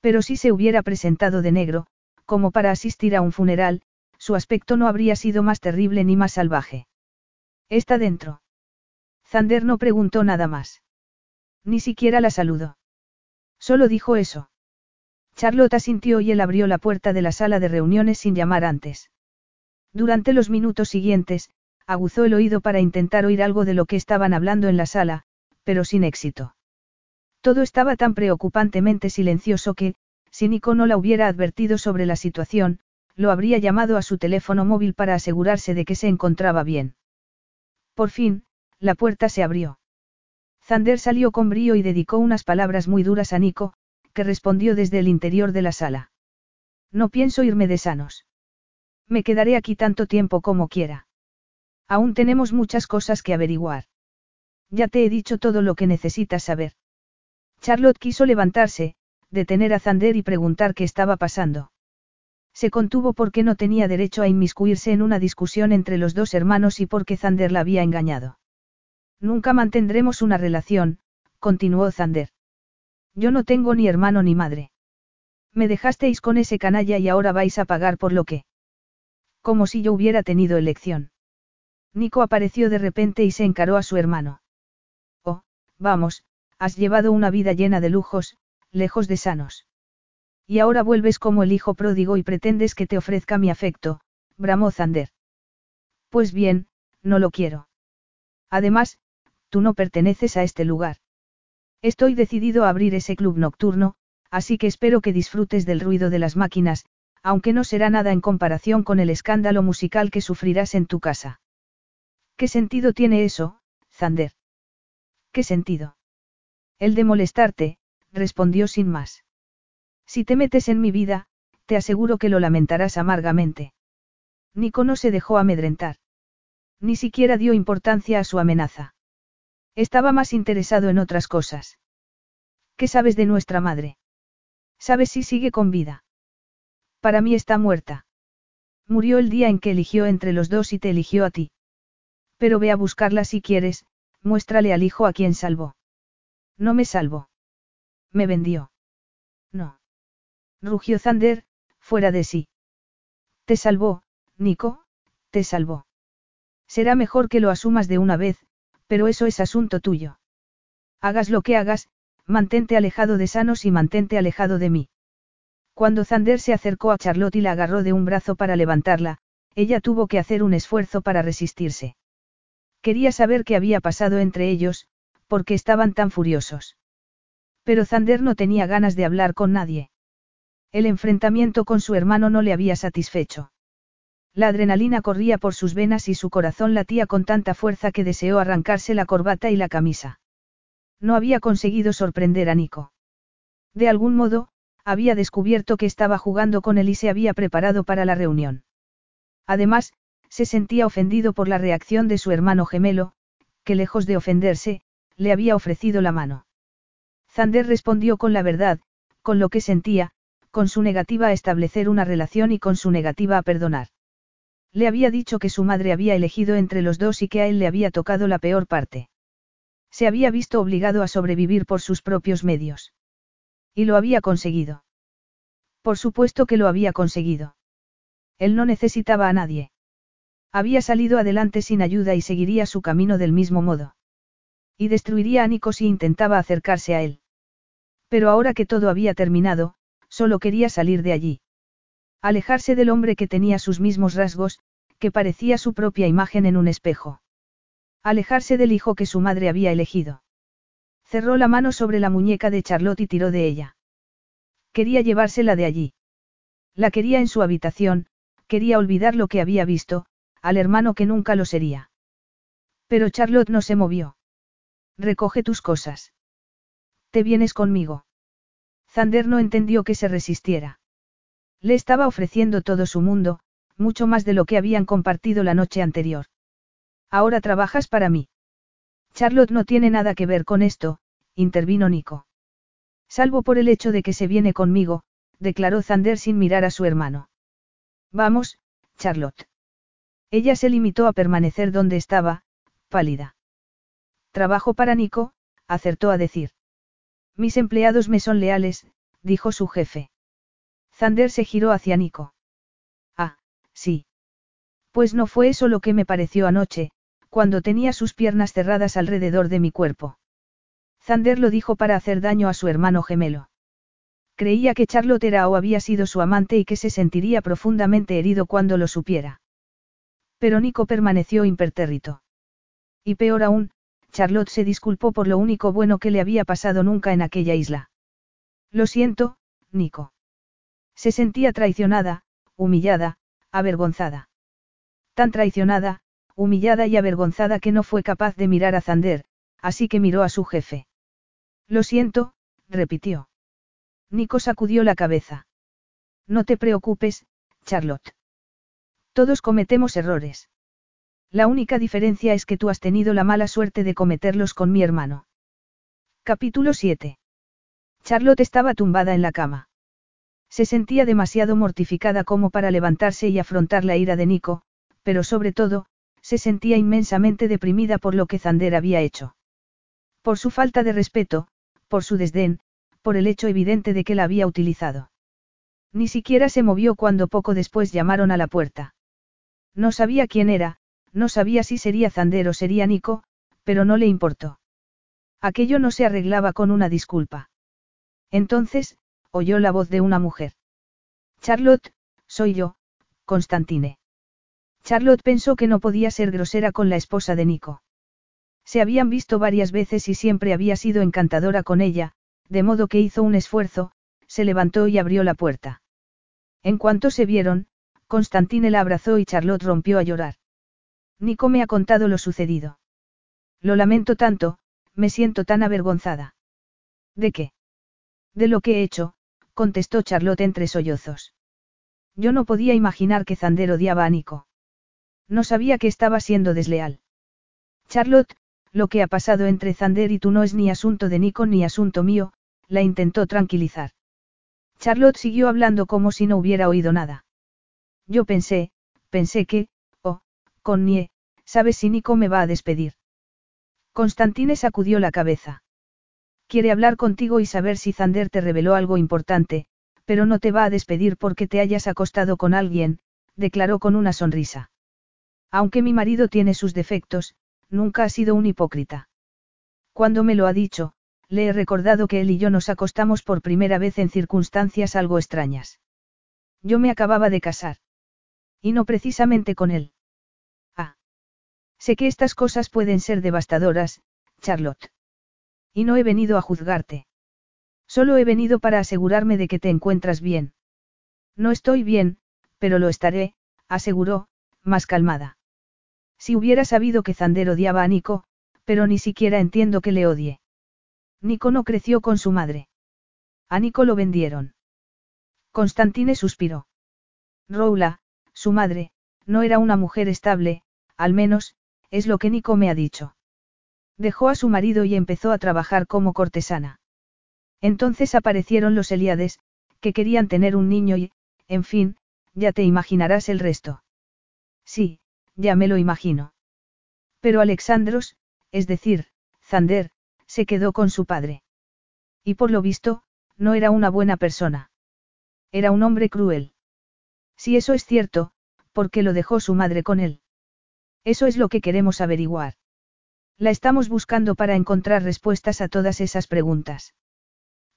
Pero si se hubiera presentado de negro, como para asistir a un funeral, su aspecto no habría sido más terrible ni más salvaje. ¿Está dentro? Zander no preguntó nada más. Ni siquiera la saludó. Solo dijo eso. Charlotte asintió y él abrió la puerta de la sala de reuniones sin llamar antes. Durante los minutos siguientes, aguzó el oído para intentar oír algo de lo que estaban hablando en la sala, pero sin éxito. Todo estaba tan preocupantemente silencioso que, si Nico no la hubiera advertido sobre la situación, lo habría llamado a su teléfono móvil para asegurarse de que se encontraba bien. Por fin, la puerta se abrió. Zander salió con brío y dedicó unas palabras muy duras a Nico, que respondió desde el interior de la sala. No pienso irme de sanos. Me quedaré aquí tanto tiempo como quiera. Aún tenemos muchas cosas que averiguar. Ya te he dicho todo lo que necesitas saber. Charlotte quiso levantarse, detener a Zander y preguntar qué estaba pasando. Se contuvo porque no tenía derecho a inmiscuirse en una discusión entre los dos hermanos y porque Zander la había engañado. Nunca mantendremos una relación, continuó Zander. Yo no tengo ni hermano ni madre. Me dejasteis con ese canalla y ahora vais a pagar por lo que. Como si yo hubiera tenido elección. Nico apareció de repente y se encaró a su hermano. Oh, vamos, has llevado una vida llena de lujos, lejos de sanos. Y ahora vuelves como el hijo pródigo y pretendes que te ofrezca mi afecto, bramó Zander. Pues bien, no lo quiero. Además, tú no perteneces a este lugar. Estoy decidido a abrir ese club nocturno, así que espero que disfrutes del ruido de las máquinas, aunque no será nada en comparación con el escándalo musical que sufrirás en tu casa. ¿Qué sentido tiene eso, Zander? ¿Qué sentido? El de molestarte, respondió sin más. Si te metes en mi vida, te aseguro que lo lamentarás amargamente. Nico no se dejó amedrentar. Ni siquiera dio importancia a su amenaza. Estaba más interesado en otras cosas. ¿Qué sabes de nuestra madre? ¿Sabes si sigue con vida? Para mí está muerta. Murió el día en que eligió entre los dos y te eligió a ti. Pero ve a buscarla si quieres, muéstrale al hijo a quien salvó. No me salvó. Me vendió. No. Rugió Zander, fuera de sí. Te salvó, Nico, te salvó. Será mejor que lo asumas de una vez, pero eso es asunto tuyo. Hagas lo que hagas, mantente alejado de Sanos y mantente alejado de mí. Cuando Zander se acercó a Charlotte y la agarró de un brazo para levantarla, ella tuvo que hacer un esfuerzo para resistirse. Quería saber qué había pasado entre ellos, porque estaban tan furiosos. Pero Zander no tenía ganas de hablar con nadie. El enfrentamiento con su hermano no le había satisfecho. La adrenalina corría por sus venas y su corazón latía con tanta fuerza que deseó arrancarse la corbata y la camisa. No había conseguido sorprender a Nico. De algún modo, había descubierto que estaba jugando con él y se había preparado para la reunión. Además, se sentía ofendido por la reacción de su hermano gemelo, que lejos de ofenderse, le había ofrecido la mano. Zander respondió con la verdad, con lo que sentía, con su negativa a establecer una relación y con su negativa a perdonar. Le había dicho que su madre había elegido entre los dos y que a él le había tocado la peor parte. Se había visto obligado a sobrevivir por sus propios medios. Y lo había conseguido. Por supuesto que lo había conseguido. Él no necesitaba a nadie. Había salido adelante sin ayuda y seguiría su camino del mismo modo. Y destruiría a Nico si intentaba acercarse a él. Pero ahora que todo había terminado, Solo quería salir de allí. Alejarse del hombre que tenía sus mismos rasgos, que parecía su propia imagen en un espejo. Alejarse del hijo que su madre había elegido. Cerró la mano sobre la muñeca de Charlotte y tiró de ella. Quería llevársela de allí. La quería en su habitación, quería olvidar lo que había visto, al hermano que nunca lo sería. Pero Charlotte no se movió. Recoge tus cosas. Te vienes conmigo. Zander no entendió que se resistiera. Le estaba ofreciendo todo su mundo, mucho más de lo que habían compartido la noche anterior. Ahora trabajas para mí. Charlotte no tiene nada que ver con esto, intervino Nico. Salvo por el hecho de que se viene conmigo, declaró Zander sin mirar a su hermano. Vamos, Charlotte. Ella se limitó a permanecer donde estaba, pálida. Trabajo para Nico, acertó a decir. Mis empleados me son leales, dijo su jefe. Zander se giró hacia Nico. Ah, sí. Pues no fue eso lo que me pareció anoche, cuando tenía sus piernas cerradas alrededor de mi cuerpo. Zander lo dijo para hacer daño a su hermano gemelo. Creía que Charlotte era o había sido su amante y que se sentiría profundamente herido cuando lo supiera. Pero Nico permaneció impertérrito. Y peor aún, Charlotte se disculpó por lo único bueno que le había pasado nunca en aquella isla. Lo siento, Nico. Se sentía traicionada, humillada, avergonzada. Tan traicionada, humillada y avergonzada que no fue capaz de mirar a Zander, así que miró a su jefe. Lo siento, repitió. Nico sacudió la cabeza. No te preocupes, Charlotte. Todos cometemos errores. La única diferencia es que tú has tenido la mala suerte de cometerlos con mi hermano. Capítulo 7. Charlotte estaba tumbada en la cama. Se sentía demasiado mortificada como para levantarse y afrontar la ira de Nico, pero sobre todo, se sentía inmensamente deprimida por lo que Zander había hecho. Por su falta de respeto, por su desdén, por el hecho evidente de que la había utilizado. Ni siquiera se movió cuando poco después llamaron a la puerta. No sabía quién era, no sabía si sería Zander o sería Nico, pero no le importó. Aquello no se arreglaba con una disculpa. Entonces, oyó la voz de una mujer. Charlotte, soy yo, Constantine. Charlotte pensó que no podía ser grosera con la esposa de Nico. Se habían visto varias veces y siempre había sido encantadora con ella, de modo que hizo un esfuerzo, se levantó y abrió la puerta. En cuanto se vieron, Constantine la abrazó y Charlotte rompió a llorar. Nico me ha contado lo sucedido. Lo lamento tanto, me siento tan avergonzada. ¿De qué? De lo que he hecho, contestó Charlotte entre sollozos. Yo no podía imaginar que Zander odiaba a Nico. No sabía que estaba siendo desleal. Charlotte, lo que ha pasado entre Zander y tú no es ni asunto de Nico ni asunto mío, la intentó tranquilizar. Charlotte siguió hablando como si no hubiera oído nada. Yo pensé, pensé que, oh, Connie, ¿sabes si Nico me va a despedir? Constantine sacudió la cabeza. Quiere hablar contigo y saber si Zander te reveló algo importante, pero no te va a despedir porque te hayas acostado con alguien, declaró con una sonrisa. Aunque mi marido tiene sus defectos, nunca ha sido un hipócrita. Cuando me lo ha dicho, le he recordado que él y yo nos acostamos por primera vez en circunstancias algo extrañas. Yo me acababa de casar. Y no precisamente con él. Sé que estas cosas pueden ser devastadoras, Charlotte. Y no he venido a juzgarte. Solo he venido para asegurarme de que te encuentras bien. No estoy bien, pero lo estaré, aseguró, más calmada. Si hubiera sabido que Zander odiaba a Nico, pero ni siquiera entiendo que le odie. Nico no creció con su madre. A Nico lo vendieron. Constantine suspiró. Roula, su madre, no era una mujer estable, al menos, es lo que Nico me ha dicho. Dejó a su marido y empezó a trabajar como cortesana. Entonces aparecieron los Eliades, que querían tener un niño y, en fin, ya te imaginarás el resto. Sí, ya me lo imagino. Pero Alexandros, es decir, Zander, se quedó con su padre. Y por lo visto, no era una buena persona. Era un hombre cruel. Si eso es cierto, ¿por qué lo dejó su madre con él? Eso es lo que queremos averiguar. La estamos buscando para encontrar respuestas a todas esas preguntas.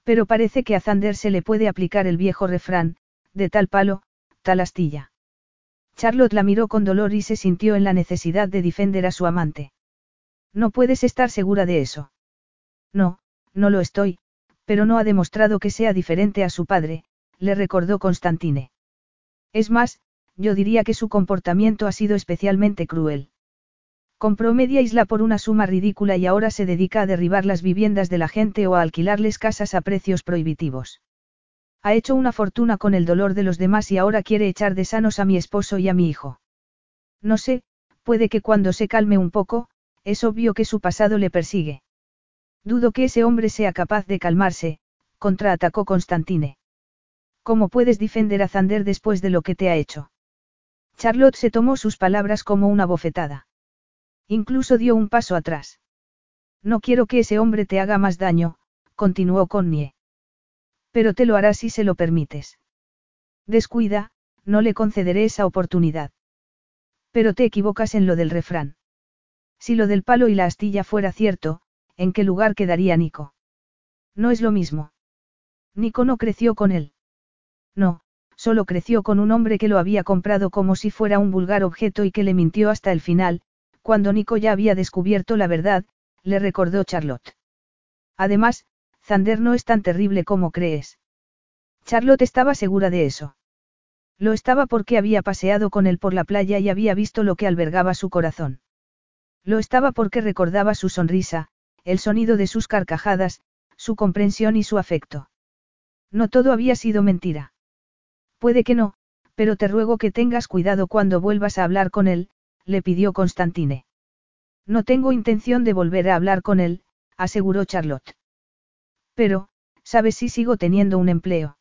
Pero parece que a Zander se le puede aplicar el viejo refrán, de tal palo, tal astilla. Charlotte la miró con dolor y se sintió en la necesidad de defender a su amante. No puedes estar segura de eso. No, no lo estoy, pero no ha demostrado que sea diferente a su padre, le recordó Constantine. Es más, yo diría que su comportamiento ha sido especialmente cruel. Compró media isla por una suma ridícula y ahora se dedica a derribar las viviendas de la gente o a alquilarles casas a precios prohibitivos. Ha hecho una fortuna con el dolor de los demás y ahora quiere echar de sanos a mi esposo y a mi hijo. No sé, puede que cuando se calme un poco, es obvio que su pasado le persigue. Dudo que ese hombre sea capaz de calmarse, contraatacó Constantine. ¿Cómo puedes defender a Zander después de lo que te ha hecho? Charlotte se tomó sus palabras como una bofetada. Incluso dio un paso atrás. No quiero que ese hombre te haga más daño, continuó Connie. Pero te lo hará si se lo permites. Descuida, no le concederé esa oportunidad. Pero te equivocas en lo del refrán. Si lo del palo y la astilla fuera cierto, ¿en qué lugar quedaría Nico? No es lo mismo. Nico no creció con él. No, solo creció con un hombre que lo había comprado como si fuera un vulgar objeto y que le mintió hasta el final, cuando Nico ya había descubierto la verdad, le recordó Charlotte. Además, Zander no es tan terrible como crees. Charlotte estaba segura de eso. Lo estaba porque había paseado con él por la playa y había visto lo que albergaba su corazón. Lo estaba porque recordaba su sonrisa, el sonido de sus carcajadas, su comprensión y su afecto. No todo había sido mentira. Puede que no, pero te ruego que tengas cuidado cuando vuelvas a hablar con él, le pidió Constantine. No tengo intención de volver a hablar con él, aseguró Charlotte. Pero, ¿sabes si sigo teniendo un empleo?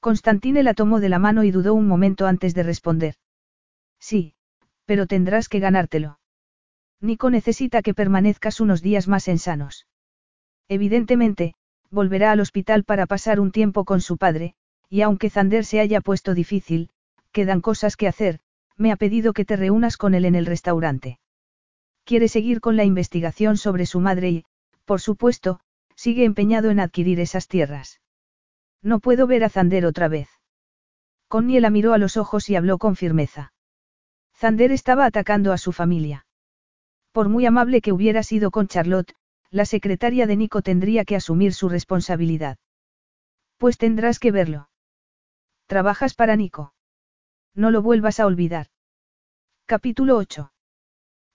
Constantine la tomó de la mano y dudó un momento antes de responder. Sí, pero tendrás que ganártelo. Nico necesita que permanezcas unos días más en sanos. Evidentemente, volverá al hospital para pasar un tiempo con su padre, y aunque Zander se haya puesto difícil, quedan cosas que hacer, me ha pedido que te reúnas con él en el restaurante. Quiere seguir con la investigación sobre su madre y, por supuesto, sigue empeñado en adquirir esas tierras. No puedo ver a Zander otra vez. Connie la miró a los ojos y habló con firmeza. Zander estaba atacando a su familia. Por muy amable que hubiera sido con Charlotte, la secretaria de Nico tendría que asumir su responsabilidad. Pues tendrás que verlo. Trabajas para Nico. No lo vuelvas a olvidar. Capítulo 8.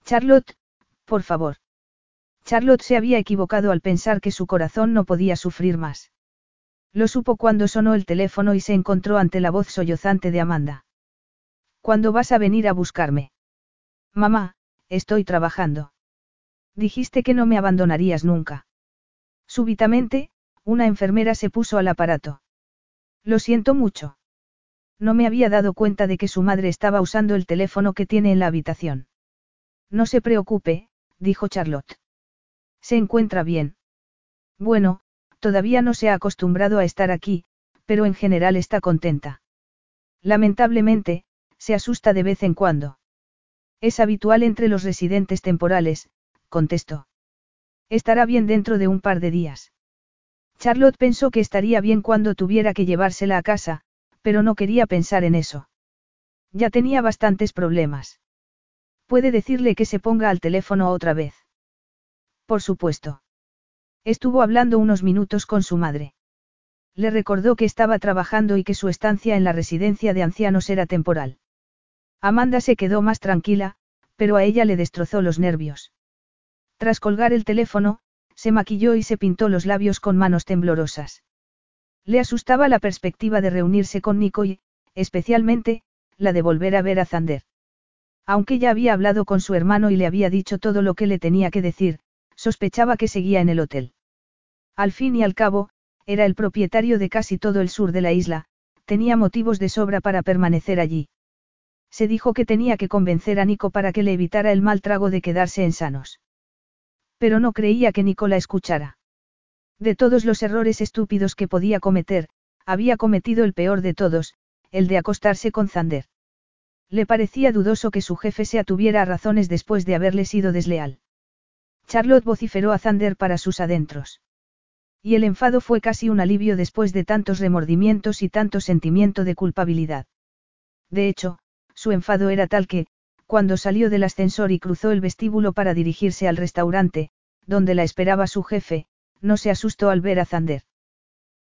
Charlotte, por favor. Charlotte se había equivocado al pensar que su corazón no podía sufrir más. Lo supo cuando sonó el teléfono y se encontró ante la voz sollozante de Amanda. ¿Cuándo vas a venir a buscarme? Mamá, estoy trabajando. Dijiste que no me abandonarías nunca. Súbitamente, una enfermera se puso al aparato. Lo siento mucho. No me había dado cuenta de que su madre estaba usando el teléfono que tiene en la habitación. No se preocupe, dijo Charlotte. Se encuentra bien. Bueno, todavía no se ha acostumbrado a estar aquí, pero en general está contenta. Lamentablemente, se asusta de vez en cuando. Es habitual entre los residentes temporales, contestó. Estará bien dentro de un par de días. Charlotte pensó que estaría bien cuando tuviera que llevársela a casa, pero no quería pensar en eso. Ya tenía bastantes problemas. Puede decirle que se ponga al teléfono otra vez. Por supuesto. Estuvo hablando unos minutos con su madre. Le recordó que estaba trabajando y que su estancia en la residencia de ancianos era temporal. Amanda se quedó más tranquila, pero a ella le destrozó los nervios. Tras colgar el teléfono, se maquilló y se pintó los labios con manos temblorosas. Le asustaba la perspectiva de reunirse con Nico y, especialmente, la de volver a ver a Zander. Aunque ya había hablado con su hermano y le había dicho todo lo que le tenía que decir, sospechaba que seguía en el hotel. Al fin y al cabo, era el propietario de casi todo el sur de la isla, tenía motivos de sobra para permanecer allí. Se dijo que tenía que convencer a Nico para que le evitara el mal trago de quedarse en sanos. Pero no creía que Nico la escuchara. De todos los errores estúpidos que podía cometer, había cometido el peor de todos, el de acostarse con Zander. Le parecía dudoso que su jefe se atuviera a razones después de haberle sido desleal. Charlotte vociferó a Zander para sus adentros. Y el enfado fue casi un alivio después de tantos remordimientos y tanto sentimiento de culpabilidad. De hecho, su enfado era tal que, cuando salió del ascensor y cruzó el vestíbulo para dirigirse al restaurante, donde la esperaba su jefe, no se asustó al ver a Zander.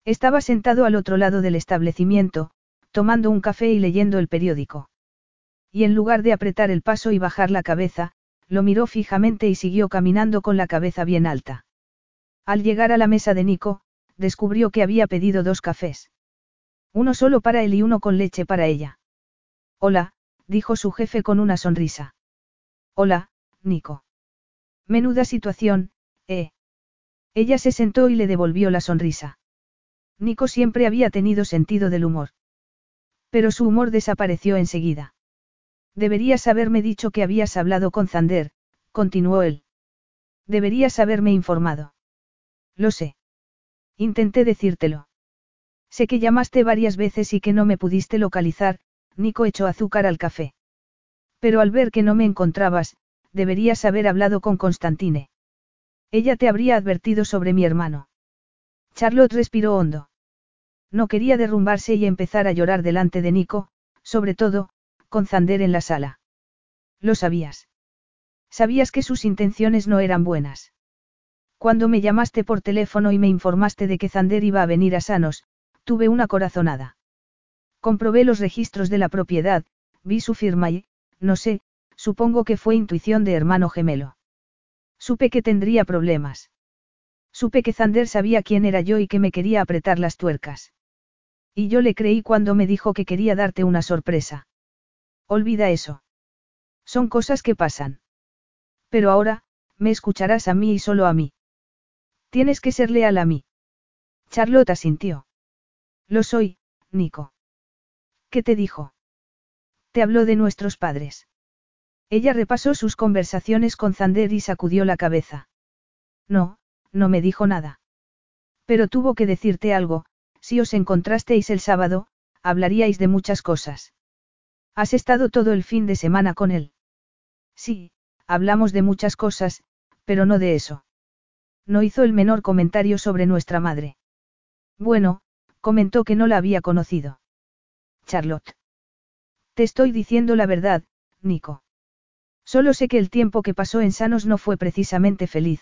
Estaba sentado al otro lado del establecimiento, tomando un café y leyendo el periódico. Y en lugar de apretar el paso y bajar la cabeza, lo miró fijamente y siguió caminando con la cabeza bien alta. Al llegar a la mesa de Nico, descubrió que había pedido dos cafés. Uno solo para él y uno con leche para ella. Hola, dijo su jefe con una sonrisa. Hola, Nico. Menuda situación, ¿eh? Ella se sentó y le devolvió la sonrisa. Nico siempre había tenido sentido del humor. Pero su humor desapareció enseguida. Deberías haberme dicho que habías hablado con Zander, continuó él. Deberías haberme informado. Lo sé. Intenté decírtelo. Sé que llamaste varias veces y que no me pudiste localizar, Nico echó azúcar al café. Pero al ver que no me encontrabas, deberías haber hablado con Constantine. Ella te habría advertido sobre mi hermano. Charlotte respiró hondo. No quería derrumbarse y empezar a llorar delante de Nico, sobre todo, con Zander en la sala. Lo sabías. Sabías que sus intenciones no eran buenas. Cuando me llamaste por teléfono y me informaste de que Zander iba a venir a Sanos, tuve una corazonada. Comprobé los registros de la propiedad, vi su firma y, no sé, supongo que fue intuición de hermano gemelo. Supe que tendría problemas. Supe que Zander sabía quién era yo y que me quería apretar las tuercas. Y yo le creí cuando me dijo que quería darte una sorpresa. Olvida eso. Son cosas que pasan. Pero ahora, me escucharás a mí y solo a mí. Tienes que ser leal a mí. Charlotte asintió. Lo soy, Nico. ¿Qué te dijo? Te habló de nuestros padres. Ella repasó sus conversaciones con Zander y sacudió la cabeza. No, no me dijo nada. Pero tuvo que decirte algo, si os encontrasteis el sábado, hablaríais de muchas cosas. ¿Has estado todo el fin de semana con él? Sí, hablamos de muchas cosas, pero no de eso. No hizo el menor comentario sobre nuestra madre. Bueno, comentó que no la había conocido. Charlotte. Te estoy diciendo la verdad, Nico. Solo sé que el tiempo que pasó en Sanos no fue precisamente feliz.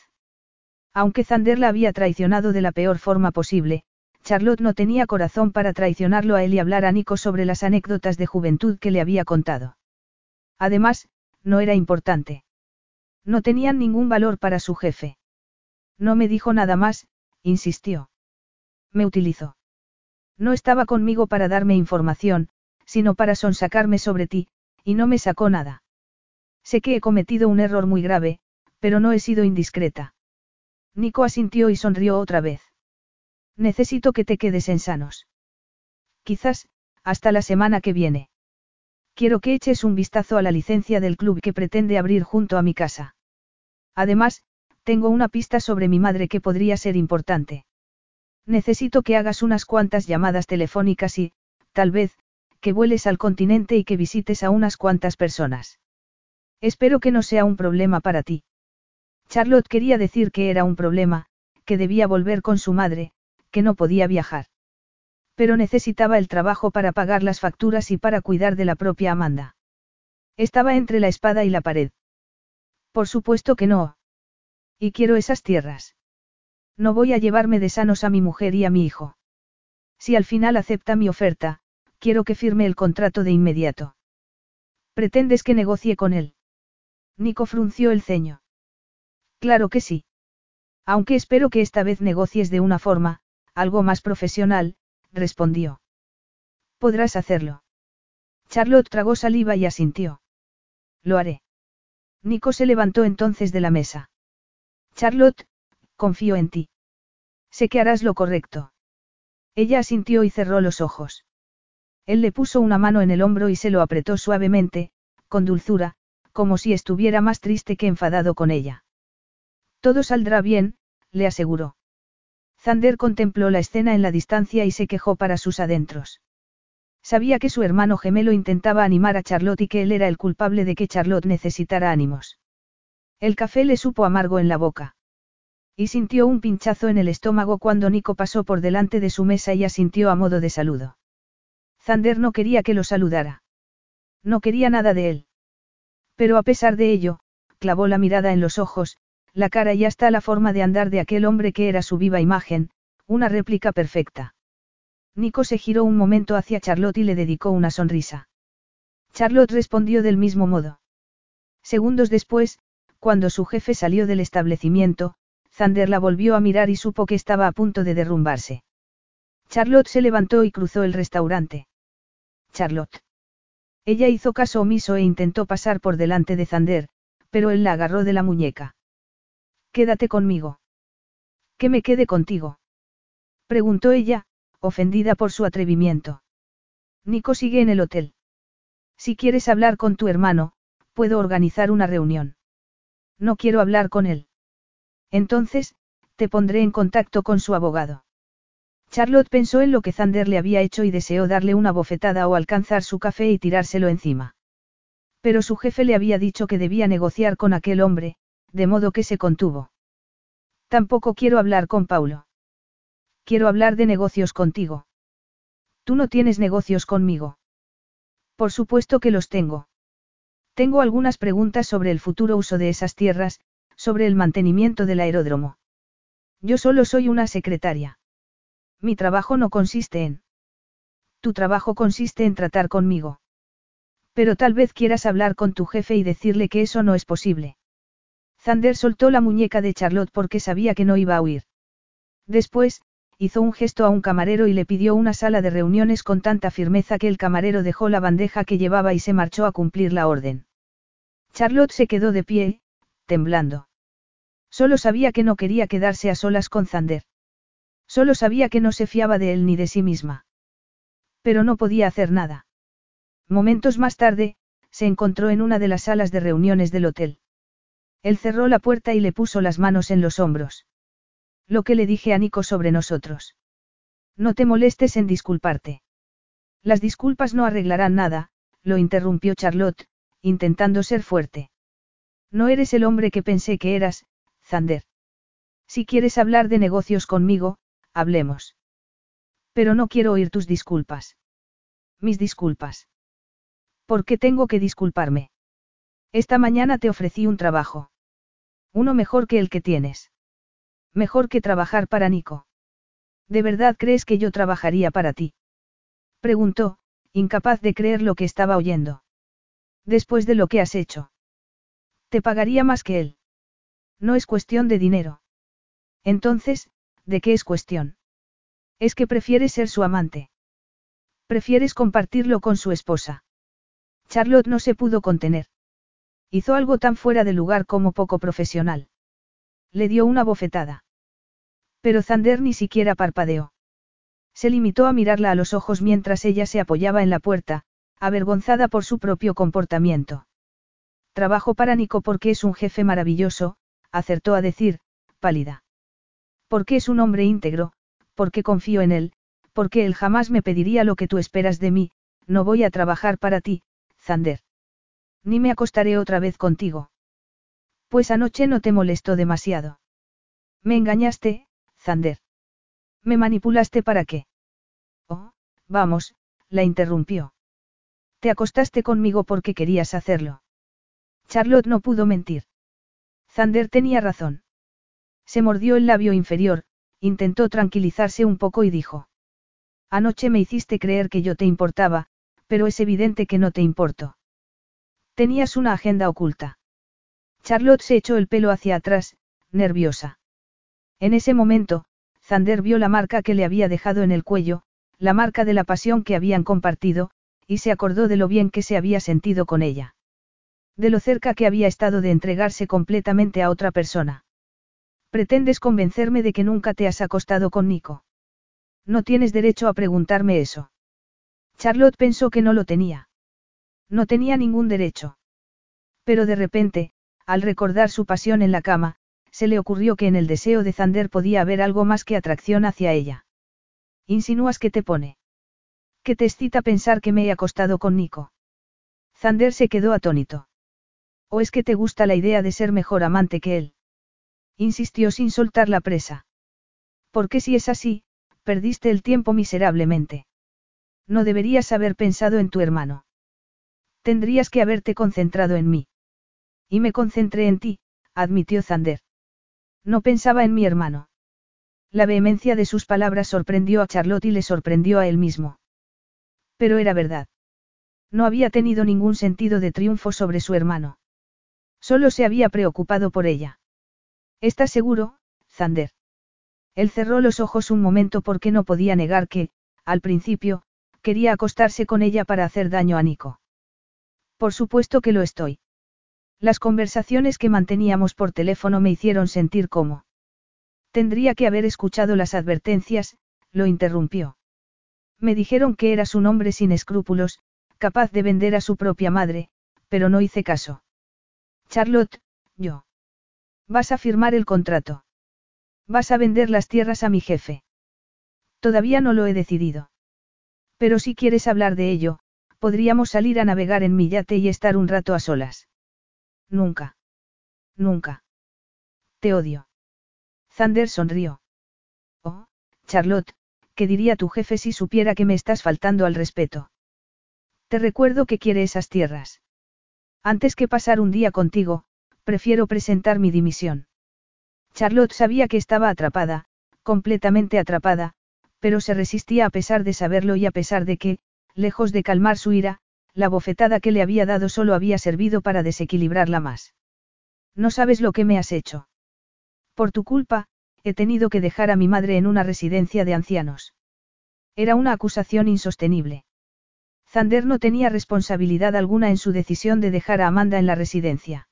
Aunque Zander la había traicionado de la peor forma posible, Charlotte no tenía corazón para traicionarlo a él y hablar a Nico sobre las anécdotas de juventud que le había contado. Además, no era importante. No tenían ningún valor para su jefe. No me dijo nada más, insistió. Me utilizó. No estaba conmigo para darme información, sino para sonsacarme sobre ti, y no me sacó nada. Sé que he cometido un error muy grave, pero no he sido indiscreta. Nico asintió y sonrió otra vez. Necesito que te quedes en sanos. Quizás, hasta la semana que viene. Quiero que eches un vistazo a la licencia del club que pretende abrir junto a mi casa. Además, tengo una pista sobre mi madre que podría ser importante. Necesito que hagas unas cuantas llamadas telefónicas y, tal vez, que vueles al continente y que visites a unas cuantas personas. Espero que no sea un problema para ti. Charlotte quería decir que era un problema, que debía volver con su madre, que no podía viajar. Pero necesitaba el trabajo para pagar las facturas y para cuidar de la propia Amanda. Estaba entre la espada y la pared. Por supuesto que no. Y quiero esas tierras. No voy a llevarme de sanos a mi mujer y a mi hijo. Si al final acepta mi oferta, quiero que firme el contrato de inmediato. ¿Pretendes que negocie con él? Nico frunció el ceño. Claro que sí. Aunque espero que esta vez negocies de una forma, algo más profesional, respondió. Podrás hacerlo. Charlotte tragó saliva y asintió. Lo haré. Nico se levantó entonces de la mesa. Charlotte, confío en ti. Sé que harás lo correcto. Ella asintió y cerró los ojos. Él le puso una mano en el hombro y se lo apretó suavemente, con dulzura, como si estuviera más triste que enfadado con ella. Todo saldrá bien, le aseguró. Zander contempló la escena en la distancia y se quejó para sus adentros. Sabía que su hermano gemelo intentaba animar a Charlotte y que él era el culpable de que Charlotte necesitara ánimos. El café le supo amargo en la boca. Y sintió un pinchazo en el estómago cuando Nico pasó por delante de su mesa y asintió a modo de saludo. Zander no quería que lo saludara. No quería nada de él. Pero a pesar de ello, clavó la mirada en los ojos, la cara y hasta la forma de andar de aquel hombre que era su viva imagen, una réplica perfecta. Nico se giró un momento hacia Charlotte y le dedicó una sonrisa. Charlotte respondió del mismo modo. Segundos después, cuando su jefe salió del establecimiento, Zander la volvió a mirar y supo que estaba a punto de derrumbarse. Charlotte se levantó y cruzó el restaurante. Charlotte. Ella hizo caso omiso e intentó pasar por delante de Zander, pero él la agarró de la muñeca. Quédate conmigo. Que me quede contigo. Preguntó ella, ofendida por su atrevimiento. Nico sigue en el hotel. Si quieres hablar con tu hermano, puedo organizar una reunión. No quiero hablar con él. Entonces, te pondré en contacto con su abogado. Charlotte pensó en lo que Zander le había hecho y deseó darle una bofetada o alcanzar su café y tirárselo encima. Pero su jefe le había dicho que debía negociar con aquel hombre, de modo que se contuvo. Tampoco quiero hablar con Paulo. Quiero hablar de negocios contigo. Tú no tienes negocios conmigo. Por supuesto que los tengo. Tengo algunas preguntas sobre el futuro uso de esas tierras, sobre el mantenimiento del aeródromo. Yo solo soy una secretaria. Mi trabajo no consiste en... Tu trabajo consiste en tratar conmigo. Pero tal vez quieras hablar con tu jefe y decirle que eso no es posible. Zander soltó la muñeca de Charlotte porque sabía que no iba a huir. Después, hizo un gesto a un camarero y le pidió una sala de reuniones con tanta firmeza que el camarero dejó la bandeja que llevaba y se marchó a cumplir la orden. Charlotte se quedó de pie, temblando. Solo sabía que no quería quedarse a solas con Zander. Solo sabía que no se fiaba de él ni de sí misma. Pero no podía hacer nada. Momentos más tarde, se encontró en una de las salas de reuniones del hotel. Él cerró la puerta y le puso las manos en los hombros. Lo que le dije a Nico sobre nosotros. No te molestes en disculparte. Las disculpas no arreglarán nada, lo interrumpió Charlotte, intentando ser fuerte. No eres el hombre que pensé que eras, Zander. Si quieres hablar de negocios conmigo, hablemos. Pero no quiero oír tus disculpas. Mis disculpas. ¿Por qué tengo que disculparme? Esta mañana te ofrecí un trabajo. Uno mejor que el que tienes. Mejor que trabajar para Nico. ¿De verdad crees que yo trabajaría para ti? Preguntó, incapaz de creer lo que estaba oyendo. Después de lo que has hecho. Te pagaría más que él. No es cuestión de dinero. Entonces, ¿de qué es cuestión? Es que prefieres ser su amante. Prefieres compartirlo con su esposa. Charlotte no se pudo contener. Hizo algo tan fuera de lugar como poco profesional. Le dio una bofetada. Pero Zander ni siquiera parpadeó. Se limitó a mirarla a los ojos mientras ella se apoyaba en la puerta, avergonzada por su propio comportamiento. Trabajo para Nico porque es un jefe maravilloso, acertó a decir, pálida. Porque es un hombre íntegro, porque confío en él, porque él jamás me pediría lo que tú esperas de mí, no voy a trabajar para ti, Zander. Ni me acostaré otra vez contigo. Pues anoche no te molestó demasiado. Me engañaste, Zander. ¿Me manipulaste para qué? Oh, vamos, la interrumpió. Te acostaste conmigo porque querías hacerlo. Charlotte no pudo mentir. Zander tenía razón. Se mordió el labio inferior, intentó tranquilizarse un poco y dijo. Anoche me hiciste creer que yo te importaba, pero es evidente que no te importo. Tenías una agenda oculta. Charlotte se echó el pelo hacia atrás, nerviosa. En ese momento, Zander vio la marca que le había dejado en el cuello, la marca de la pasión que habían compartido, y se acordó de lo bien que se había sentido con ella. De lo cerca que había estado de entregarse completamente a otra persona. Pretendes convencerme de que nunca te has acostado con Nico. No tienes derecho a preguntarme eso. Charlotte pensó que no lo tenía. No tenía ningún derecho. Pero de repente, al recordar su pasión en la cama, se le ocurrió que en el deseo de Zander podía haber algo más que atracción hacia ella. ¿Insinúas que te pone? ¿Qué te excita pensar que me he acostado con Nico? Zander se quedó atónito. ¿O es que te gusta la idea de ser mejor amante que él? Insistió sin soltar la presa. Porque si es así, perdiste el tiempo miserablemente. No deberías haber pensado en tu hermano. Tendrías que haberte concentrado en mí. Y me concentré en ti, admitió Zander. No pensaba en mi hermano. La vehemencia de sus palabras sorprendió a Charlotte y le sorprendió a él mismo. Pero era verdad. No había tenido ningún sentido de triunfo sobre su hermano. Solo se había preocupado por ella. ¿Estás seguro, Zander? Él cerró los ojos un momento porque no podía negar que, al principio, quería acostarse con ella para hacer daño a Nico. Por supuesto que lo estoy. Las conversaciones que manteníamos por teléfono me hicieron sentir como. Tendría que haber escuchado las advertencias, lo interrumpió. Me dijeron que eras un hombre sin escrúpulos, capaz de vender a su propia madre, pero no hice caso. Charlotte, yo. Vas a firmar el contrato. Vas a vender las tierras a mi jefe. Todavía no lo he decidido. Pero si quieres hablar de ello, podríamos salir a navegar en mi yate y estar un rato a solas. Nunca. Nunca. Te odio. Zander sonrió. Oh, Charlotte, ¿qué diría tu jefe si supiera que me estás faltando al respeto? Te recuerdo que quiere esas tierras. Antes que pasar un día contigo, prefiero presentar mi dimisión. Charlotte sabía que estaba atrapada, completamente atrapada, pero se resistía a pesar de saberlo y a pesar de que, lejos de calmar su ira, la bofetada que le había dado solo había servido para desequilibrarla más. No sabes lo que me has hecho. Por tu culpa, he tenido que dejar a mi madre en una residencia de ancianos. Era una acusación insostenible. Zander no tenía responsabilidad alguna en su decisión de dejar a Amanda en la residencia.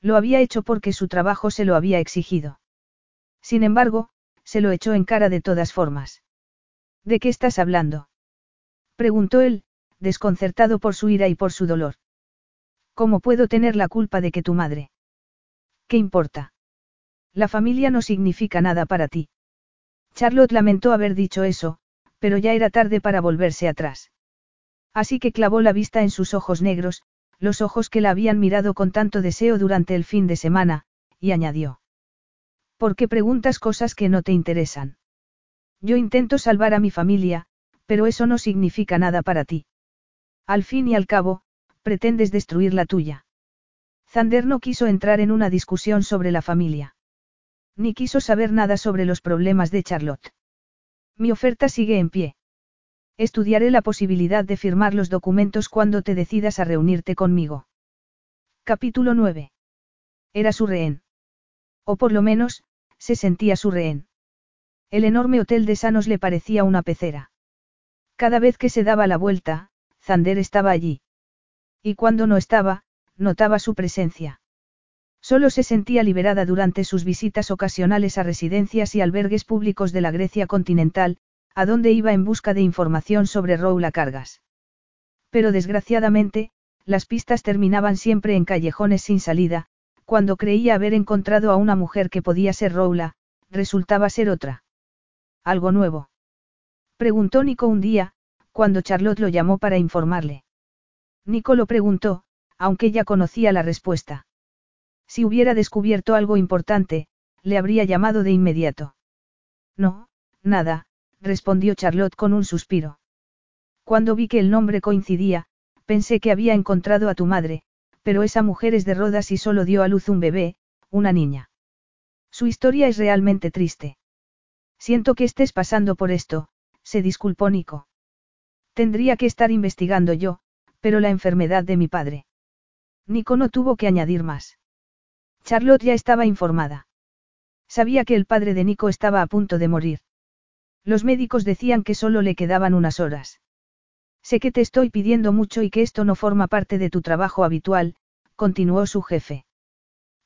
Lo había hecho porque su trabajo se lo había exigido. Sin embargo, se lo echó en cara de todas formas. ¿De qué estás hablando? Preguntó él, desconcertado por su ira y por su dolor. ¿Cómo puedo tener la culpa de que tu madre? ¿Qué importa? La familia no significa nada para ti. Charlotte lamentó haber dicho eso, pero ya era tarde para volverse atrás. Así que clavó la vista en sus ojos negros, los ojos que la habían mirado con tanto deseo durante el fin de semana, y añadió. ¿Por qué preguntas cosas que no te interesan? Yo intento salvar a mi familia, pero eso no significa nada para ti. Al fin y al cabo, pretendes destruir la tuya. Zander no quiso entrar en una discusión sobre la familia. Ni quiso saber nada sobre los problemas de Charlotte. Mi oferta sigue en pie. Estudiaré la posibilidad de firmar los documentos cuando te decidas a reunirte conmigo. Capítulo 9. Era su rehén. O por lo menos, se sentía su rehén. El enorme hotel de Sanos le parecía una pecera. Cada vez que se daba la vuelta, Zander estaba allí. Y cuando no estaba, notaba su presencia. Solo se sentía liberada durante sus visitas ocasionales a residencias y albergues públicos de la Grecia continental, a donde iba en busca de información sobre Roula Cargas. Pero desgraciadamente, las pistas terminaban siempre en callejones sin salida, cuando creía haber encontrado a una mujer que podía ser Roula, resultaba ser otra. ¿Algo nuevo? Preguntó Nico un día, cuando Charlotte lo llamó para informarle. Nico lo preguntó, aunque ya conocía la respuesta. Si hubiera descubierto algo importante, le habría llamado de inmediato. No, nada, respondió Charlotte con un suspiro. Cuando vi que el nombre coincidía, pensé que había encontrado a tu madre, pero esa mujer es de Rodas y solo dio a luz un bebé, una niña. Su historia es realmente triste. Siento que estés pasando por esto, se disculpó Nico. Tendría que estar investigando yo, pero la enfermedad de mi padre. Nico no tuvo que añadir más. Charlotte ya estaba informada. Sabía que el padre de Nico estaba a punto de morir. Los médicos decían que solo le quedaban unas horas. Sé que te estoy pidiendo mucho y que esto no forma parte de tu trabajo habitual, continuó su jefe.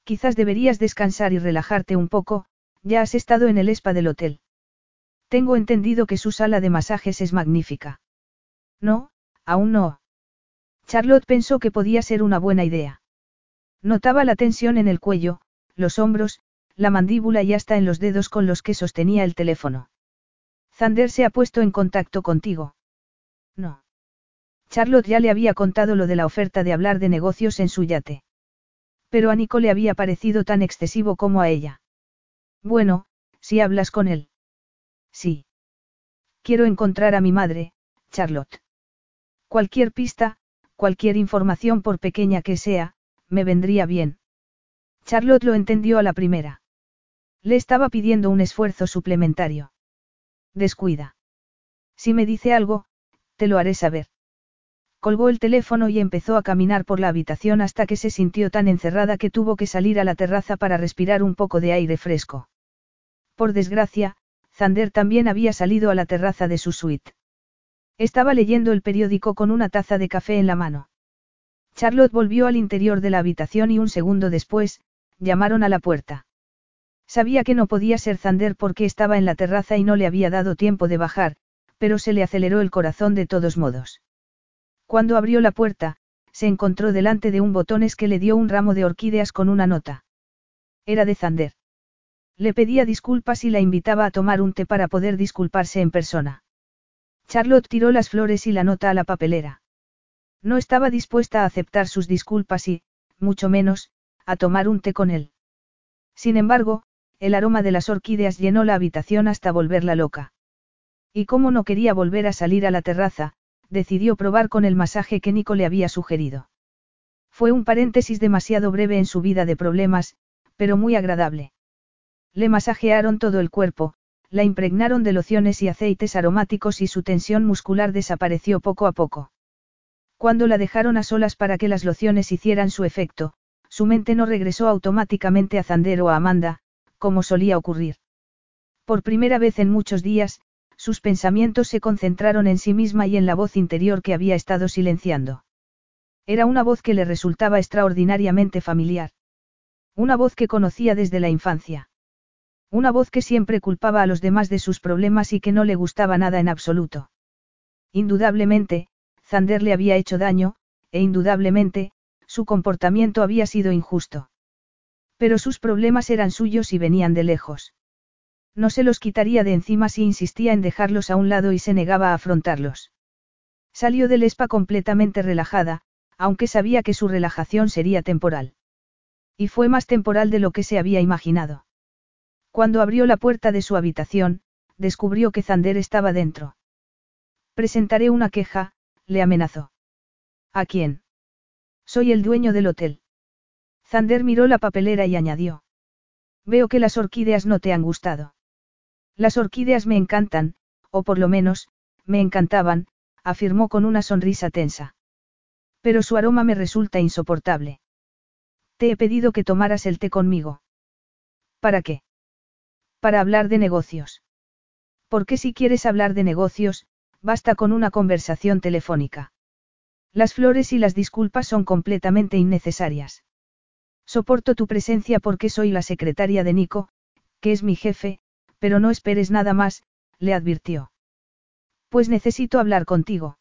Quizás deberías descansar y relajarte un poco, ya has estado en el spa del hotel. Tengo entendido que su sala de masajes es magnífica. No, aún no. Charlotte pensó que podía ser una buena idea. Notaba la tensión en el cuello, los hombros, la mandíbula y hasta en los dedos con los que sostenía el teléfono. Zander se ha puesto en contacto contigo. No. Charlotte ya le había contado lo de la oferta de hablar de negocios en su yate. Pero a Nico le había parecido tan excesivo como a ella. Bueno, si hablas con él. Sí. Quiero encontrar a mi madre, Charlotte. Cualquier pista, cualquier información por pequeña que sea, me vendría bien. Charlotte lo entendió a la primera. Le estaba pidiendo un esfuerzo suplementario. Descuida. Si me dice algo, te lo haré saber. Colgó el teléfono y empezó a caminar por la habitación hasta que se sintió tan encerrada que tuvo que salir a la terraza para respirar un poco de aire fresco. Por desgracia, Zander también había salido a la terraza de su suite. Estaba leyendo el periódico con una taza de café en la mano. Charlotte volvió al interior de la habitación y un segundo después, llamaron a la puerta. Sabía que no podía ser Zander porque estaba en la terraza y no le había dado tiempo de bajar, pero se le aceleró el corazón de todos modos. Cuando abrió la puerta, se encontró delante de un botones que le dio un ramo de orquídeas con una nota. Era de Zander. Le pedía disculpas y la invitaba a tomar un té para poder disculparse en persona. Charlotte tiró las flores y la nota a la papelera. No estaba dispuesta a aceptar sus disculpas y, mucho menos, a tomar un té con él. Sin embargo, el aroma de las orquídeas llenó la habitación hasta volverla loca. Y como no quería volver a salir a la terraza, decidió probar con el masaje que Nico le había sugerido. Fue un paréntesis demasiado breve en su vida de problemas, pero muy agradable. Le masajearon todo el cuerpo, la impregnaron de lociones y aceites aromáticos y su tensión muscular desapareció poco a poco. Cuando la dejaron a solas para que las lociones hicieran su efecto, su mente no regresó automáticamente a Zander o a Amanda, como solía ocurrir. Por primera vez en muchos días, sus pensamientos se concentraron en sí misma y en la voz interior que había estado silenciando. Era una voz que le resultaba extraordinariamente familiar. Una voz que conocía desde la infancia. Una voz que siempre culpaba a los demás de sus problemas y que no le gustaba nada en absoluto. Indudablemente, Zander le había hecho daño, e indudablemente, su comportamiento había sido injusto. Pero sus problemas eran suyos y venían de lejos. No se los quitaría de encima si insistía en dejarlos a un lado y se negaba a afrontarlos. Salió del spa completamente relajada, aunque sabía que su relajación sería temporal. Y fue más temporal de lo que se había imaginado. Cuando abrió la puerta de su habitación, descubrió que Zander estaba dentro. Presentaré una queja, le amenazó. ¿A quién? Soy el dueño del hotel. Zander miró la papelera y añadió. Veo que las orquídeas no te han gustado. Las orquídeas me encantan, o por lo menos, me encantaban, afirmó con una sonrisa tensa. Pero su aroma me resulta insoportable. Te he pedido que tomaras el té conmigo. ¿Para qué? Para hablar de negocios. Porque si quieres hablar de negocios, basta con una conversación telefónica. Las flores y las disculpas son completamente innecesarias. Soporto tu presencia porque soy la secretaria de Nico, que es mi jefe, pero no esperes nada más, le advirtió. Pues necesito hablar contigo.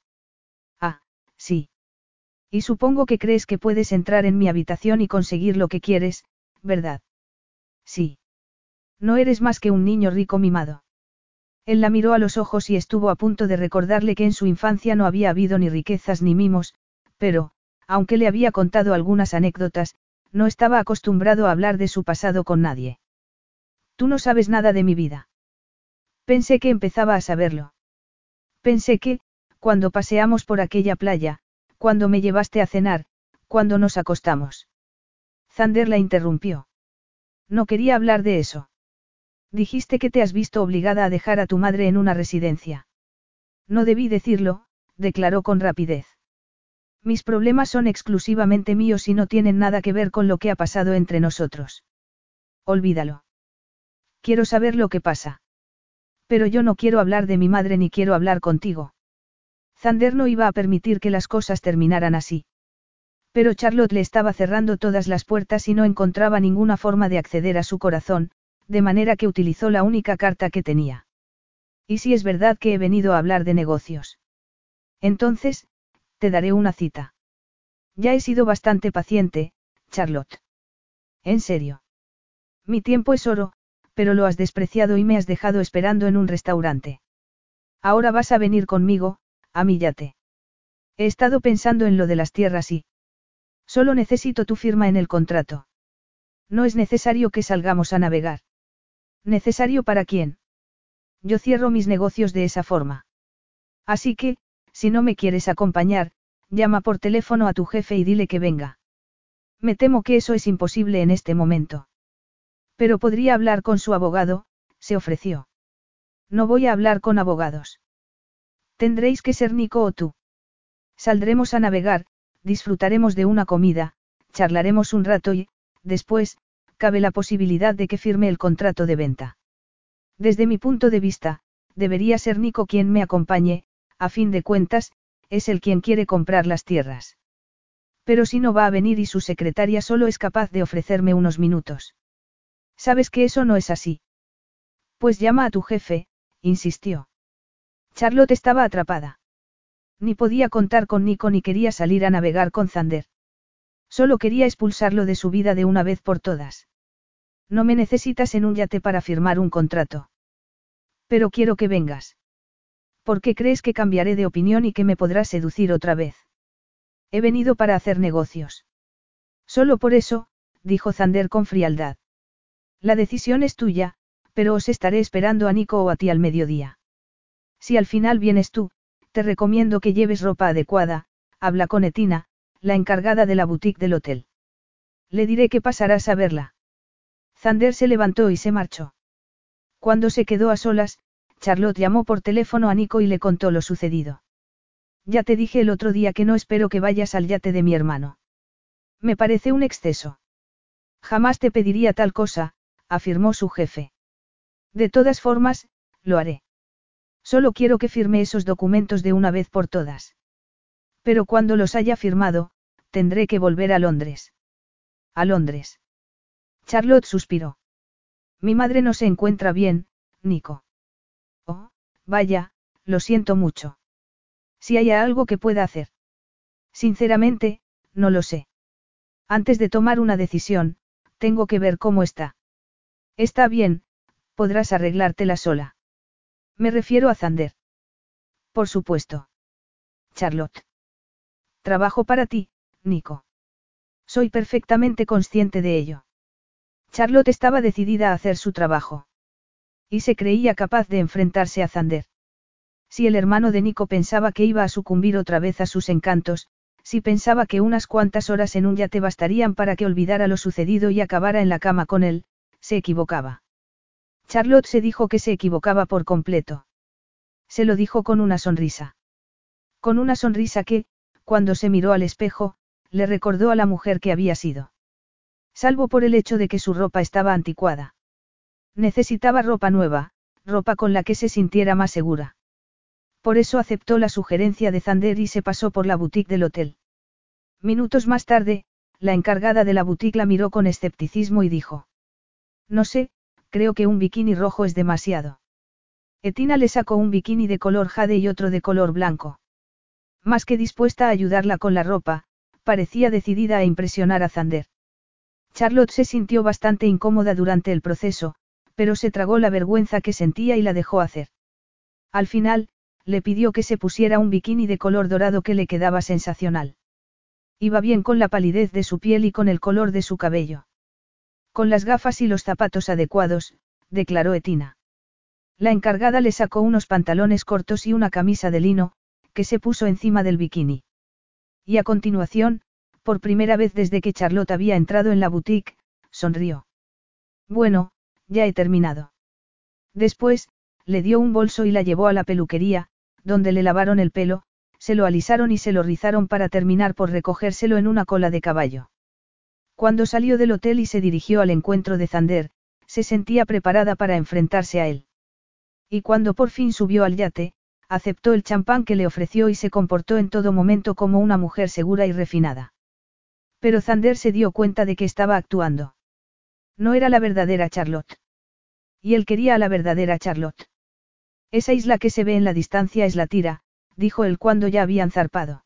Ah, sí. Y supongo que crees que puedes entrar en mi habitación y conseguir lo que quieres, ¿verdad? Sí. No eres más que un niño rico mimado. Él la miró a los ojos y estuvo a punto de recordarle que en su infancia no había habido ni riquezas ni mimos, pero, aunque le había contado algunas anécdotas, no estaba acostumbrado a hablar de su pasado con nadie. Tú no sabes nada de mi vida. Pensé que empezaba a saberlo. Pensé que, cuando paseamos por aquella playa, cuando me llevaste a cenar, cuando nos acostamos. Zander la interrumpió. No quería hablar de eso. Dijiste que te has visto obligada a dejar a tu madre en una residencia. No debí decirlo, declaró con rapidez. Mis problemas son exclusivamente míos y no tienen nada que ver con lo que ha pasado entre nosotros. Olvídalo. Quiero saber lo que pasa. Pero yo no quiero hablar de mi madre ni quiero hablar contigo. Zander no iba a permitir que las cosas terminaran así. Pero Charlotte le estaba cerrando todas las puertas y no encontraba ninguna forma de acceder a su corazón, de manera que utilizó la única carta que tenía. ¿Y si es verdad que he venido a hablar de negocios? Entonces, te daré una cita. Ya he sido bastante paciente, Charlotte. En serio. Mi tiempo es oro, pero lo has despreciado y me has dejado esperando en un restaurante. Ahora vas a venir conmigo, a. He estado pensando en lo de las tierras y... Solo necesito tu firma en el contrato. No es necesario que salgamos a navegar. ¿Necesario para quién? Yo cierro mis negocios de esa forma. Así que, si no me quieres acompañar, llama por teléfono a tu jefe y dile que venga. Me temo que eso es imposible en este momento. Pero podría hablar con su abogado, se ofreció. No voy a hablar con abogados. Tendréis que ser Nico o tú. Saldremos a navegar, disfrutaremos de una comida, charlaremos un rato y, después, cabe la posibilidad de que firme el contrato de venta. Desde mi punto de vista, debería ser Nico quien me acompañe, a fin de cuentas, es el quien quiere comprar las tierras. Pero si no va a venir y su secretaria solo es capaz de ofrecerme unos minutos. Sabes que eso no es así. Pues llama a tu jefe, insistió. Charlotte estaba atrapada. Ni podía contar con Nico ni quería salir a navegar con Zander. Solo quería expulsarlo de su vida de una vez por todas. No me necesitas en un yate para firmar un contrato. Pero quiero que vengas. ¿Por qué crees que cambiaré de opinión y que me podrás seducir otra vez? He venido para hacer negocios. Solo por eso, dijo Zander con frialdad. La decisión es tuya, pero os estaré esperando a Nico o a ti al mediodía. Si al final vienes tú, te recomiendo que lleves ropa adecuada, habla con Etina, la encargada de la boutique del hotel. Le diré que pasarás a verla. Zander se levantó y se marchó. Cuando se quedó a solas, Charlotte llamó por teléfono a Nico y le contó lo sucedido. Ya te dije el otro día que no espero que vayas al yate de mi hermano. Me parece un exceso. Jamás te pediría tal cosa, afirmó su jefe. De todas formas, lo haré. Solo quiero que firme esos documentos de una vez por todas. Pero cuando los haya firmado, tendré que volver a Londres. A Londres. Charlotte suspiró. Mi madre no se encuentra bien, Nico. Vaya, lo siento mucho. Si hay algo que pueda hacer. Sinceramente, no lo sé. Antes de tomar una decisión, tengo que ver cómo está. Está bien, podrás arreglártela sola. Me refiero a Zander. Por supuesto. Charlotte. Trabajo para ti, Nico. Soy perfectamente consciente de ello. Charlotte estaba decidida a hacer su trabajo. Y se creía capaz de enfrentarse a Zander. Si el hermano de Nico pensaba que iba a sucumbir otra vez a sus encantos, si pensaba que unas cuantas horas en un yate bastarían para que olvidara lo sucedido y acabara en la cama con él, se equivocaba. Charlotte se dijo que se equivocaba por completo. Se lo dijo con una sonrisa. Con una sonrisa que, cuando se miró al espejo, le recordó a la mujer que había sido. Salvo por el hecho de que su ropa estaba anticuada. Necesitaba ropa nueva, ropa con la que se sintiera más segura. Por eso aceptó la sugerencia de Zander y se pasó por la boutique del hotel. Minutos más tarde, la encargada de la boutique la miró con escepticismo y dijo. No sé, creo que un bikini rojo es demasiado. Etina le sacó un bikini de color jade y otro de color blanco. Más que dispuesta a ayudarla con la ropa, parecía decidida a impresionar a Zander. Charlotte se sintió bastante incómoda durante el proceso, pero se tragó la vergüenza que sentía y la dejó hacer. Al final, le pidió que se pusiera un bikini de color dorado que le quedaba sensacional. Iba bien con la palidez de su piel y con el color de su cabello. Con las gafas y los zapatos adecuados, declaró Etina. La encargada le sacó unos pantalones cortos y una camisa de lino, que se puso encima del bikini. Y a continuación, por primera vez desde que Charlotte había entrado en la boutique, sonrió. Bueno, ya he terminado. Después, le dio un bolso y la llevó a la peluquería, donde le lavaron el pelo, se lo alisaron y se lo rizaron para terminar por recogérselo en una cola de caballo. Cuando salió del hotel y se dirigió al encuentro de Zander, se sentía preparada para enfrentarse a él. Y cuando por fin subió al yate, aceptó el champán que le ofreció y se comportó en todo momento como una mujer segura y refinada. Pero Zander se dio cuenta de que estaba actuando. No era la verdadera Charlotte. Y él quería a la verdadera Charlotte. Esa isla que se ve en la distancia es la tira, dijo él cuando ya habían zarpado.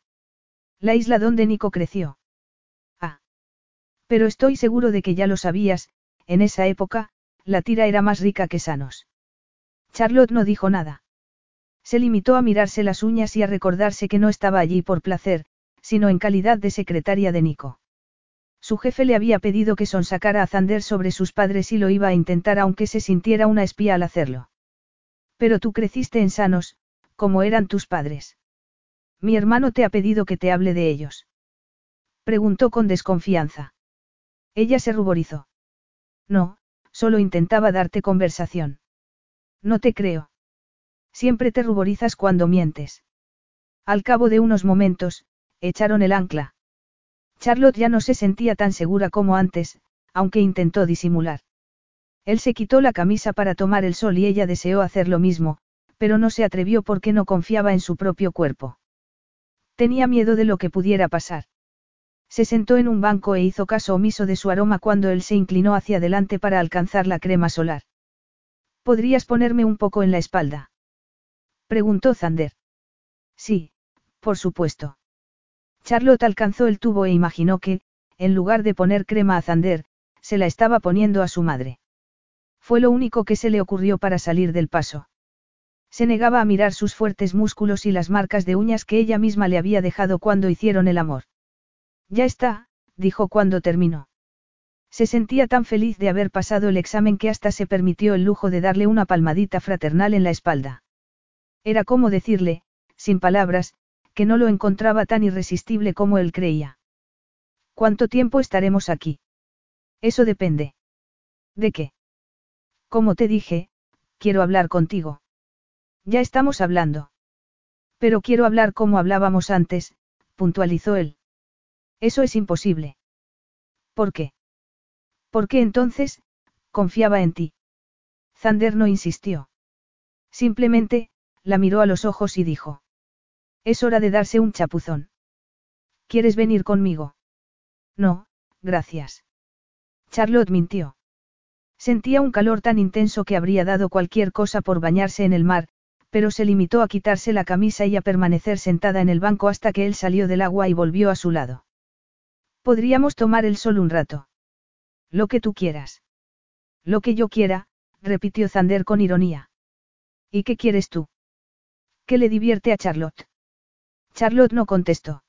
La isla donde Nico creció. Pero estoy seguro de que ya lo sabías, en esa época, la tira era más rica que sanos. Charlotte no dijo nada. Se limitó a mirarse las uñas y a recordarse que no estaba allí por placer, sino en calidad de secretaria de Nico. Su jefe le había pedido que sonsacara a Zander sobre sus padres y lo iba a intentar aunque se sintiera una espía al hacerlo. Pero tú creciste en sanos, como eran tus padres. Mi hermano te ha pedido que te hable de ellos. Preguntó con desconfianza. Ella se ruborizó. No, solo intentaba darte conversación. No te creo. Siempre te ruborizas cuando mientes. Al cabo de unos momentos, echaron el ancla. Charlotte ya no se sentía tan segura como antes, aunque intentó disimular. Él se quitó la camisa para tomar el sol y ella deseó hacer lo mismo, pero no se atrevió porque no confiaba en su propio cuerpo. Tenía miedo de lo que pudiera pasar. Se sentó en un banco e hizo caso omiso de su aroma cuando él se inclinó hacia adelante para alcanzar la crema solar. ¿Podrías ponerme un poco en la espalda? Preguntó Zander. Sí, por supuesto. Charlotte alcanzó el tubo e imaginó que, en lugar de poner crema a Zander, se la estaba poniendo a su madre. Fue lo único que se le ocurrió para salir del paso. Se negaba a mirar sus fuertes músculos y las marcas de uñas que ella misma le había dejado cuando hicieron el amor. Ya está, dijo cuando terminó. Se sentía tan feliz de haber pasado el examen que hasta se permitió el lujo de darle una palmadita fraternal en la espalda. Era como decirle, sin palabras, que no lo encontraba tan irresistible como él creía. ¿Cuánto tiempo estaremos aquí? Eso depende. ¿De qué? Como te dije, quiero hablar contigo. Ya estamos hablando. Pero quiero hablar como hablábamos antes, puntualizó él. Eso es imposible. ¿Por qué? Porque entonces, confiaba en ti. Zander no insistió. Simplemente, la miró a los ojos y dijo. Es hora de darse un chapuzón. ¿Quieres venir conmigo? No, gracias. Charlotte mintió. Sentía un calor tan intenso que habría dado cualquier cosa por bañarse en el mar, pero se limitó a quitarse la camisa y a permanecer sentada en el banco hasta que él salió del agua y volvió a su lado. Podríamos tomar el sol un rato. Lo que tú quieras. Lo que yo quiera, repitió Zander con ironía. ¿Y qué quieres tú? ¿Qué le divierte a Charlotte? Charlotte no contestó.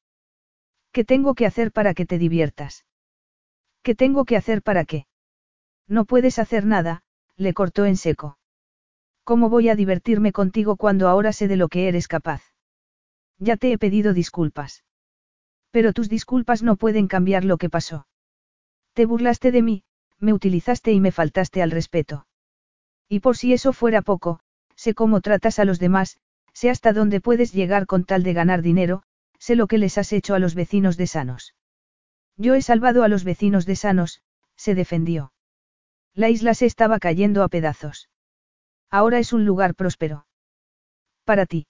¿Qué tengo que hacer para que te diviertas? ¿Qué tengo que hacer para qué? No puedes hacer nada, le cortó en seco. ¿Cómo voy a divertirme contigo cuando ahora sé de lo que eres capaz? Ya te he pedido disculpas. Pero tus disculpas no pueden cambiar lo que pasó. Te burlaste de mí, me utilizaste y me faltaste al respeto. Y por si eso fuera poco, sé cómo tratas a los demás, sé hasta dónde puedes llegar con tal de ganar dinero, sé lo que les has hecho a los vecinos de Sanos. Yo he salvado a los vecinos de Sanos, se defendió. La isla se estaba cayendo a pedazos. Ahora es un lugar próspero. Para ti.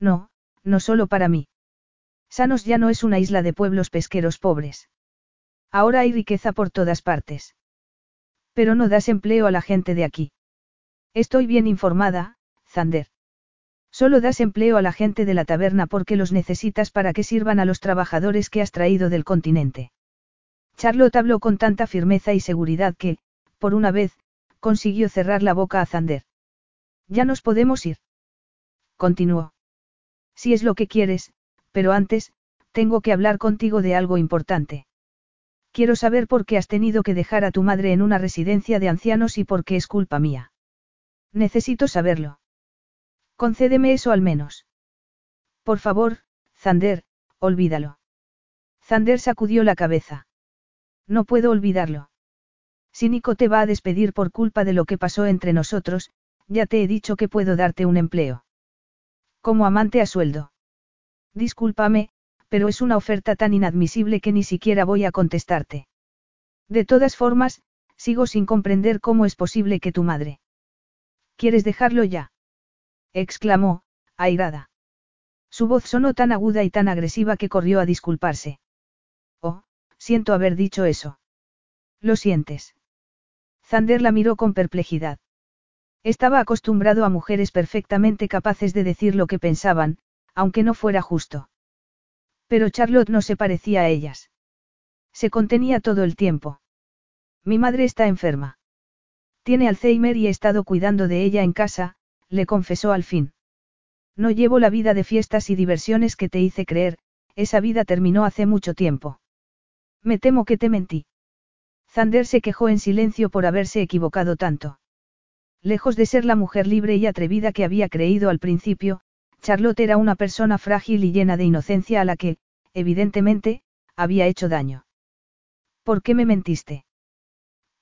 No, no solo para mí. Sanos ya no es una isla de pueblos pesqueros pobres. Ahora hay riqueza por todas partes. Pero no das empleo a la gente de aquí. Estoy bien informada, Zander. Solo das empleo a la gente de la taberna porque los necesitas para que sirvan a los trabajadores que has traído del continente. Charlotte habló con tanta firmeza y seguridad que, por una vez, consiguió cerrar la boca a Zander. Ya nos podemos ir. Continuó. Si es lo que quieres, pero antes, tengo que hablar contigo de algo importante. Quiero saber por qué has tenido que dejar a tu madre en una residencia de ancianos y por qué es culpa mía. Necesito saberlo. Concédeme eso al menos. Por favor, Zander, olvídalo. Zander sacudió la cabeza. No puedo olvidarlo. Si Nico te va a despedir por culpa de lo que pasó entre nosotros, ya te he dicho que puedo darte un empleo. Como amante a sueldo. Discúlpame, pero es una oferta tan inadmisible que ni siquiera voy a contestarte. De todas formas, sigo sin comprender cómo es posible que tu madre. ¿Quieres dejarlo ya? Exclamó, airada. Su voz sonó tan aguda y tan agresiva que corrió a disculparse. Oh, siento haber dicho eso. Lo sientes. Zander la miró con perplejidad. Estaba acostumbrado a mujeres perfectamente capaces de decir lo que pensaban, aunque no fuera justo. Pero Charlotte no se parecía a ellas. Se contenía todo el tiempo. Mi madre está enferma. Tiene Alzheimer y he estado cuidando de ella en casa, le confesó al fin. No llevo la vida de fiestas y diversiones que te hice creer, esa vida terminó hace mucho tiempo. Me temo que te mentí. Zander se quejó en silencio por haberse equivocado tanto. Lejos de ser la mujer libre y atrevida que había creído al principio, Charlotte era una persona frágil y llena de inocencia a la que, evidentemente, había hecho daño. ¿Por qué me mentiste?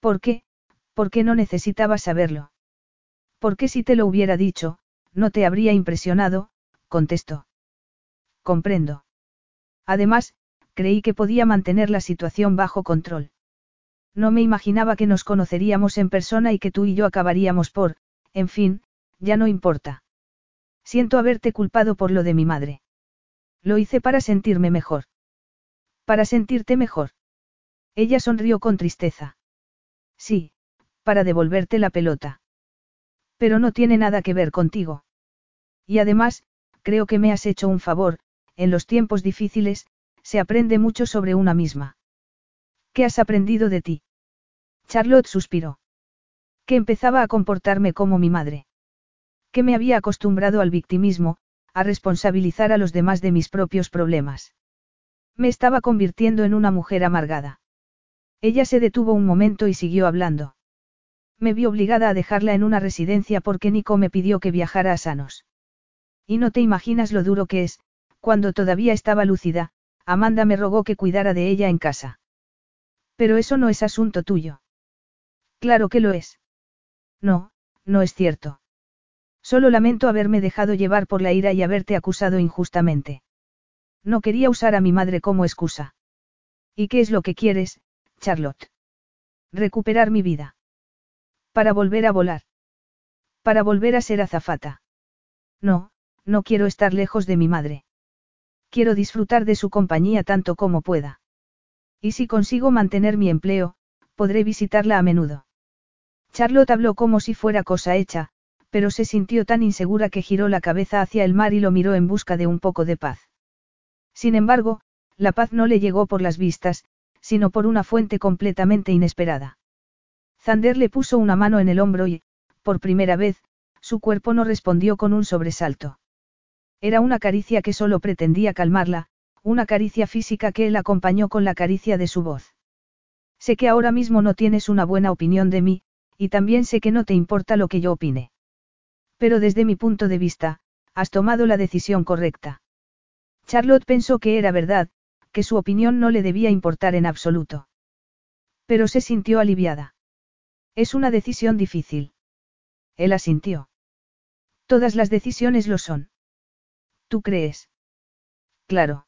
¿Por qué? ¿Por qué no necesitabas saberlo? Porque si te lo hubiera dicho, no te habría impresionado, contestó. Comprendo. Además, creí que podía mantener la situación bajo control. No me imaginaba que nos conoceríamos en persona y que tú y yo acabaríamos por, en fin, ya no importa. Siento haberte culpado por lo de mi madre. Lo hice para sentirme mejor. Para sentirte mejor. Ella sonrió con tristeza. Sí, para devolverte la pelota. Pero no tiene nada que ver contigo. Y además, creo que me has hecho un favor, en los tiempos difíciles, se aprende mucho sobre una misma. ¿Qué has aprendido de ti? Charlotte suspiró. Que empezaba a comportarme como mi madre que me había acostumbrado al victimismo, a responsabilizar a los demás de mis propios problemas. Me estaba convirtiendo en una mujer amargada. Ella se detuvo un momento y siguió hablando. Me vi obligada a dejarla en una residencia porque Nico me pidió que viajara a Sanos. Y no te imaginas lo duro que es, cuando todavía estaba lúcida, Amanda me rogó que cuidara de ella en casa. Pero eso no es asunto tuyo. Claro que lo es. No, no es cierto. Solo lamento haberme dejado llevar por la ira y haberte acusado injustamente. No quería usar a mi madre como excusa. ¿Y qué es lo que quieres, Charlotte? Recuperar mi vida. Para volver a volar. Para volver a ser azafata. No, no quiero estar lejos de mi madre. Quiero disfrutar de su compañía tanto como pueda. Y si consigo mantener mi empleo, podré visitarla a menudo. Charlotte habló como si fuera cosa hecha, pero se sintió tan insegura que giró la cabeza hacia el mar y lo miró en busca de un poco de paz. Sin embargo, la paz no le llegó por las vistas, sino por una fuente completamente inesperada. Zander le puso una mano en el hombro y, por primera vez, su cuerpo no respondió con un sobresalto. Era una caricia que solo pretendía calmarla, una caricia física que él acompañó con la caricia de su voz. Sé que ahora mismo no tienes una buena opinión de mí, y también sé que no te importa lo que yo opine. Pero desde mi punto de vista, has tomado la decisión correcta. Charlotte pensó que era verdad, que su opinión no le debía importar en absoluto. Pero se sintió aliviada. Es una decisión difícil. Él asintió. Todas las decisiones lo son. ¿Tú crees? Claro.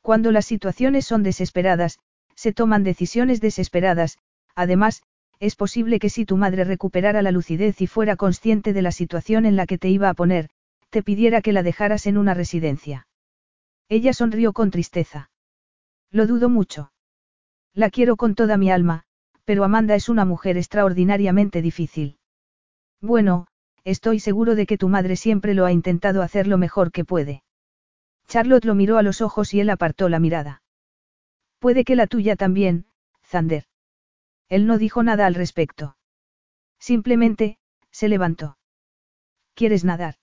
Cuando las situaciones son desesperadas, se toman decisiones desesperadas, además, es posible que si tu madre recuperara la lucidez y fuera consciente de la situación en la que te iba a poner, te pidiera que la dejaras en una residencia. Ella sonrió con tristeza. Lo dudo mucho. La quiero con toda mi alma, pero Amanda es una mujer extraordinariamente difícil. Bueno, estoy seguro de que tu madre siempre lo ha intentado hacer lo mejor que puede. Charlotte lo miró a los ojos y él apartó la mirada. Puede que la tuya también, Zander. Él no dijo nada al respecto. Simplemente, se levantó. ¿Quieres nadar?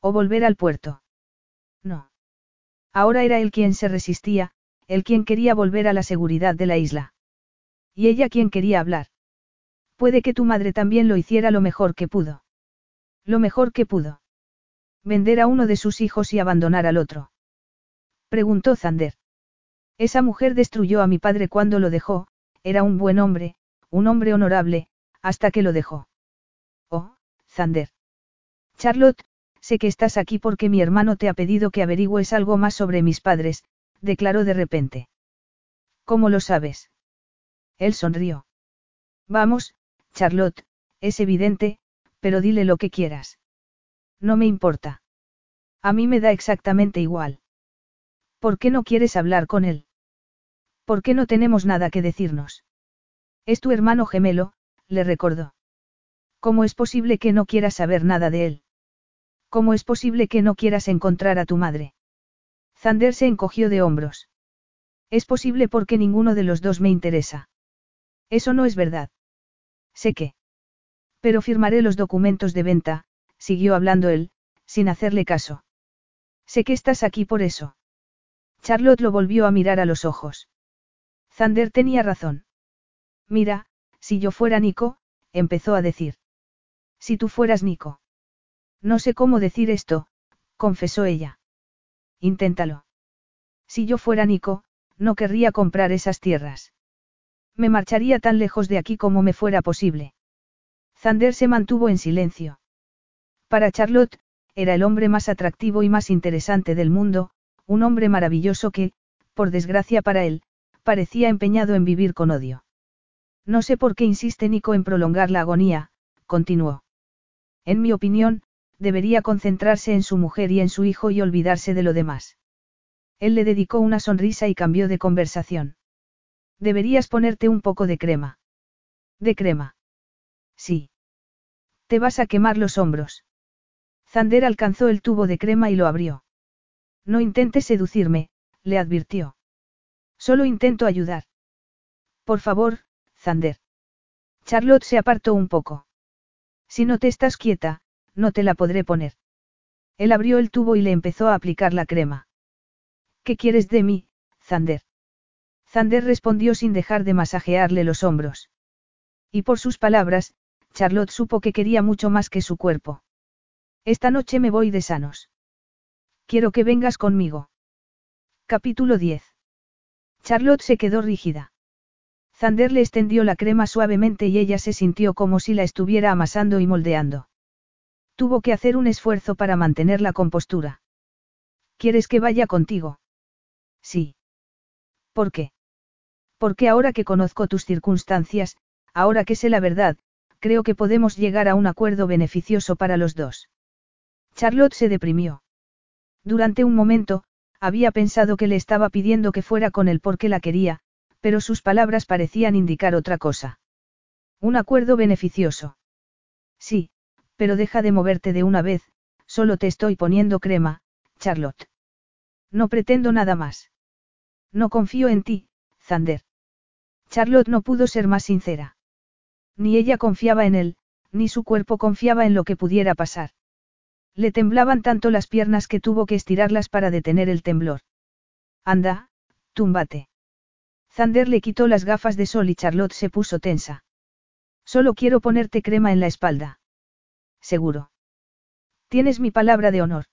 ¿O volver al puerto? No. Ahora era él quien se resistía, él quien quería volver a la seguridad de la isla. Y ella quien quería hablar. Puede que tu madre también lo hiciera lo mejor que pudo. Lo mejor que pudo. Vender a uno de sus hijos y abandonar al otro. Preguntó Zander. Esa mujer destruyó a mi padre cuando lo dejó, era un buen hombre, un hombre honorable, hasta que lo dejó. Oh, Zander. Charlotte, sé que estás aquí porque mi hermano te ha pedido que averigües algo más sobre mis padres, declaró de repente. ¿Cómo lo sabes? Él sonrió. Vamos, Charlotte, es evidente, pero dile lo que quieras. No me importa. A mí me da exactamente igual. ¿Por qué no quieres hablar con él? ¿Por qué no tenemos nada que decirnos? Es tu hermano gemelo, le recordó. ¿Cómo es posible que no quieras saber nada de él? ¿Cómo es posible que no quieras encontrar a tu madre? Zander se encogió de hombros. Es posible porque ninguno de los dos me interesa. Eso no es verdad. Sé que. Pero firmaré los documentos de venta, siguió hablando él, sin hacerle caso. Sé que estás aquí por eso. Charlotte lo volvió a mirar a los ojos. Zander tenía razón. Mira, si yo fuera Nico, empezó a decir. Si tú fueras Nico. No sé cómo decir esto, confesó ella. Inténtalo. Si yo fuera Nico, no querría comprar esas tierras. Me marcharía tan lejos de aquí como me fuera posible. Zander se mantuvo en silencio. Para Charlotte, era el hombre más atractivo y más interesante del mundo, un hombre maravilloso que, por desgracia para él, parecía empeñado en vivir con odio. No sé por qué insiste Nico en prolongar la agonía, continuó. En mi opinión, debería concentrarse en su mujer y en su hijo y olvidarse de lo demás. Él le dedicó una sonrisa y cambió de conversación. Deberías ponerte un poco de crema. ¿De crema? Sí. Te vas a quemar los hombros. Zander alcanzó el tubo de crema y lo abrió. No intentes seducirme, le advirtió. Solo intento ayudar. Por favor, Zander. Charlotte se apartó un poco. Si no te estás quieta, no te la podré poner. Él abrió el tubo y le empezó a aplicar la crema. ¿Qué quieres de mí, Zander? Zander respondió sin dejar de masajearle los hombros. Y por sus palabras, Charlotte supo que quería mucho más que su cuerpo. Esta noche me voy de sanos. Quiero que vengas conmigo. Capítulo 10. Charlotte se quedó rígida. Zander le extendió la crema suavemente y ella se sintió como si la estuviera amasando y moldeando. Tuvo que hacer un esfuerzo para mantener la compostura. ¿Quieres que vaya contigo? Sí. ¿Por qué? Porque ahora que conozco tus circunstancias, ahora que sé la verdad, creo que podemos llegar a un acuerdo beneficioso para los dos. Charlotte se deprimió. Durante un momento, había pensado que le estaba pidiendo que fuera con él porque la quería, pero sus palabras parecían indicar otra cosa. Un acuerdo beneficioso. Sí, Pero deja de moverte de una vez, solo te estoy poniendo crema, Charlotte. No pretendo nada más. No confío en ti, Zander. Charlotte no pudo ser más sincera. Ni ella confiaba en él, ni su cuerpo confiaba en lo que pudiera pasar. Le temblaban tanto las piernas que tuvo que estirarlas para detener el temblor. Anda, túmbate. Zander le quitó las gafas de sol y Charlotte se puso tensa. Solo quiero ponerte crema en la espalda. Seguro. Tienes mi palabra de honor.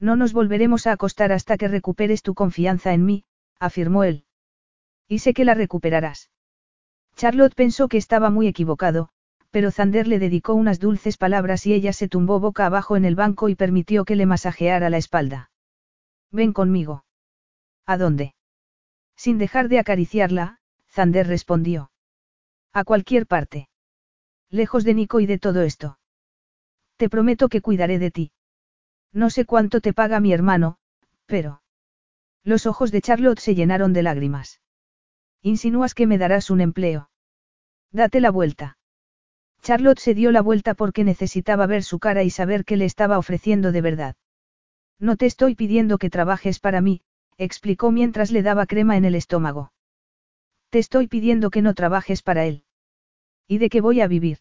No nos volveremos a acostar hasta que recuperes tu confianza en mí, afirmó él. Y sé que la recuperarás. Charlotte pensó que estaba muy equivocado, pero Zander le dedicó unas dulces palabras y ella se tumbó boca abajo en el banco y permitió que le masajeara la espalda. Ven conmigo. ¿A dónde? Sin dejar de acariciarla, Zander respondió. A cualquier parte. Lejos de Nico y de todo esto. Te prometo que cuidaré de ti. No sé cuánto te paga mi hermano, pero... Los ojos de Charlotte se llenaron de lágrimas. Insinúas que me darás un empleo. Date la vuelta. Charlotte se dio la vuelta porque necesitaba ver su cara y saber qué le estaba ofreciendo de verdad. No te estoy pidiendo que trabajes para mí, explicó mientras le daba crema en el estómago. Te estoy pidiendo que no trabajes para él. ¿Y de qué voy a vivir?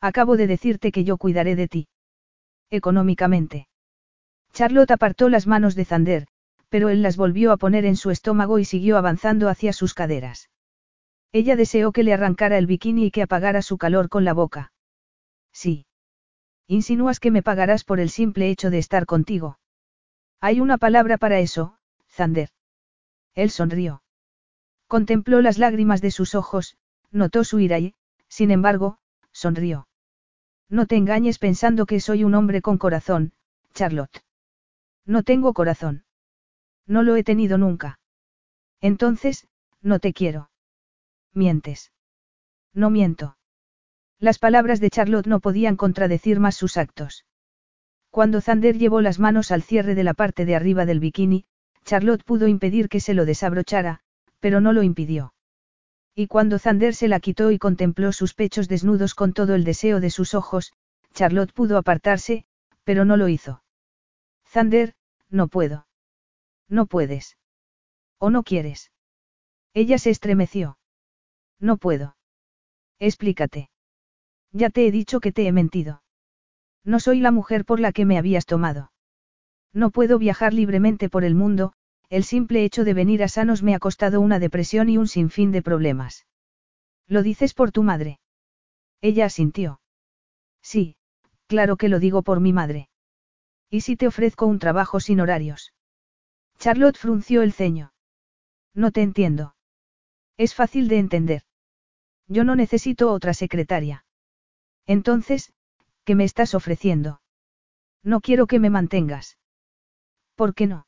Acabo de decirte que yo cuidaré de ti. Económicamente. Charlotte apartó las manos de Zander, pero él las volvió a poner en su estómago y siguió avanzando hacia sus caderas. Ella deseó que le arrancara el bikini y que apagara su calor con la boca. Sí. Insinúas que me pagarás por el simple hecho de estar contigo. Hay una palabra para eso, Zander. Él sonrió. Contempló las lágrimas de sus ojos, notó su ira y, sin embargo, sonrió. No te engañes pensando que soy un hombre con corazón, Charlotte. No tengo corazón. No lo he tenido nunca. Entonces, no te quiero. Mientes. No miento. Las palabras de Charlotte no podían contradecir más sus actos. Cuando Zander llevó las manos al cierre de la parte de arriba del bikini, Charlotte pudo impedir que se lo desabrochara, pero no lo impidió. Y cuando Zander se la quitó y contempló sus pechos desnudos con todo el deseo de sus ojos, Charlotte pudo apartarse, pero no lo hizo. Zander, no puedo. No puedes. ¿O no quieres? Ella se estremeció. No puedo. Explícate. Ya te he dicho que te he mentido. No soy la mujer por la que me habías tomado. No puedo viajar libremente por el mundo, el simple hecho de venir a sanos me ha costado una depresión y un sinfín de problemas. ¿Lo dices por tu madre? Ella asintió. Sí, claro que lo digo por mi madre. ¿Y si te ofrezco un trabajo sin horarios? Charlotte frunció el ceño. No te entiendo. Es fácil de entender. Yo no necesito otra secretaria. Entonces, ¿qué me estás ofreciendo? No quiero que me mantengas. ¿Por qué no?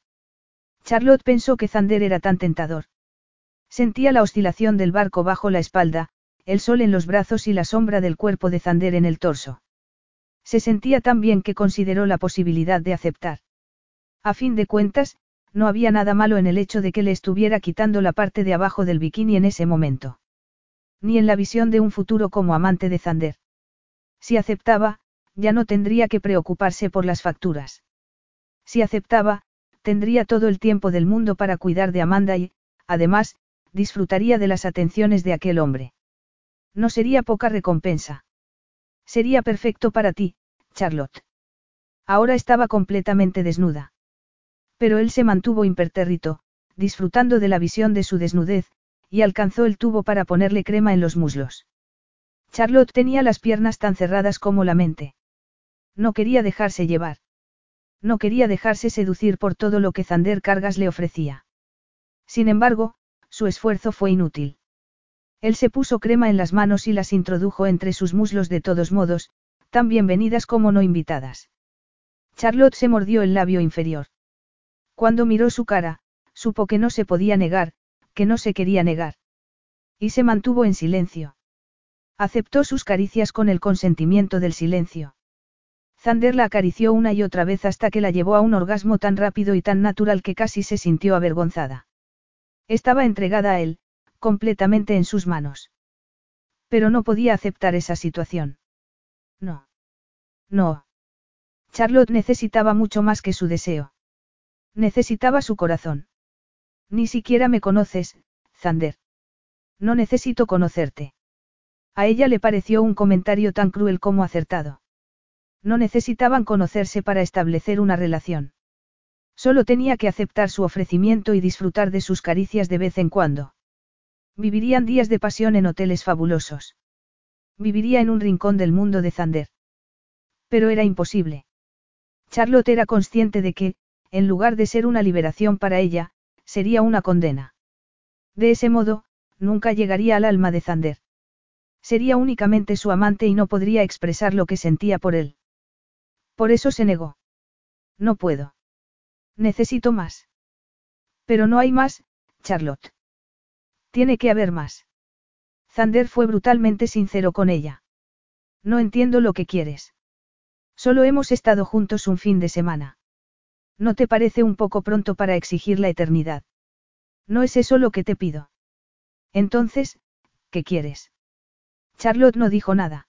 Charlotte pensó que Zander era tan tentador. Sentía la oscilación del barco bajo la espalda, el sol en los brazos y la sombra del cuerpo de Zander en el torso. Se sentía tan bien que consideró la posibilidad de aceptar. A fin de cuentas, no había nada malo en el hecho de que le estuviera quitando la parte de abajo del bikini en ese momento. Ni en la visión de un futuro como amante de Zander. Si aceptaba, ya no tendría que preocuparse por las facturas. Si aceptaba, tendría todo el tiempo del mundo para cuidar de Amanda y, además, disfrutaría de las atenciones de aquel hombre. No sería poca recompensa. Sería perfecto para ti, Charlotte. Ahora estaba completamente desnuda. Pero él se mantuvo impertérrito, disfrutando de la visión de su desnudez, y alcanzó el tubo para ponerle crema en los muslos. Charlotte tenía las piernas tan cerradas como la mente. No quería dejarse llevar. No quería dejarse seducir por todo lo que Zander Cargas le ofrecía. Sin embargo, su esfuerzo fue inútil. Él se puso crema en las manos y las introdujo entre sus muslos de todos modos, tan bienvenidas como no invitadas. Charlotte se mordió el labio inferior. Cuando miró su cara, supo que no se podía negar, que no se quería negar. Y se mantuvo en silencio. Aceptó sus caricias con el consentimiento del silencio. Zander la acarició una y otra vez hasta que la llevó a un orgasmo tan rápido y tan natural que casi se sintió avergonzada. Estaba entregada a él, completamente en sus manos. Pero no podía aceptar esa situación. No. No. Charlotte necesitaba mucho más que su deseo. Necesitaba su corazón. Ni siquiera me conoces, Zander. No necesito conocerte. A ella le pareció un comentario tan cruel como acertado. No necesitaban conocerse para establecer una relación. Solo tenía que aceptar su ofrecimiento y disfrutar de sus caricias de vez en cuando. Vivirían días de pasión en hoteles fabulosos. Viviría en un rincón del mundo de Zander. Pero era imposible. Charlotte era consciente de que, en lugar de ser una liberación para ella, sería una condena. De ese modo, nunca llegaría al alma de Zander. Sería únicamente su amante y no podría expresar lo que sentía por él. Por eso se negó. No puedo. Necesito más. Pero no hay más, Charlotte. Tiene que haber más. Zander fue brutalmente sincero con ella. No entiendo lo que quieres. Solo hemos estado juntos un fin de semana. ¿No te parece un poco pronto para exigir la eternidad? No es eso lo que te pido. Entonces, ¿qué quieres? Charlotte no dijo nada.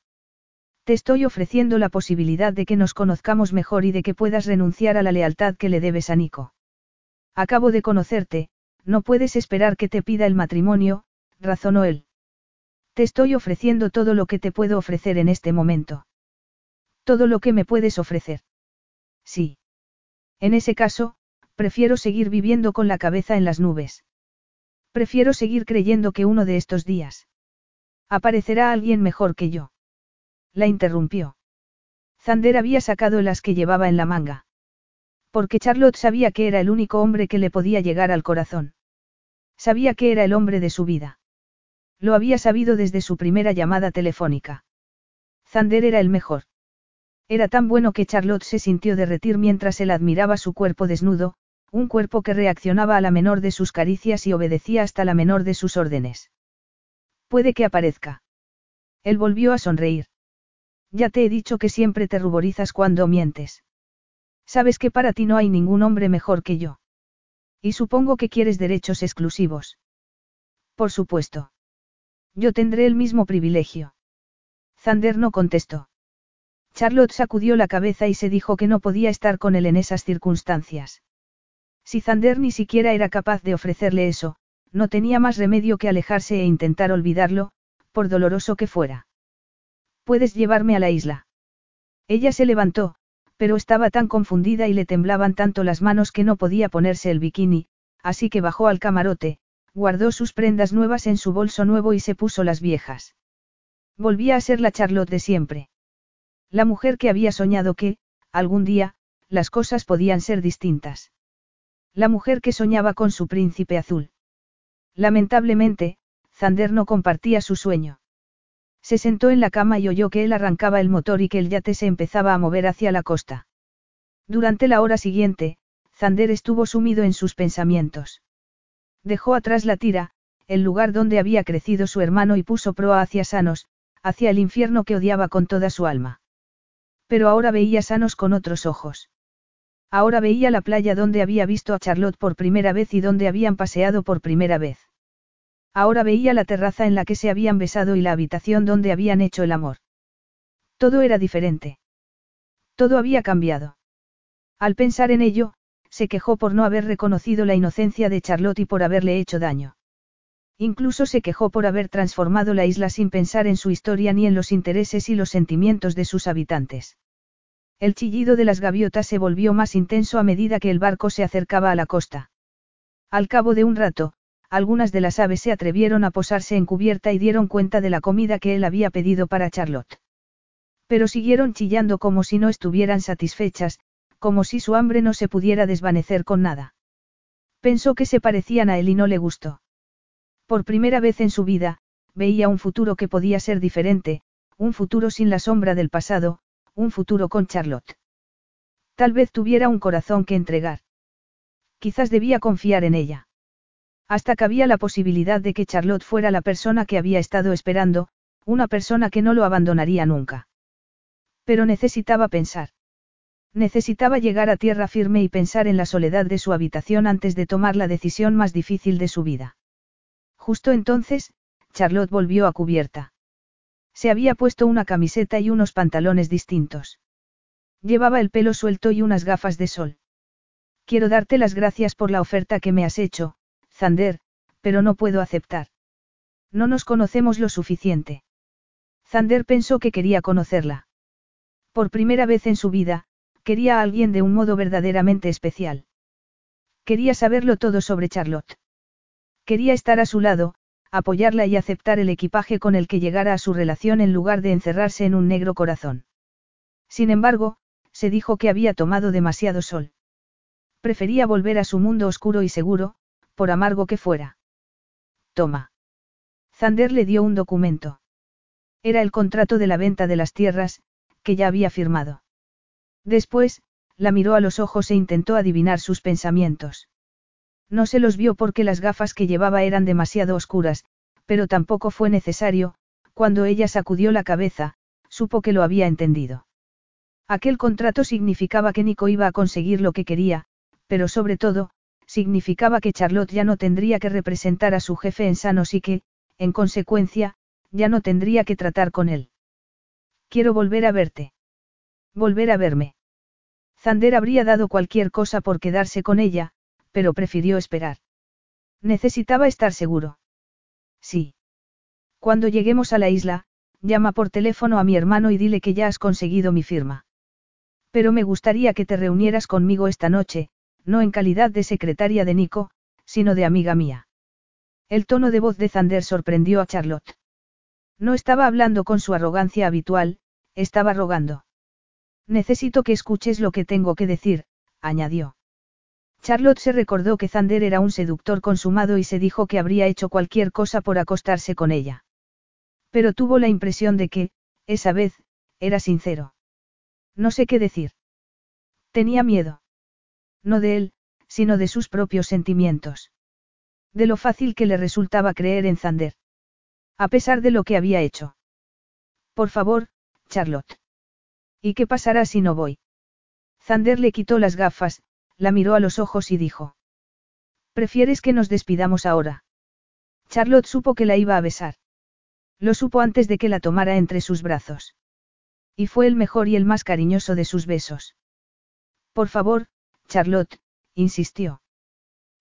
Te estoy ofreciendo la posibilidad de que nos conozcamos mejor y de que puedas renunciar a la lealtad que le debes a Nico. Acabo de conocerte, no puedes esperar que te pida el matrimonio, razonó él. Te estoy ofreciendo todo lo que te puedo ofrecer en este momento. Todo lo que me puedes ofrecer. Sí. En ese caso, prefiero seguir viviendo con la cabeza en las nubes. Prefiero seguir creyendo que uno de estos días. Aparecerá alguien mejor que yo. La interrumpió. Zander había sacado el as que llevaba en la manga. Porque Charlotte sabía que era el único hombre que le podía llegar al corazón. Sabía que era el hombre de su vida. Lo había sabido desde su primera llamada telefónica. Zander era el mejor. Era tan bueno que Charlotte se sintió derretir mientras él admiraba su cuerpo desnudo, un cuerpo que reaccionaba a la menor de sus caricias y obedecía hasta la menor de sus órdenes. Puede que aparezca. Él volvió a sonreír. Ya te he dicho que siempre te ruborizas cuando mientes. Sabes que para ti no hay ningún hombre mejor que yo. Y supongo que quieres derechos exclusivos. Por supuesto. Yo tendré el mismo privilegio. Zander no contestó. Charlotte sacudió la cabeza y se dijo que no podía estar con él en esas circunstancias. Si Zander ni siquiera era capaz de ofrecerle eso, no tenía más remedio que alejarse e intentar olvidarlo, por doloroso que fuera. Puedes llevarme a la isla. Ella se levantó, pero estaba tan confundida y le temblaban tanto las manos que no podía ponerse el bikini, así que bajó al camarote, guardó sus prendas nuevas en su bolso nuevo y se puso las viejas. Volvía a ser la Charlotte de siempre. La mujer que había soñado que, algún día, las cosas podían ser distintas. La mujer que soñaba con su príncipe azul. Lamentablemente, Zander no compartía su sueño. Se sentó en la cama y oyó que él arrancaba el motor y que el yate se empezaba a mover hacia la costa. Durante la hora siguiente, Zander estuvo sumido en sus pensamientos. Dejó atrás la tira, el lugar donde había crecido su hermano y puso proa hacia Sanos, hacia el infierno que odiaba con toda su alma. Pero ahora veía Sanos con otros ojos. Ahora veía la playa donde había visto a Charlotte por primera vez y donde habían paseado por primera vez. Ahora veía la terraza en la que se habían besado y la habitación donde habían hecho el amor. Todo era diferente. Todo había cambiado. Al pensar en ello, se quejó por no haber reconocido la inocencia de Charlotte y por haberle hecho daño. Incluso se quejó por haber transformado la isla sin pensar en su historia ni en los intereses y los sentimientos de sus habitantes. El chillido de las gaviotas se volvió más intenso a medida que el barco se acercaba a la costa. Al cabo de un rato, algunas de las aves se atrevieron a posarse en cubierta y dieron cuenta de la comida que él había pedido para Charlotte. Pero siguieron chillando como si no estuvieran satisfechas, como si su hambre no se pudiera desvanecer con nada. Pensó que se parecían a él y no le gustó. Por primera vez en su vida, veía un futuro que podía ser diferente, un futuro sin la sombra del pasado, un futuro con Charlotte. Tal vez tuviera un corazón que entregar. Quizás debía confiar en ella. Hasta cabía la posibilidad de que Charlotte fuera la persona que había estado esperando, una persona que no lo abandonaría nunca. Pero necesitaba pensar. Necesitaba llegar a tierra firme y pensar en la soledad de su habitación antes de tomar la decisión más difícil de su vida. Justo entonces, Charlotte volvió a cubierta. Se había puesto una camiseta y unos pantalones distintos. Llevaba el pelo suelto y unas gafas de sol. Quiero darte las gracias por la oferta que me has hecho, Zander, pero no puedo aceptar. No nos conocemos lo suficiente. Zander pensó que quería conocerla. Por primera vez en su vida, quería a alguien de un modo verdaderamente especial. Quería saberlo todo sobre Charlotte. Quería estar a su lado, apoyarla y aceptar el equipaje con el que llegara a su relación en lugar de encerrarse en un negro corazón. Sin embargo, se dijo que había tomado demasiado sol. Prefería volver a su mundo oscuro y seguro, por amargo que fuera. Toma. Zander le dio un documento. Era el contrato de la venta de las tierras, que ya había firmado. Después, la miró a los ojos e intentó adivinar sus pensamientos. No se los vio porque las gafas que llevaba eran demasiado oscuras, pero tampoco fue necesario, cuando ella sacudió la cabeza, supo que lo había entendido. Aquel contrato significaba que Nico iba a conseguir lo que quería, pero sobre todo, significaba que Charlotte ya no tendría que representar a su jefe en sanos y que, en consecuencia, ya no tendría que tratar con él. Quiero volver a verte. Volver a verme. Zander habría dado cualquier cosa por quedarse con ella, pero prefirió esperar. Necesitaba estar seguro. Sí. Cuando lleguemos a la isla, llama por teléfono a mi hermano y dile que ya has conseguido mi firma. Pero me gustaría que te reunieras conmigo esta noche, no en calidad de secretaria de Nico, sino de amiga mía. El tono de voz de Zander sorprendió a Charlotte. No estaba hablando con su arrogancia habitual, estaba rogando. Necesito que escuches lo que tengo que decir, añadió. Charlotte se recordó que Zander era un seductor consumado y se dijo que habría hecho cualquier cosa por acostarse con ella. Pero tuvo la impresión de que, esa vez, era sincero. No sé qué decir. Tenía miedo. No de él, sino de sus propios sentimientos. De lo fácil que le resultaba creer en Zander. A pesar de lo que había hecho. Por favor, Charlotte. ¿Y qué pasará si no voy? Zander le quitó las gafas, la miró a los ojos y dijo. ¿Prefieres que nos despidamos ahora? Charlotte supo que la iba a besar. Lo supo antes de que la tomara entre sus brazos. Y fue el mejor y el más cariñoso de sus besos. Por favor, Charlotte, insistió.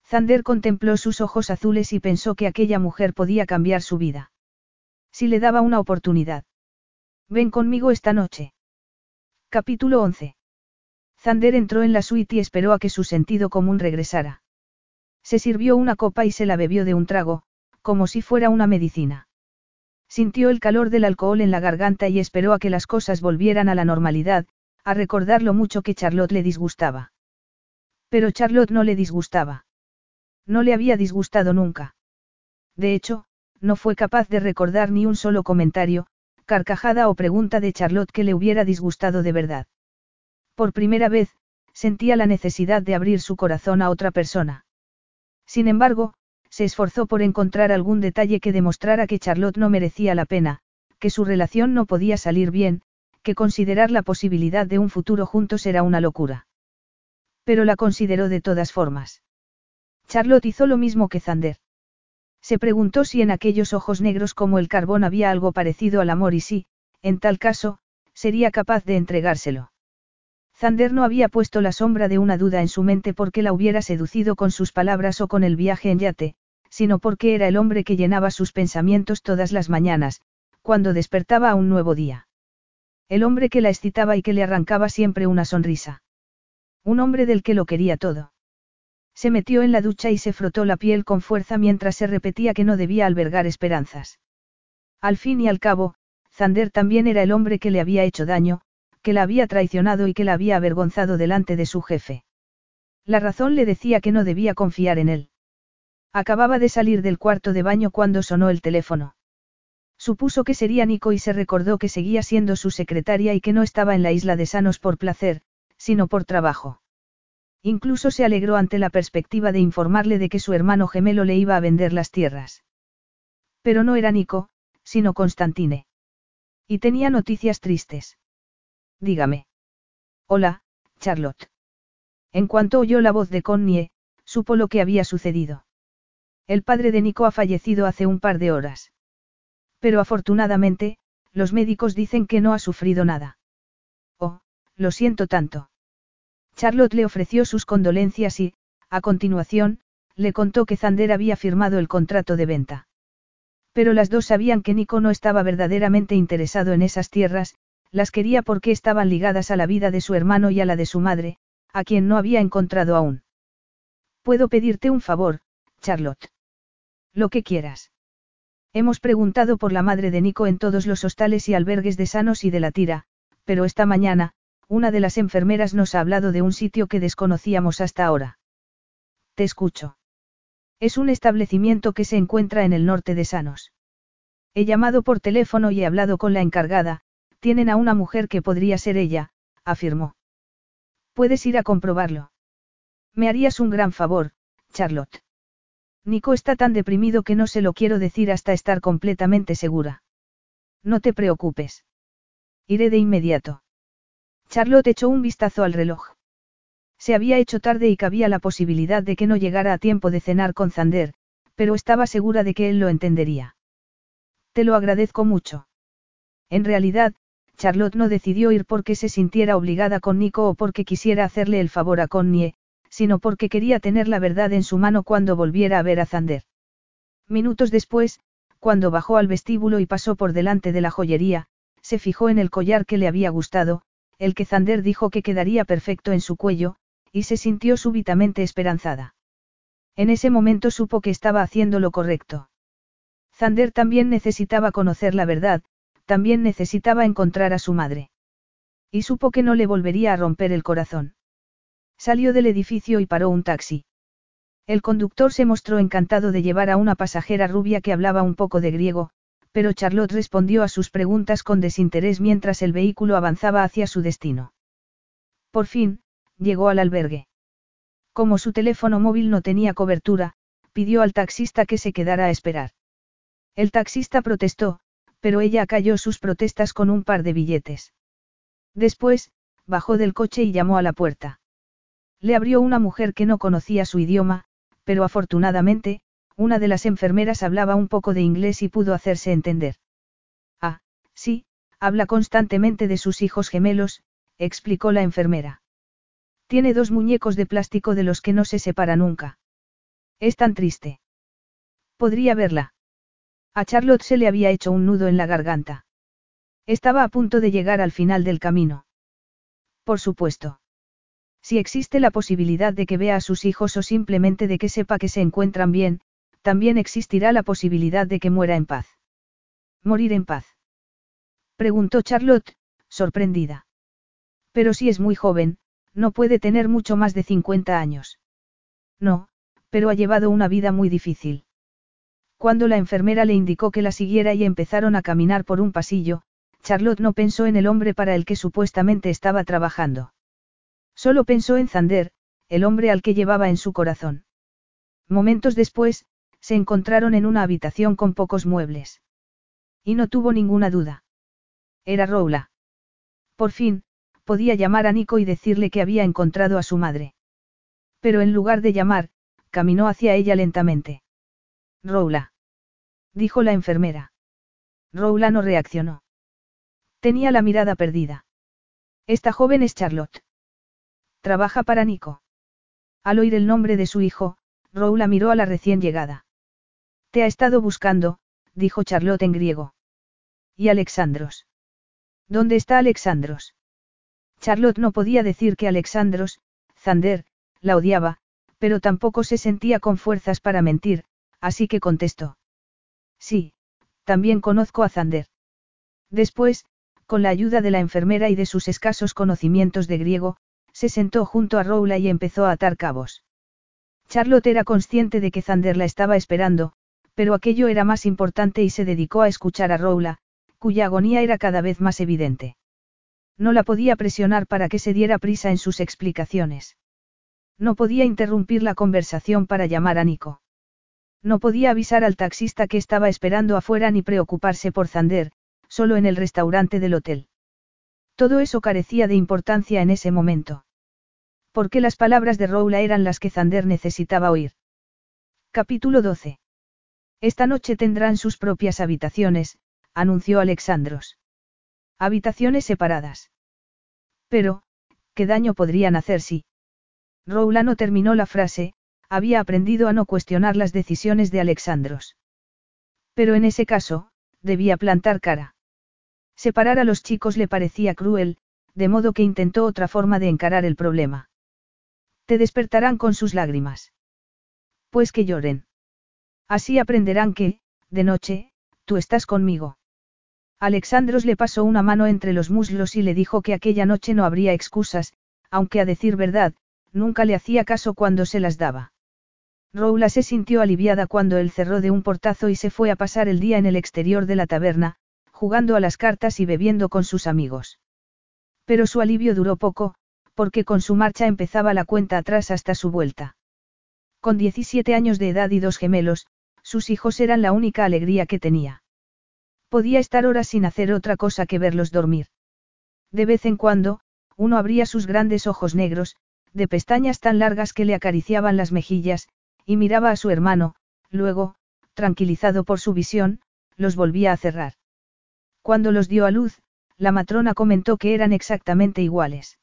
Zander contempló sus ojos azules y pensó que aquella mujer podía cambiar su vida. Si le daba una oportunidad. Ven conmigo esta noche. Capítulo 11. Zander entró en la suite y esperó a que su sentido común regresara. Se sirvió una copa y se la bebió de un trago, como si fuera una medicina. Sintió el calor del alcohol en la garganta y esperó a que las cosas volvieran a la normalidad, a recordar lo mucho que Charlotte le disgustaba. Pero Charlotte no le disgustaba. No le había disgustado nunca. De hecho, no fue capaz de recordar ni un solo comentario, carcajada o pregunta de Charlotte que le hubiera disgustado de verdad. Por primera vez, sentía la necesidad de abrir su corazón a otra persona. Sin embargo, se esforzó por encontrar algún detalle que demostrara que Charlotte no merecía la pena, que su relación no podía salir bien, que considerar la posibilidad de un futuro juntos era una locura. Pero la consideró de todas formas. Charlotte hizo lo mismo que Zander. Se preguntó si en aquellos ojos negros como el carbón había algo parecido al amor y si, en tal caso, sería capaz de entregárselo. Zander no había puesto la sombra de una duda en su mente porque la hubiera seducido con sus palabras o con el viaje en yate, sino porque era el hombre que llenaba sus pensamientos todas las mañanas, cuando despertaba a un nuevo día. El hombre que la excitaba y que le arrancaba siempre una sonrisa. Un hombre del que lo quería todo. Se metió en la ducha y se frotó la piel con fuerza mientras se repetía que no debía albergar esperanzas. Al fin y al cabo, Zander también era el hombre que le había hecho daño, que la había traicionado y que la había avergonzado delante de su jefe. La razón le decía que no debía confiar en él. Acababa de salir del cuarto de baño cuando sonó el teléfono. Supuso que sería Nico y se recordó que seguía siendo su secretaria y que no estaba en la isla de Sanos por placer, sino por trabajo. Incluso se alegró ante la perspectiva de informarle de que su hermano gemelo le iba a vender las tierras. Pero no era Nico, sino Constantine. Y tenía noticias tristes. Dígame. Hola, Charlotte. En cuanto oyó la voz de Connie, supo lo que había sucedido. El padre de Nico ha fallecido hace un par de horas. Pero afortunadamente, los médicos dicen que no ha sufrido nada. Lo siento tanto. Charlotte le ofreció sus condolencias y, a continuación, le contó que Zander había firmado el contrato de venta. Pero las dos sabían que Nico no estaba verdaderamente interesado en esas tierras, las quería porque estaban ligadas a la vida de su hermano y a la de su madre, a quien no había encontrado aún. Puedo pedirte un favor, Charlotte. Lo que quieras. Hemos preguntado por la madre de Nico en todos los hostales y albergues de Sanos y de la Tira, pero esta mañana, una de las enfermeras nos ha hablado de un sitio que desconocíamos hasta ahora. Te escucho. Es un establecimiento que se encuentra en el norte de Sanos. He llamado por teléfono y he hablado con la encargada, tienen a una mujer que podría ser ella, afirmó. Puedes ir a comprobarlo. Me harías un gran favor, Charlotte. Nico está tan deprimido que no se lo quiero decir hasta estar completamente segura. No te preocupes. Iré de inmediato. Charlotte echó un vistazo al reloj. Se había hecho tarde y cabía la posibilidad de que no llegara a tiempo de cenar con Zander, pero estaba segura de que él lo entendería. Te lo agradezco mucho. En realidad, Charlotte no decidió ir porque se sintiera obligada con Nico o porque quisiera hacerle el favor a Connie, sino porque quería tener la verdad en su mano cuando volviera a ver a Zander. Minutos después, cuando bajó al vestíbulo y pasó por delante de la joyería, se fijó en el collar que le había gustado, el que Zander dijo que quedaría perfecto en su cuello, y se sintió súbitamente esperanzada. En ese momento supo que estaba haciendo lo correcto. Zander también necesitaba conocer la verdad, también necesitaba encontrar a su madre. Y supo que no le volvería a romper el corazón. Salió del edificio y paró un taxi. El conductor se mostró encantado de llevar a una pasajera rubia que hablaba un poco de griego, pero Charlotte respondió a sus preguntas con desinterés mientras el vehículo avanzaba hacia su destino. Por fin, llegó al albergue. Como su teléfono móvil no tenía cobertura, pidió al taxista que se quedara a esperar. El taxista protestó, pero ella acalló sus protestas con un par de billetes. Después, bajó del coche y llamó a la puerta. Le abrió una mujer que no conocía su idioma, pero afortunadamente, una de las enfermeras hablaba un poco de inglés y pudo hacerse entender. Ah, sí, habla constantemente de sus hijos gemelos, explicó la enfermera. Tiene dos muñecos de plástico de los que no se separa nunca. Es tan triste. Podría verla. A Charlotte se le había hecho un nudo en la garganta. Estaba a punto de llegar al final del camino. Por supuesto. Si existe la posibilidad de que vea a sus hijos o simplemente de que sepa que se encuentran bien, también existirá la posibilidad de que muera en paz. ¿Morir en paz? Preguntó Charlotte, sorprendida. Pero si es muy joven, no puede tener mucho más de 50 años. No, pero ha llevado una vida muy difícil. Cuando la enfermera le indicó que la siguiera y empezaron a caminar por un pasillo, Charlotte no pensó en el hombre para el que supuestamente estaba trabajando. Solo pensó en Zander, el hombre al que llevaba en su corazón. Momentos después, se encontraron en una habitación con pocos muebles. Y no tuvo ninguna duda. Era Roula. Por fin, podía llamar a Nico y decirle que había encontrado a su madre. Pero en lugar de llamar, caminó hacia ella lentamente. Roula. Dijo la enfermera. Roula no reaccionó. Tenía la mirada perdida. Esta joven es Charlotte. Trabaja para Nico. Al oír el nombre de su hijo, Roula miró a la recién llegada. Te ha estado buscando, dijo Charlotte en griego. ¿Y Alexandros? ¿Dónde está Alexandros? Charlotte no podía decir que Alexandros, Zander, la odiaba, pero tampoco se sentía con fuerzas para mentir, así que contestó. Sí, también conozco a Zander. Después, con la ayuda de la enfermera y de sus escasos conocimientos de griego, se sentó junto a Roula y empezó a atar cabos. Charlotte era consciente de que Zander la estaba esperando, pero aquello era más importante y se dedicó a escuchar a Roula, cuya agonía era cada vez más evidente. No la podía presionar para que se diera prisa en sus explicaciones. No podía interrumpir la conversación para llamar a Nico. No podía avisar al taxista que estaba esperando afuera ni preocuparse por Zander, solo en el restaurante del hotel. Todo eso carecía de importancia en ese momento. Porque las palabras de Roula eran las que Zander necesitaba oír. Capítulo 12. Esta noche tendrán sus propias habitaciones, anunció Alexandros. Habitaciones separadas. Pero, ¿qué daño podrían hacer si? Roula no terminó la frase, había aprendido a no cuestionar las decisiones de Alexandros. Pero en ese caso, debía plantar cara. Separar a los chicos le parecía cruel, de modo que intentó otra forma de encarar el problema. Te despertarán con sus lágrimas. Pues que lloren. Así aprenderán que, de noche, tú estás conmigo. Alexandros le pasó una mano entre los muslos y le dijo que aquella noche no habría excusas, aunque a decir verdad, nunca le hacía caso cuando se las daba. Roula se sintió aliviada cuando él cerró de un portazo y se fue a pasar el día en el exterior de la taberna, jugando a las cartas y bebiendo con sus amigos. Pero su alivio duró poco, porque con su marcha empezaba la cuenta atrás hasta su vuelta. Con 17 años de edad y dos gemelos, sus hijos eran la única alegría que tenía. Podía estar horas sin hacer otra cosa que verlos dormir. De vez en cuando, uno abría sus grandes ojos negros, de pestañas tan largas que le acariciaban las mejillas, y miraba a su hermano, luego, tranquilizado por su visión, los volvía a cerrar. Cuando los dio a luz, la matrona comentó que eran exactamente iguales.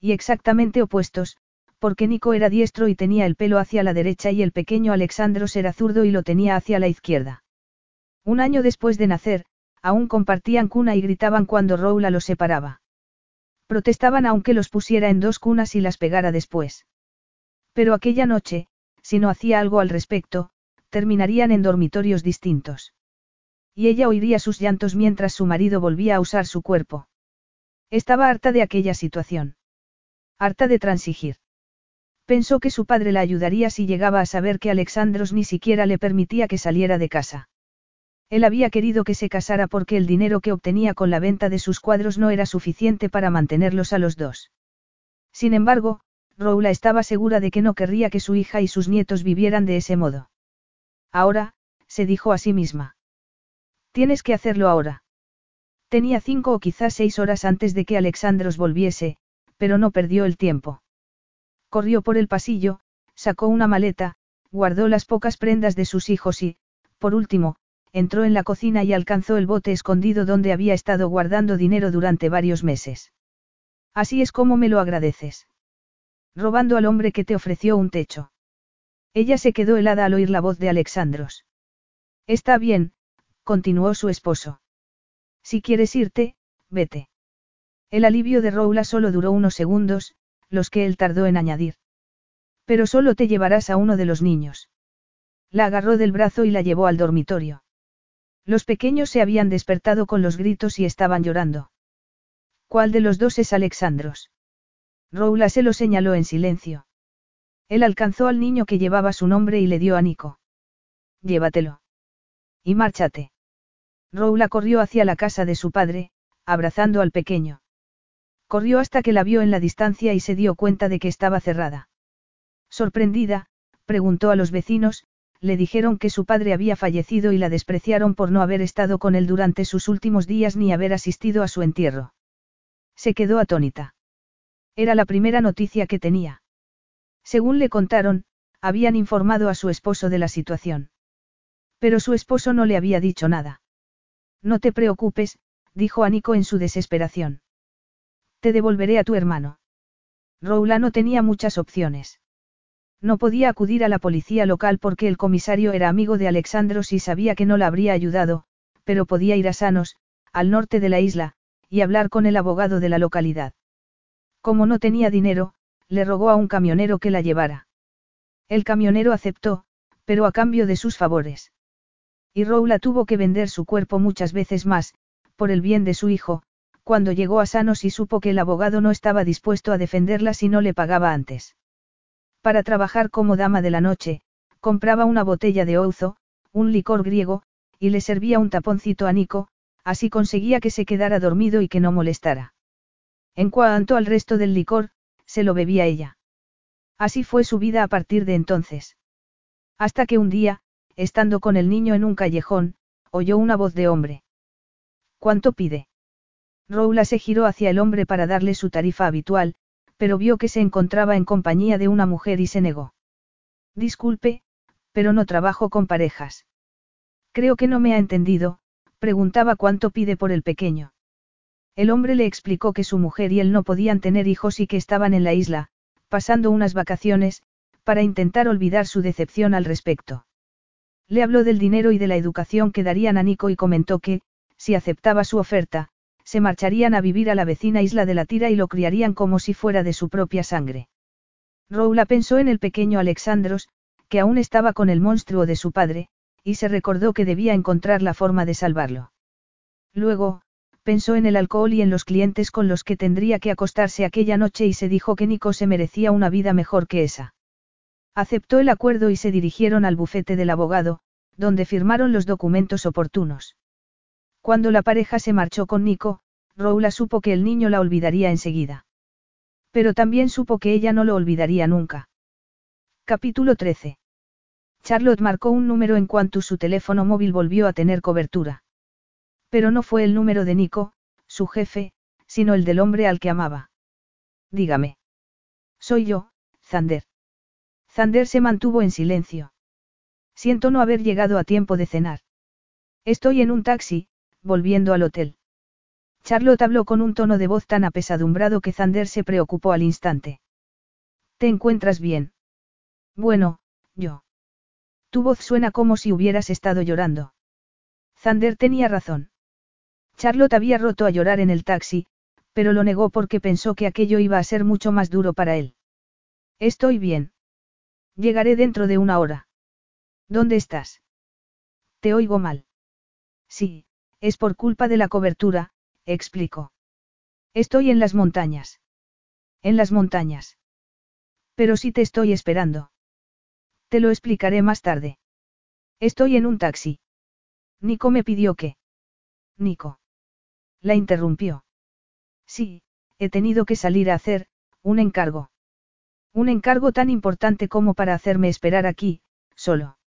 Y exactamente opuestos, porque Nico era diestro y tenía el pelo hacia la derecha y el pequeño Alexandros era zurdo y lo tenía hacia la izquierda. Un año después de nacer, aún compartían cuna y gritaban cuando Roula los separaba. Protestaban aunque los pusiera en dos cunas y las pegara después. Pero aquella noche, si no hacía algo al respecto, terminarían en dormitorios distintos. Y ella oiría sus llantos mientras su marido volvía a usar su cuerpo. Estaba harta de aquella situación. Harta de transigir. Pensó que su padre la ayudaría si llegaba a saber que Alexandros ni siquiera le permitía que saliera de casa. Él había querido que se casara porque el dinero que obtenía con la venta de sus cuadros no era suficiente para mantenerlos a los dos. Sin embargo, Roula estaba segura de que no querría que su hija y sus nietos vivieran de ese modo. Ahora, se dijo a sí misma. Tienes que hacerlo ahora. Tenía cinco o quizás seis horas antes de que Alexandros volviese, pero no perdió el tiempo. Corrió por el pasillo, sacó una maleta, guardó las pocas prendas de sus hijos y, por último, entró en la cocina y alcanzó el bote escondido donde había estado guardando dinero durante varios meses. Así es como me lo agradeces. Robando al hombre que te ofreció un techo. Ella se quedó helada al oír la voz de Alexandros. Está bien, continuó su esposo. Si quieres irte, vete. El alivio de Roula solo duró unos segundos, los que él tardó en añadir. Pero solo te llevarás a uno de los niños. La agarró del brazo y la llevó al dormitorio. Los pequeños se habían despertado con los gritos y estaban llorando. ¿Cuál de los dos es Alexandros? Roula se lo señaló en silencio. Él alcanzó al niño que llevaba su nombre y le dio a Nico. Llévatelo. Y márchate. Roula corrió hacia la casa de su padre, abrazando al pequeño. Corrió hasta que la vio en la distancia y se dio cuenta de que estaba cerrada. Sorprendida, preguntó a los vecinos, le dijeron que su padre había fallecido y la despreciaron por no haber estado con él durante sus últimos días ni haber asistido a su entierro. Se quedó atónita. Era la primera noticia que tenía. Según le contaron, habían informado a su esposo de la situación. Pero su esposo no le había dicho nada. No te preocupes, dijo a Nico en su desesperación. Te devolveré a tu hermano. Roula no tenía muchas opciones. No podía acudir a la policía local porque el comisario era amigo de Alexandros y sabía que no la habría ayudado, pero podía ir a Sanos, al norte de la isla, y hablar con el abogado de la localidad. Como no tenía dinero, le rogó a un camionero que la llevara. El camionero aceptó, pero a cambio de sus favores. Y Roula tuvo que vender su cuerpo muchas veces más, por el bien de su hijo, cuando llegó a Sanos y supo que el abogado no estaba dispuesto a defenderla si no le pagaba antes. Para trabajar como dama de la noche, compraba una botella de ouzo, un licor griego, y le servía un taponcito a Nico, así conseguía que se quedara dormido y que no molestara. En cuanto al resto del licor, se lo bebía ella. Así fue su vida a partir de entonces. Hasta que un día, estando con el niño en un callejón, oyó una voz de hombre. ¿Cuánto pide? Roula se giró hacia el hombre para darle su tarifa habitual, pero vio que se encontraba en compañía de una mujer y se negó. Disculpe, pero no trabajo con parejas. Creo que no me ha entendido, preguntaba cuánto pide por el pequeño. El hombre le explicó que su mujer y él no podían tener hijos y que estaban en la isla, pasando unas vacaciones, para intentar olvidar su decepción al respecto. Le habló del dinero y de la educación que darían a Nico y comentó que, si aceptaba su oferta, se marcharían a vivir a la vecina isla de la Tira y lo criarían como si fuera de su propia sangre. Roula pensó en el pequeño Alexandros, que aún estaba con el monstruo de su padre, y se recordó que debía encontrar la forma de salvarlo. Luego, pensó en el alcohol y en los clientes con los que tendría que acostarse aquella noche y se dijo que Nico se merecía una vida mejor que esa. Aceptó el acuerdo y se dirigieron al bufete del abogado, donde firmaron los documentos oportunos. Cuando la pareja se marchó con Nico, Roula supo que el niño la olvidaría enseguida. Pero también supo que ella no lo olvidaría nunca. Capítulo 13. Charlotte marcó un número en cuanto su teléfono móvil volvió a tener cobertura. Pero no fue el número de Nico, su jefe, sino el del hombre al que amaba. Dígame. Soy yo, Zander. Zander se mantuvo en silencio. Siento no haber llegado a tiempo de cenar. Estoy en un taxi, volviendo al hotel. Charlotte habló con un tono de voz tan apesadumbrado que Zander se preocupó al instante. ¿Te encuentras bien? Bueno, yo. Tu voz suena como si hubieras estado llorando. Zander tenía razón. Charlotte había roto a llorar en el taxi, pero lo negó porque pensó que aquello iba a ser mucho más duro para él. Estoy bien. Llegaré dentro de una hora. ¿Dónde estás? Te oigo mal. Sí, es por culpa de la cobertura, explicó. Estoy en las montañas. En las montañas. Pero sí te estoy esperando. Te lo explicaré más tarde. Estoy en un taxi. Nico me pidió que. Nico. La interrumpió. Sí, he tenido que salir a hacer, un encargo. Un encargo tan importante como para hacerme esperar aquí, solo.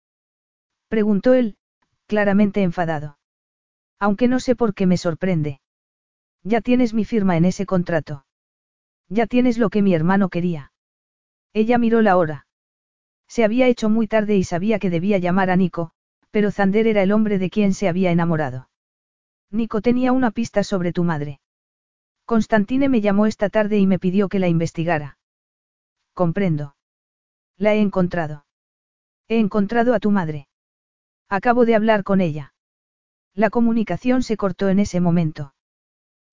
Preguntó él, claramente enfadado. Aunque no sé por qué me sorprende. Ya tienes mi firma en ese contrato. Ya tienes lo que mi hermano quería. Ella miró la hora. Se había hecho muy tarde y sabía que debía llamar a Nico, pero Zander era el hombre de quien se había enamorado. Nico tenía una pista sobre tu madre. Constantine me llamó esta tarde y me pidió que la investigara. Comprendo. La he encontrado. He encontrado a tu madre. Acabo de hablar con ella. La comunicación se cortó en ese momento.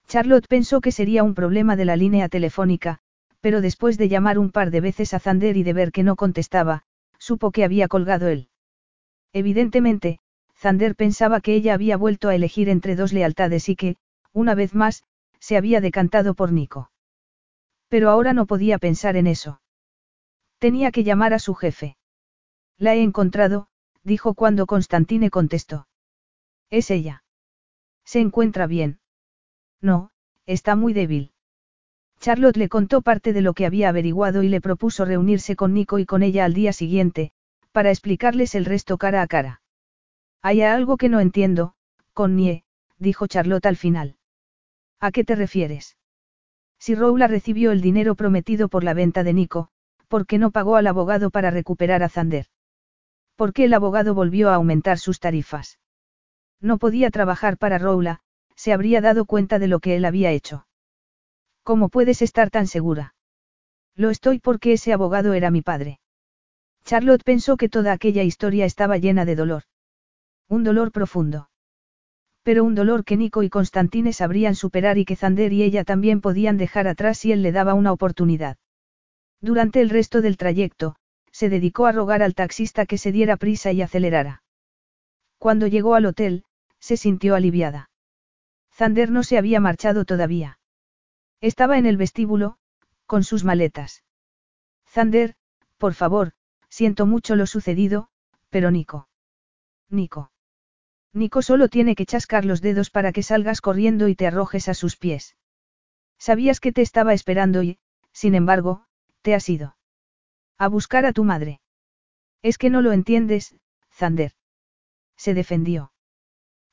Charlotte pensó que sería un problema de la línea telefónica, pero después de llamar un par de veces a Zander y de ver que no contestaba, supo que había colgado él. Evidentemente, Zander pensaba que ella había vuelto a elegir entre dos lealtades y que, una vez más, se había decantado por Nico. Pero ahora no podía pensar en eso. Tenía que llamar a su jefe. La he encontrado, dijo cuando Constantine contestó. Es ella. ¿Se encuentra bien? No, está muy débil. Charlotte le contó parte de lo que había averiguado y le propuso reunirse con Nico y con ella al día siguiente, para explicarles el resto cara a cara. Hay algo que no entiendo, Connie, dijo Charlotte al final. ¿A qué te refieres? Si Roula recibió el dinero prometido por la venta de Nico, ¿por qué no pagó al abogado para recuperar a Zander? ¿Por qué el abogado volvió a aumentar sus tarifas? No podía trabajar para Roula, se habría dado cuenta de lo que él había hecho. ¿Cómo puedes estar tan segura? Lo estoy porque ese abogado era mi padre. Charlotte pensó que toda aquella historia estaba llena de dolor. Un dolor profundo. Pero un dolor que Nico y Constantine sabrían superar y que Zander y ella también podían dejar atrás si él le daba una oportunidad. Durante el resto del trayecto, se dedicó a rogar al taxista que se diera prisa y acelerara. Cuando llegó al hotel, se sintió aliviada. Zander no se había marchado todavía. Estaba en el vestíbulo, con sus maletas. Zander, por favor, siento mucho lo sucedido, pero Nico. Nico. Nico solo tiene que chascar los dedos para que salgas corriendo y te arrojes a sus pies. Sabías que te estaba esperando y, sin embargo, te has ido. A buscar a tu madre. Es que no lo entiendes, Zander. Se defendió.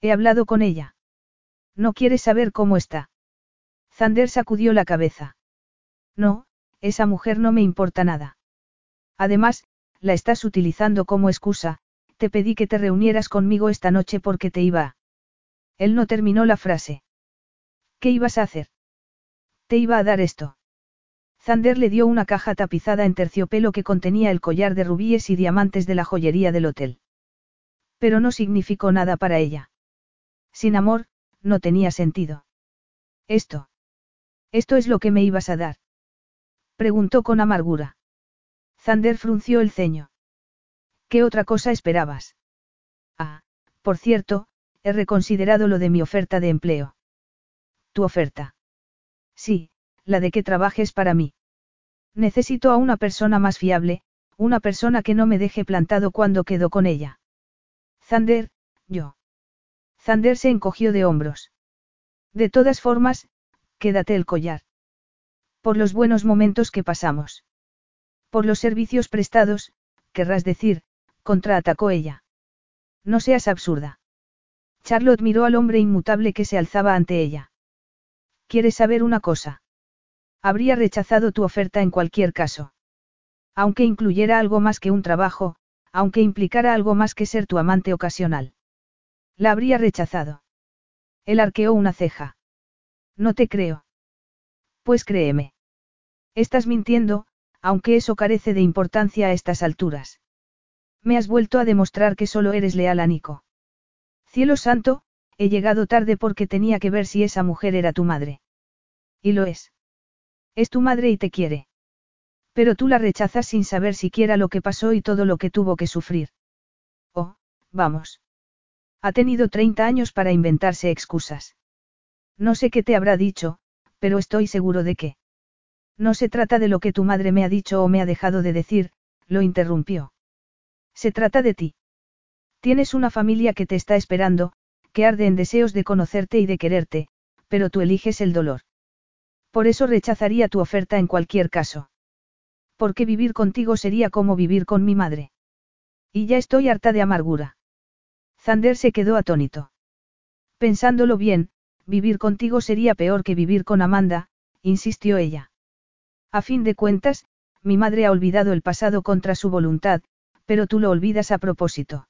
He hablado con ella. No quieres saber cómo está. Zander sacudió la cabeza. No, esa mujer no me importa nada. Además, la estás utilizando como excusa, te pedí que te reunieras conmigo esta noche porque te iba Él no terminó la frase. ¿Qué ibas a hacer? Te iba a dar esto. Zander le dio una caja tapizada en terciopelo que contenía el collar de rubíes y diamantes de la joyería del hotel. Pero no significó nada para ella. Sin amor, no tenía sentido. Esto. Esto es lo que me ibas a dar. Preguntó con amargura. Zander frunció el ceño. ¿Qué otra cosa esperabas? Ah, por cierto, he reconsiderado lo de mi oferta de empleo. ¿Tu oferta? Sí, la de que trabajes para mí. Necesito a una persona más fiable, una persona que no me deje plantado cuando quedo con ella. Zander, yo. Zander se encogió de hombros. De todas formas, quédate el collar. Por los buenos momentos que pasamos. Por los servicios prestados, querrás decir, contraatacó ella. No seas absurda. Charlotte miró al hombre inmutable que se alzaba ante ella. ¿Quieres saber una cosa? Habría rechazado tu oferta en cualquier caso. Aunque incluyera algo más que un trabajo, aunque implicara algo más que ser tu amante ocasional. La habría rechazado. Él arqueó una ceja. No te creo. Pues créeme. Estás mintiendo, aunque eso carece de importancia a estas alturas. Me has vuelto a demostrar que solo eres leal a Nico. Cielo santo, he llegado tarde porque tenía que ver si esa mujer era tu madre. Y lo es. Es tu madre y te quiere. Pero tú la rechazas sin saber siquiera lo que pasó y todo lo que tuvo que sufrir. Oh, vamos. Ha tenido 30 años para inventarse excusas. No sé qué te habrá dicho, pero estoy seguro de que. No se trata de lo que tu madre me ha dicho o me ha dejado de decir, lo interrumpió. Se trata de ti. Tienes una familia que te está esperando, que arde en deseos de conocerte y de quererte, pero tú eliges el dolor. Por eso rechazaría tu oferta en cualquier caso. Porque vivir contigo sería como vivir con mi madre. Y ya estoy harta de amargura. Zander se quedó atónito. Pensándolo bien, vivir contigo sería peor que vivir con Amanda, insistió ella. A fin de cuentas, mi madre ha olvidado el pasado contra su voluntad, pero tú lo olvidas a propósito.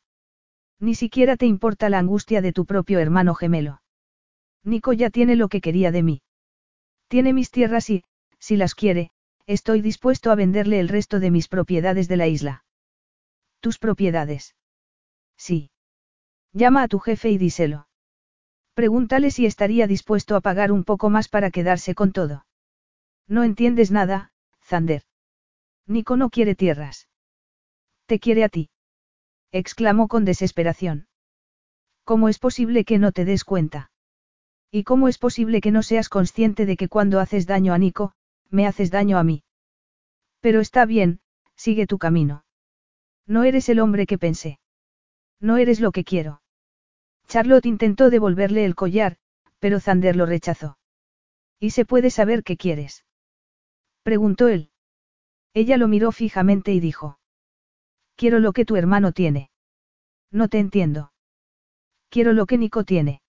Ni siquiera te importa la angustia de tu propio hermano gemelo. Nico ya tiene lo que quería de mí. Tiene mis tierras y, si las quiere, estoy dispuesto a venderle el resto de mis propiedades de la isla. ¿Tus propiedades? Sí. Llama a tu jefe y díselo. Pregúntale si estaría dispuesto a pagar un poco más para quedarse con todo. No entiendes nada, Zander. Nico no quiere tierras. Te quiere a ti. exclamó con desesperación. ¿Cómo es posible que no te des cuenta? ¿Y cómo es posible que no seas consciente de que cuando haces daño a Nico, me haces daño a mí? Pero está bien, sigue tu camino. No eres el hombre que pensé. No eres lo que quiero. Charlotte intentó devolverle el collar, pero Zander lo rechazó. ¿Y se puede saber qué quieres? Preguntó él. Ella lo miró fijamente y dijo. Quiero lo que tu hermano tiene. No te entiendo. Quiero lo que Nico tiene.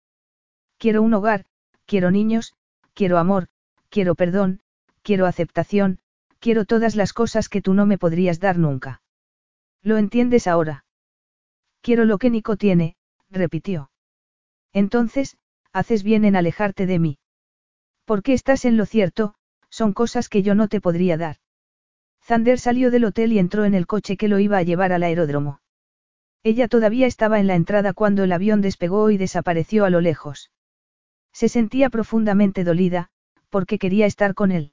Quiero un hogar, quiero niños, quiero amor, quiero perdón, quiero aceptación, quiero todas las cosas que tú no me podrías dar nunca. ¿Lo entiendes ahora? Quiero lo que Nico tiene, repitió. Entonces, haces bien en alejarte de mí. Porque estás en lo cierto, son cosas que yo no te podría dar. Zander salió del hotel y entró en el coche que lo iba a llevar al aeródromo. Ella todavía estaba en la entrada cuando el avión despegó y desapareció a lo lejos. Se sentía profundamente dolida, porque quería estar con él.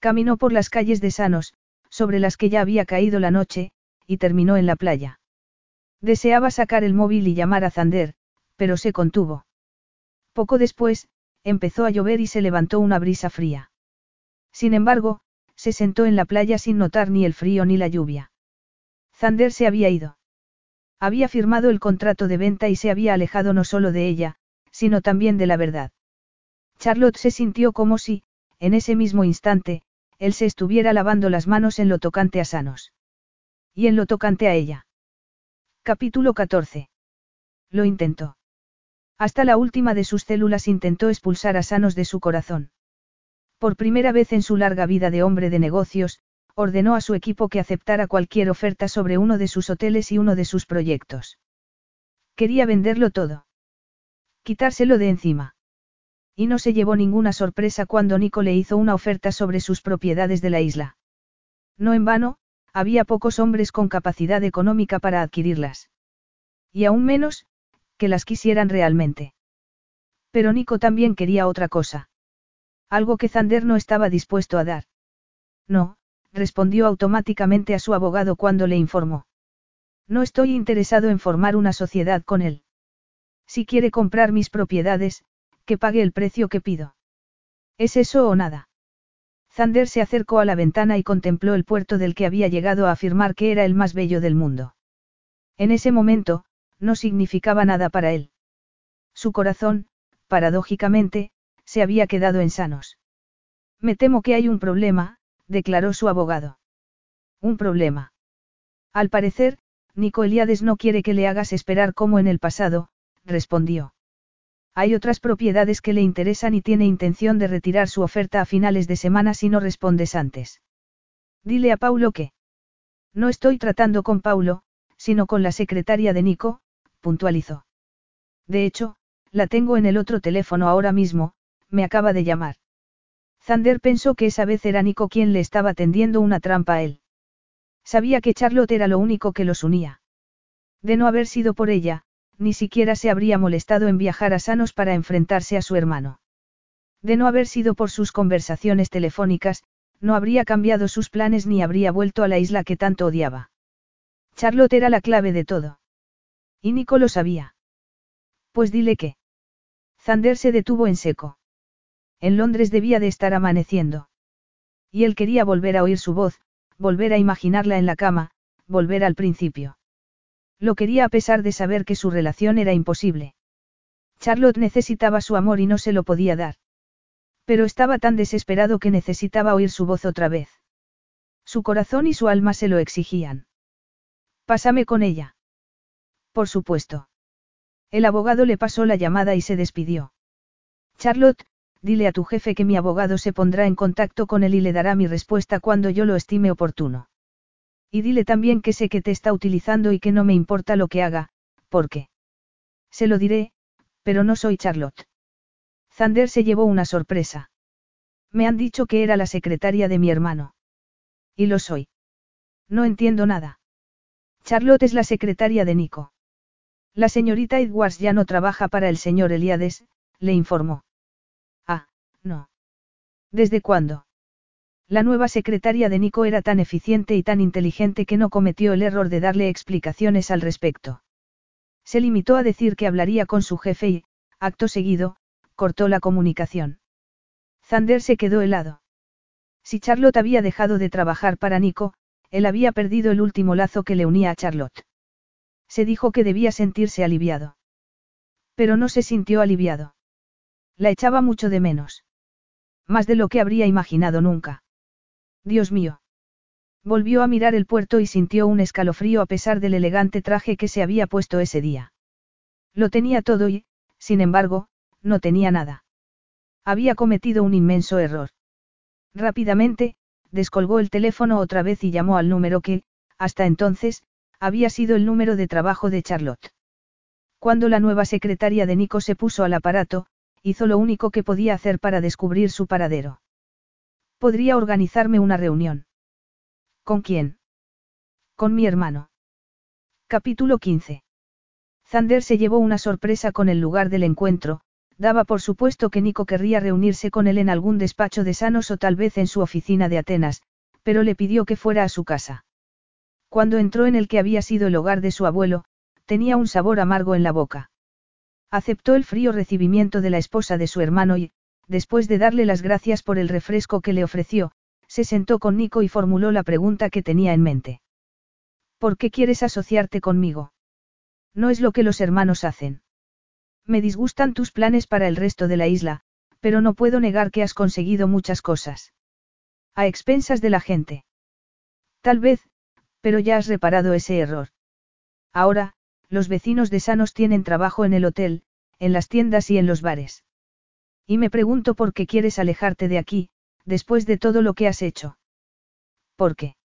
Caminó por las calles de Sanos, sobre las que ya había caído la noche, y terminó en la playa. Deseaba sacar el móvil y llamar a Zander, pero se contuvo. Poco después, empezó a llover y se levantó una brisa fría. Sin embargo, se sentó en la playa sin notar ni el frío ni la lluvia. Zander se había ido. Había firmado el contrato de venta y se había alejado no solo de ella, sino también de la verdad. Charlotte se sintió como si, en ese mismo instante, él se estuviera lavando las manos en lo tocante a Sanos. Y en lo tocante a ella. Capítulo 14. Lo intentó. Hasta la última de sus células intentó expulsar a Sanos de su corazón. Por primera vez en su larga vida de hombre de negocios, ordenó a su equipo que aceptara cualquier oferta sobre uno de sus hoteles y uno de sus proyectos. Quería venderlo todo. Quitárselo de encima. Y no se llevó ninguna sorpresa cuando Nico le hizo una oferta sobre sus propiedades de la isla. No en vano, había pocos hombres con capacidad económica para adquirirlas. Y aún menos, que las quisieran realmente. Pero Nico también quería otra cosa. Algo que Zander no estaba dispuesto a dar. No, respondió automáticamente a su abogado cuando le informó. No estoy interesado en formar una sociedad con él. Si quiere comprar mis propiedades, que pague el precio que pido. ¿Es eso o nada? Zander se acercó a la ventana y contempló el puerto del que había llegado a afirmar que era el más bello del mundo. En ese momento, no significaba nada para él. Su corazón, paradójicamente, se había quedado en sanos. Me temo que hay un problema, declaró su abogado. Un problema. Al parecer, Nico Eliades no quiere que le hagas esperar como en el pasado, respondió. Hay otras propiedades que le interesan y tiene intención de retirar su oferta a finales de semana si no respondes antes. Dile a Paulo que. No estoy tratando con Paulo, sino con la secretaria de Nico, puntualizó. De hecho, la tengo en el otro teléfono ahora mismo, me acaba de llamar. Zander pensó que esa vez era Nico quien le estaba tendiendo una trampa a él. Sabía que Charlotte era lo único que los unía. De no haber sido por ella, ni siquiera se habría molestado en viajar a Sanos para enfrentarse a su hermano. De no haber sido por sus conversaciones telefónicas, no habría cambiado sus planes ni habría vuelto a la isla que tanto odiaba. Charlotte era la clave de todo. Y Nico lo sabía. Pues dile que. Zander se detuvo en seco. En Londres debía de estar amaneciendo. Y él quería volver a oír su voz, volver a imaginarla en la cama, volver al principio. Lo quería a pesar de saber que su relación era imposible. Charlotte necesitaba su amor y no se lo podía dar. Pero estaba tan desesperado que necesitaba oír su voz otra vez. Su corazón y su alma se lo exigían. Pásame con ella. Por supuesto. El abogado le pasó la llamada y se despidió. Charlotte, dile a tu jefe que mi abogado se pondrá en contacto con él y le dará mi respuesta cuando yo lo estime oportuno. Y dile también que sé que te está utilizando y que no me importa lo que haga, porque. Se lo diré, pero no soy Charlotte. Zander se llevó una sorpresa. Me han dicho que era la secretaria de mi hermano. Y lo soy. No entiendo nada. Charlotte es la secretaria de Nico. La señorita Edwards ya no trabaja para el señor Eliades, le informó. No. ¿Desde cuándo? La nueva secretaria de Nico era tan eficiente y tan inteligente que no cometió el error de darle explicaciones al respecto. Se limitó a decir que hablaría con su jefe y, acto seguido, cortó la comunicación. Zander se quedó helado. Si Charlotte había dejado de trabajar para Nico, él había perdido el último lazo que le unía a Charlotte. Se dijo que debía sentirse aliviado. Pero no se sintió aliviado. La echaba mucho de menos. Más de lo que habría imaginado nunca. Dios mío. Volvió a mirar el puerto y sintió un escalofrío a pesar del elegante traje que se había puesto ese día. Lo tenía todo y, sin embargo, no tenía nada. Había cometido un inmenso error. Rápidamente, descolgó el teléfono otra vez y llamó al número que, hasta entonces, había sido el número de trabajo de Charlotte. Cuando la nueva secretaria de Nico se puso al aparato, hizo lo único que podía hacer para descubrir su paradero. Podría organizarme una reunión. ¿Con quién? Con mi hermano. Capítulo 15. Zander se llevó una sorpresa con el lugar del encuentro, daba por supuesto que Nico querría reunirse con él en algún despacho de Sanos o tal vez en su oficina de Atenas, pero le pidió que fuera a su casa. Cuando entró en el que había sido el hogar de su abuelo, tenía un sabor amargo en la boca. Aceptó el frío recibimiento de la esposa de su hermano y, después de darle las gracias por el refresco que le ofreció, se sentó con Nico y formuló la pregunta que tenía en mente. ¿Por qué quieres asociarte conmigo? No es lo que los hermanos hacen. Me disgustan tus planes para el resto de la isla, pero no puedo negar que has conseguido muchas cosas. A expensas de la gente. Tal vez, pero ya has reparado ese error. Ahora, los vecinos de Sanos tienen trabajo en el hotel, en las tiendas y en los bares. Y me pregunto por qué quieres alejarte de aquí, después de todo lo que has hecho. ¿Por qué?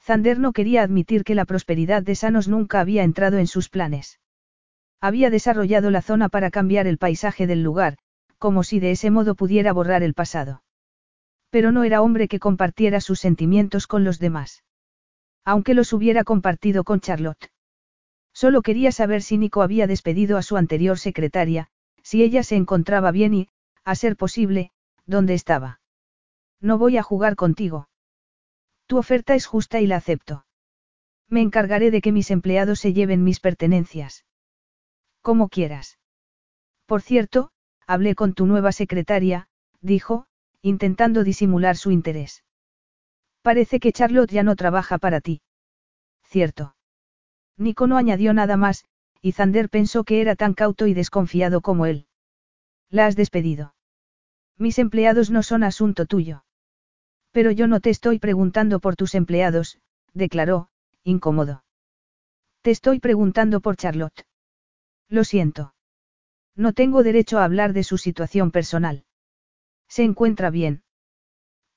Zander no quería admitir que la prosperidad de Sanos nunca había entrado en sus planes. Había desarrollado la zona para cambiar el paisaje del lugar, como si de ese modo pudiera borrar el pasado. Pero no era hombre que compartiera sus sentimientos con los demás. Aunque los hubiera compartido con Charlotte. Solo quería saber si Nico había despedido a su anterior secretaria, si ella se encontraba bien y, a ser posible, dónde estaba. No voy a jugar contigo. Tu oferta es justa y la acepto. Me encargaré de que mis empleados se lleven mis pertenencias. Como quieras. Por cierto, hablé con tu nueva secretaria, dijo, intentando disimular su interés. Parece que Charlotte ya no trabaja para ti. Cierto. Nico no añadió nada más, y Zander pensó que era tan cauto y desconfiado como él. La has despedido. Mis empleados no son asunto tuyo. Pero yo no te estoy preguntando por tus empleados, declaró, incómodo. Te estoy preguntando por Charlotte. Lo siento. No tengo derecho a hablar de su situación personal. Se encuentra bien.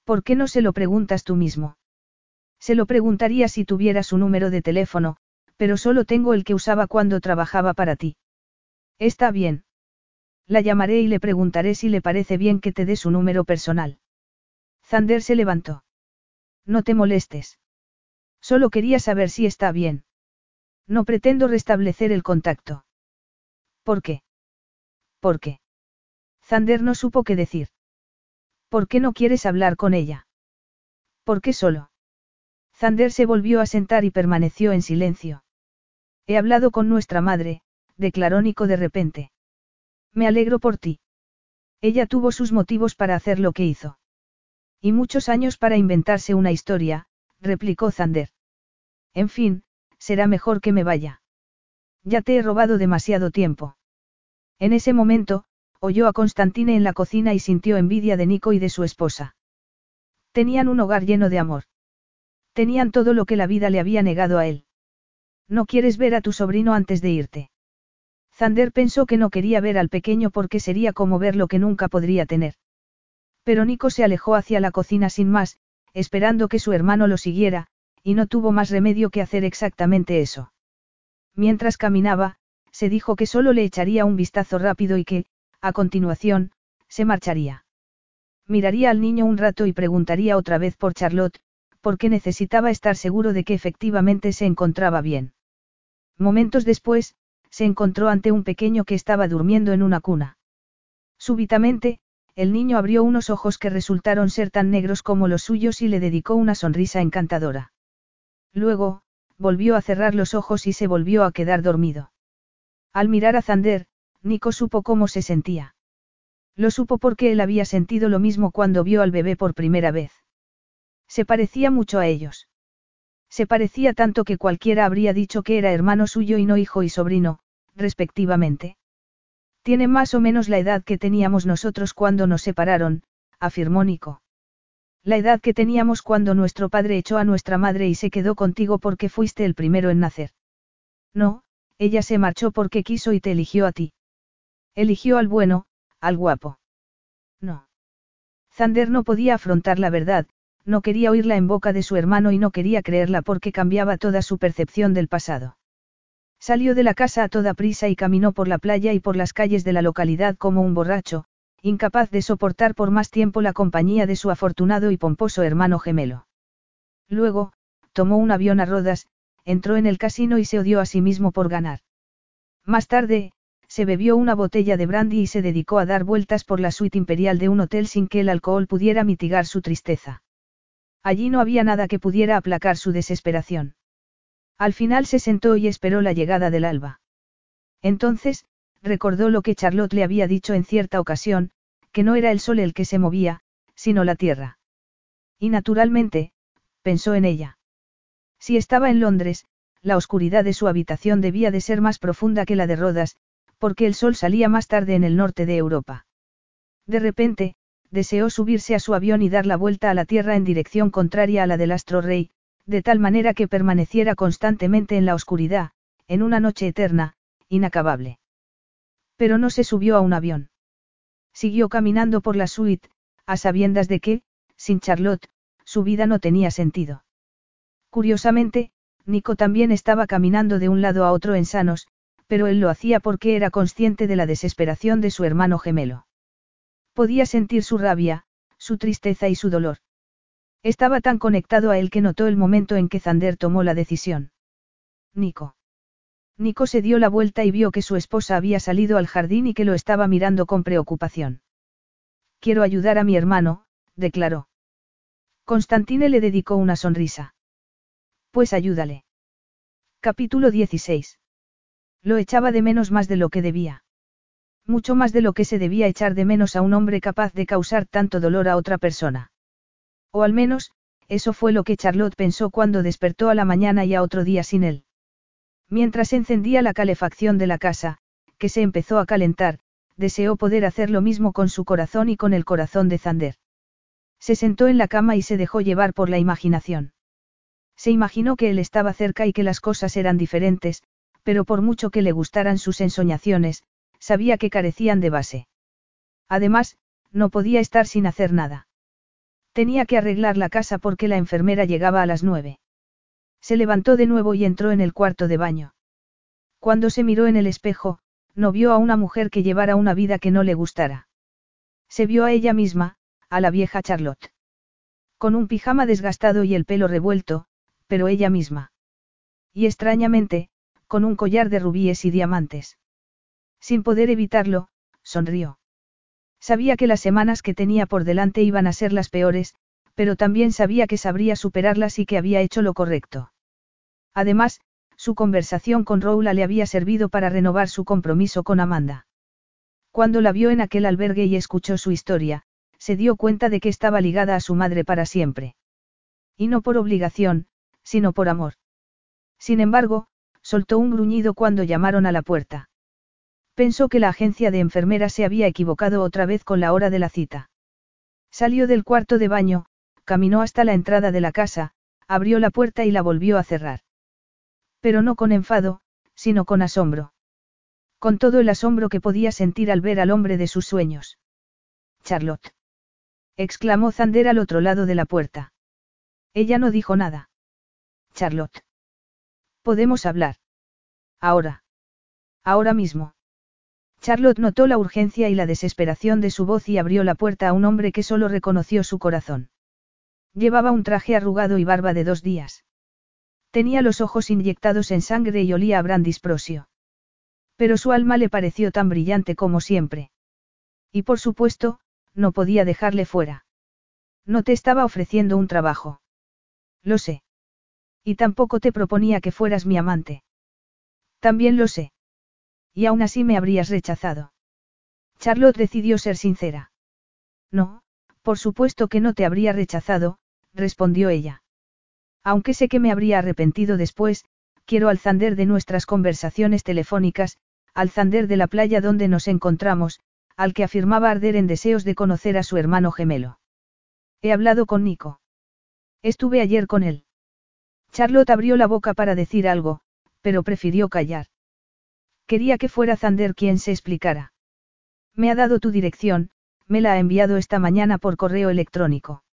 ¿Por qué no se lo preguntas tú mismo? Se lo preguntaría si tuviera su número de teléfono, pero solo tengo el que usaba cuando trabajaba para ti. Está bien. La llamaré y le preguntaré si le parece bien que te dé su número personal. Zander se levantó. No te molestes. Solo quería saber si está bien. No pretendo restablecer el contacto. ¿Por qué? ¿Por qué? Zander no supo qué decir. ¿Por qué no quieres hablar con ella? ¿Por qué solo? Zander se volvió a sentar y permaneció en silencio. He hablado con nuestra madre, declaró Nico de repente. Me alegro por ti. Ella tuvo sus motivos para hacer lo que hizo. Y muchos años para inventarse una historia, replicó Zander. En fin, será mejor que me vaya. Ya te he robado demasiado tiempo. En ese momento, oyó a Constantine en la cocina y sintió envidia de Nico y de su esposa. Tenían un hogar lleno de amor. Tenían todo lo que la vida le había negado a él. No quieres ver a tu sobrino antes de irte. Zander pensó que no quería ver al pequeño porque sería como ver lo que nunca podría tener. Pero Nico se alejó hacia la cocina sin más, esperando que su hermano lo siguiera, y no tuvo más remedio que hacer exactamente eso. Mientras caminaba, se dijo que solo le echaría un vistazo rápido y que, a continuación, se marcharía. Miraría al niño un rato y preguntaría otra vez por Charlotte, porque necesitaba estar seguro de que efectivamente se encontraba bien. Momentos después, se encontró ante un pequeño que estaba durmiendo en una cuna. Súbitamente, el niño abrió unos ojos que resultaron ser tan negros como los suyos y le dedicó una sonrisa encantadora. Luego, volvió a cerrar los ojos y se volvió a quedar dormido. Al mirar a Zander, Nico supo cómo se sentía. Lo supo porque él había sentido lo mismo cuando vio al bebé por primera vez. Se parecía mucho a ellos. Se parecía tanto que cualquiera habría dicho que era hermano suyo y no hijo y sobrino, respectivamente. Tiene más o menos la edad que teníamos nosotros cuando nos separaron, afirmó Nico. La edad que teníamos cuando nuestro padre echó a nuestra madre y se quedó contigo porque fuiste el primero en nacer. No, ella se marchó porque quiso y te eligió a ti. Eligió al bueno, al guapo. No. Zander no podía afrontar la verdad, no quería oírla en boca de su hermano y no quería creerla porque cambiaba toda su percepción del pasado. Salió de la casa a toda prisa y caminó por la playa y por las calles de la localidad como un borracho, incapaz de soportar por más tiempo la compañía de su afortunado y pomposo hermano gemelo. Luego, tomó un avión a Rodas, entró en el casino y se odió a sí mismo por ganar. Más tarde, se bebió una botella de brandy y se dedicó a dar vueltas por la suite imperial de un hotel sin que el alcohol pudiera mitigar su tristeza. Allí no había nada que pudiera aplacar su desesperación. Al final se sentó y esperó la llegada del alba. Entonces, recordó lo que Charlotte le había dicho en cierta ocasión, que no era el sol el que se movía, sino la tierra. Y naturalmente, pensó en ella. Si estaba en Londres, la oscuridad de su habitación debía de ser más profunda que la de Rodas, porque el sol salía más tarde en el norte de Europa. De repente, deseó subirse a su avión y dar la vuelta a la Tierra en dirección contraria a la del astro rey, de tal manera que permaneciera constantemente en la oscuridad, en una noche eterna, inacabable. Pero no se subió a un avión. Siguió caminando por la suite, a sabiendas de que, sin Charlotte, su vida no tenía sentido. Curiosamente, Nico también estaba caminando de un lado a otro en sanos, pero él lo hacía porque era consciente de la desesperación de su hermano gemelo. Podía sentir su rabia, su tristeza y su dolor. Estaba tan conectado a él que notó el momento en que Zander tomó la decisión. Nico. Nico se dio la vuelta y vio que su esposa había salido al jardín y que lo estaba mirando con preocupación. Quiero ayudar a mi hermano, declaró. Constantine le dedicó una sonrisa. Pues ayúdale. Capítulo 16. Lo echaba de menos más de lo que debía. Mucho más de lo que se debía echar de menos a un hombre capaz de causar tanto dolor a otra persona. O al menos, eso fue lo que Charlotte pensó cuando despertó a la mañana y a otro día sin él. Mientras encendía la calefacción de la casa, que se empezó a calentar, deseó poder hacer lo mismo con su corazón y con el corazón de Zander. Se sentó en la cama y se dejó llevar por la imaginación. Se imaginó que él estaba cerca y que las cosas eran diferentes, pero por mucho que le gustaran sus ensoñaciones, sabía que carecían de base. Además, no podía estar sin hacer nada. Tenía que arreglar la casa porque la enfermera llegaba a las nueve. Se levantó de nuevo y entró en el cuarto de baño. Cuando se miró en el espejo, no vio a una mujer que llevara una vida que no le gustara. Se vio a ella misma, a la vieja Charlotte. Con un pijama desgastado y el pelo revuelto, pero ella misma. Y extrañamente, con un collar de rubíes y diamantes. Sin poder evitarlo, sonrió. Sabía que las semanas que tenía por delante iban a ser las peores, pero también sabía que sabría superarlas y que había hecho lo correcto. Además, su conversación con Roula le había servido para renovar su compromiso con Amanda. Cuando la vio en aquel albergue y escuchó su historia, se dio cuenta de que estaba ligada a su madre para siempre. Y no por obligación, sino por amor. Sin embargo, soltó un gruñido cuando llamaron a la puerta. Pensó que la agencia de enfermeras se había equivocado otra vez con la hora de la cita. Salió del cuarto de baño, caminó hasta la entrada de la casa, abrió la puerta y la volvió a cerrar. Pero no con enfado, sino con asombro. Con todo el asombro que podía sentir al ver al hombre de sus sueños. Charlotte. exclamó Zander al otro lado de la puerta. Ella no dijo nada. Charlotte. Podemos hablar. Ahora. Ahora mismo. Charlotte notó la urgencia y la desesperación de su voz y abrió la puerta a un hombre que solo reconoció su corazón. Llevaba un traje arrugado y barba de dos días. Tenía los ojos inyectados en sangre y olía a brandisprosio. Pero su alma le pareció tan brillante como siempre. Y por supuesto, no podía dejarle fuera. No te estaba ofreciendo un trabajo. Lo sé. Y tampoco te proponía que fueras mi amante. También lo sé. Y aún así me habrías rechazado. Charlotte decidió ser sincera. No, por supuesto que no te habría rechazado, respondió ella. Aunque sé que me habría arrepentido después, quiero al Zander de nuestras conversaciones telefónicas, al Zander de la playa donde nos encontramos, al que afirmaba arder en deseos de conocer a su hermano gemelo. He hablado con Nico. Estuve ayer con él. Charlotte abrió la boca para decir algo, pero prefirió callar. Quería que fuera Zander quien se explicara. Me ha dado tu dirección, me la ha enviado esta mañana por correo electrónico.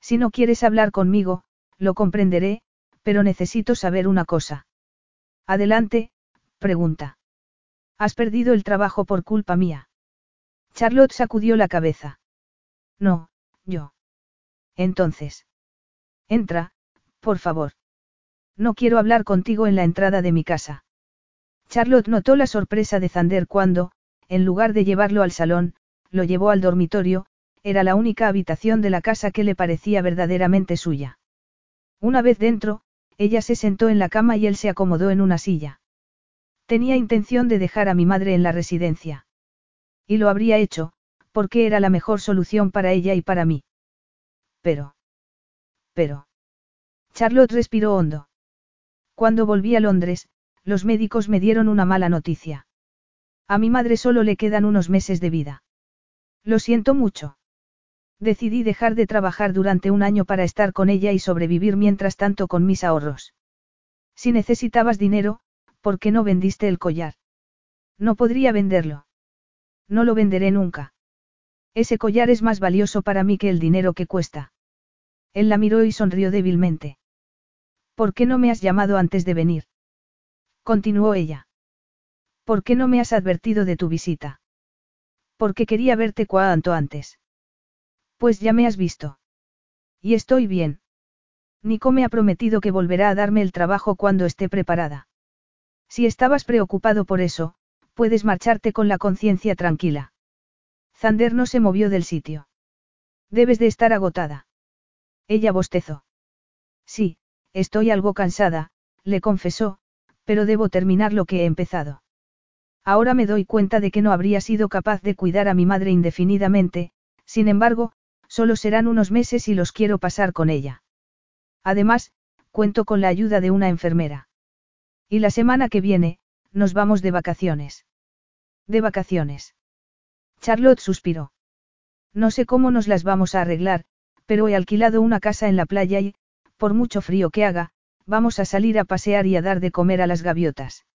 Si no quieres hablar conmigo, lo comprenderé, pero necesito saber una cosa. Adelante, pregunta. ¿Has perdido el trabajo por culpa mía? Charlotte sacudió la cabeza. No, yo. Entonces. Entra, por favor. No quiero hablar contigo en la entrada de mi casa. Charlotte notó la sorpresa de Zander cuando, en lugar de llevarlo al salón, lo llevó al dormitorio, era la única habitación de la casa que le parecía verdaderamente suya. Una vez dentro, ella se sentó en la cama y él se acomodó en una silla. Tenía intención de dejar a mi madre en la residencia. Y lo habría hecho, porque era la mejor solución para ella y para mí. Pero. Pero. Charlotte respiró hondo. Cuando volví a Londres, los médicos me dieron una mala noticia. A mi madre solo le quedan unos meses de vida. Lo siento mucho. Decidí dejar de trabajar durante un año para estar con ella y sobrevivir mientras tanto con mis ahorros. Si necesitabas dinero, ¿por qué no vendiste el collar? No podría venderlo. No lo venderé nunca. Ese collar es más valioso para mí que el dinero que cuesta. Él la miró y sonrió débilmente. ¿Por qué no me has llamado antes de venir? Continuó ella. ¿Por qué no me has advertido de tu visita? Porque quería verte cuanto antes. Pues ya me has visto. Y estoy bien. Nico me ha prometido que volverá a darme el trabajo cuando esté preparada. Si estabas preocupado por eso, puedes marcharte con la conciencia tranquila. Zander no se movió del sitio. Debes de estar agotada. Ella bostezó. Sí, estoy algo cansada, le confesó, pero debo terminar lo que he empezado. Ahora me doy cuenta de que no habría sido capaz de cuidar a mi madre indefinidamente, sin embargo, solo serán unos meses y los quiero pasar con ella. Además, cuento con la ayuda de una enfermera. Y la semana que viene, nos vamos de vacaciones. De vacaciones. Charlotte suspiró. No sé cómo nos las vamos a arreglar, pero he alquilado una casa en la playa y, por mucho frío que haga, vamos a salir a pasear y a dar de comer a las gaviotas.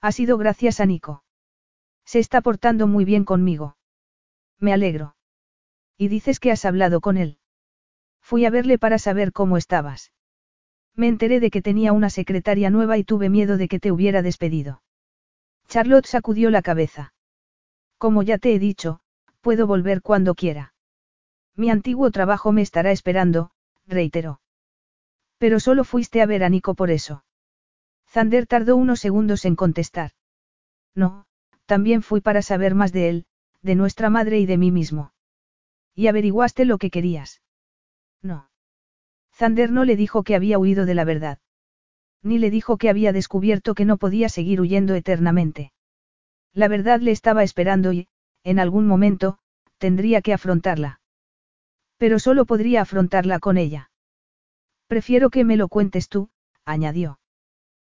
Ha sido gracias a Nico. Se está portando muy bien conmigo. Me alegro. Y dices que has hablado con él. Fui a verle para saber cómo estabas. Me enteré de que tenía una secretaria nueva y tuve miedo de que te hubiera despedido. Charlotte sacudió la cabeza. Como ya te he dicho, puedo volver cuando quiera. Mi antiguo trabajo me estará esperando, reiteró. Pero solo fuiste a ver a Nico por eso. Zander tardó unos segundos en contestar. No, también fui para saber más de él, de nuestra madre y de mí mismo. ¿Y averiguaste lo que querías? No. Zander no le dijo que había huido de la verdad. Ni le dijo que había descubierto que no podía seguir huyendo eternamente. La verdad le estaba esperando y, en algún momento, tendría que afrontarla. Pero solo podría afrontarla con ella. Prefiero que me lo cuentes tú, añadió.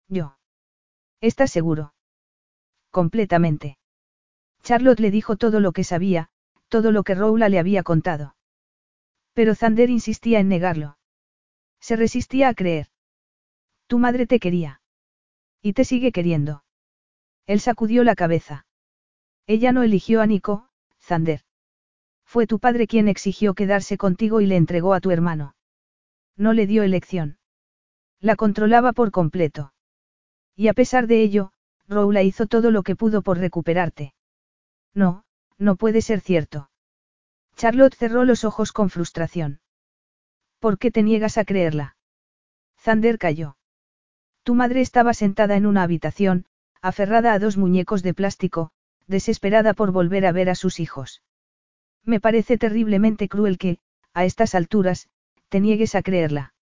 Yo. ¿Estás seguro? Completamente. Charlotte le dijo todo lo que sabía, todo lo que Roula le había contado. Pero Zander insistía en negarlo. Se resistía a creer. Tu madre te quería. Y te sigue queriendo. Él sacudió la cabeza. Ella no eligió a Nico, Zander. Fue tu padre quien exigió quedarse contigo y le entregó a tu hermano. No le dio elección. La controlaba por completo. Y a pesar de ello, Roula hizo todo lo que pudo por recuperarte. No, no puede ser cierto. Charlotte cerró los ojos con frustración. ¿Por qué te niegas a creerla? Zander cayó. Tu madre estaba sentada en una habitación, aferrada a dos muñecos de plástico, desesperada por volver a ver a sus hijos. Me parece terriblemente cruel que, a estas alturas, te niegues a creerla.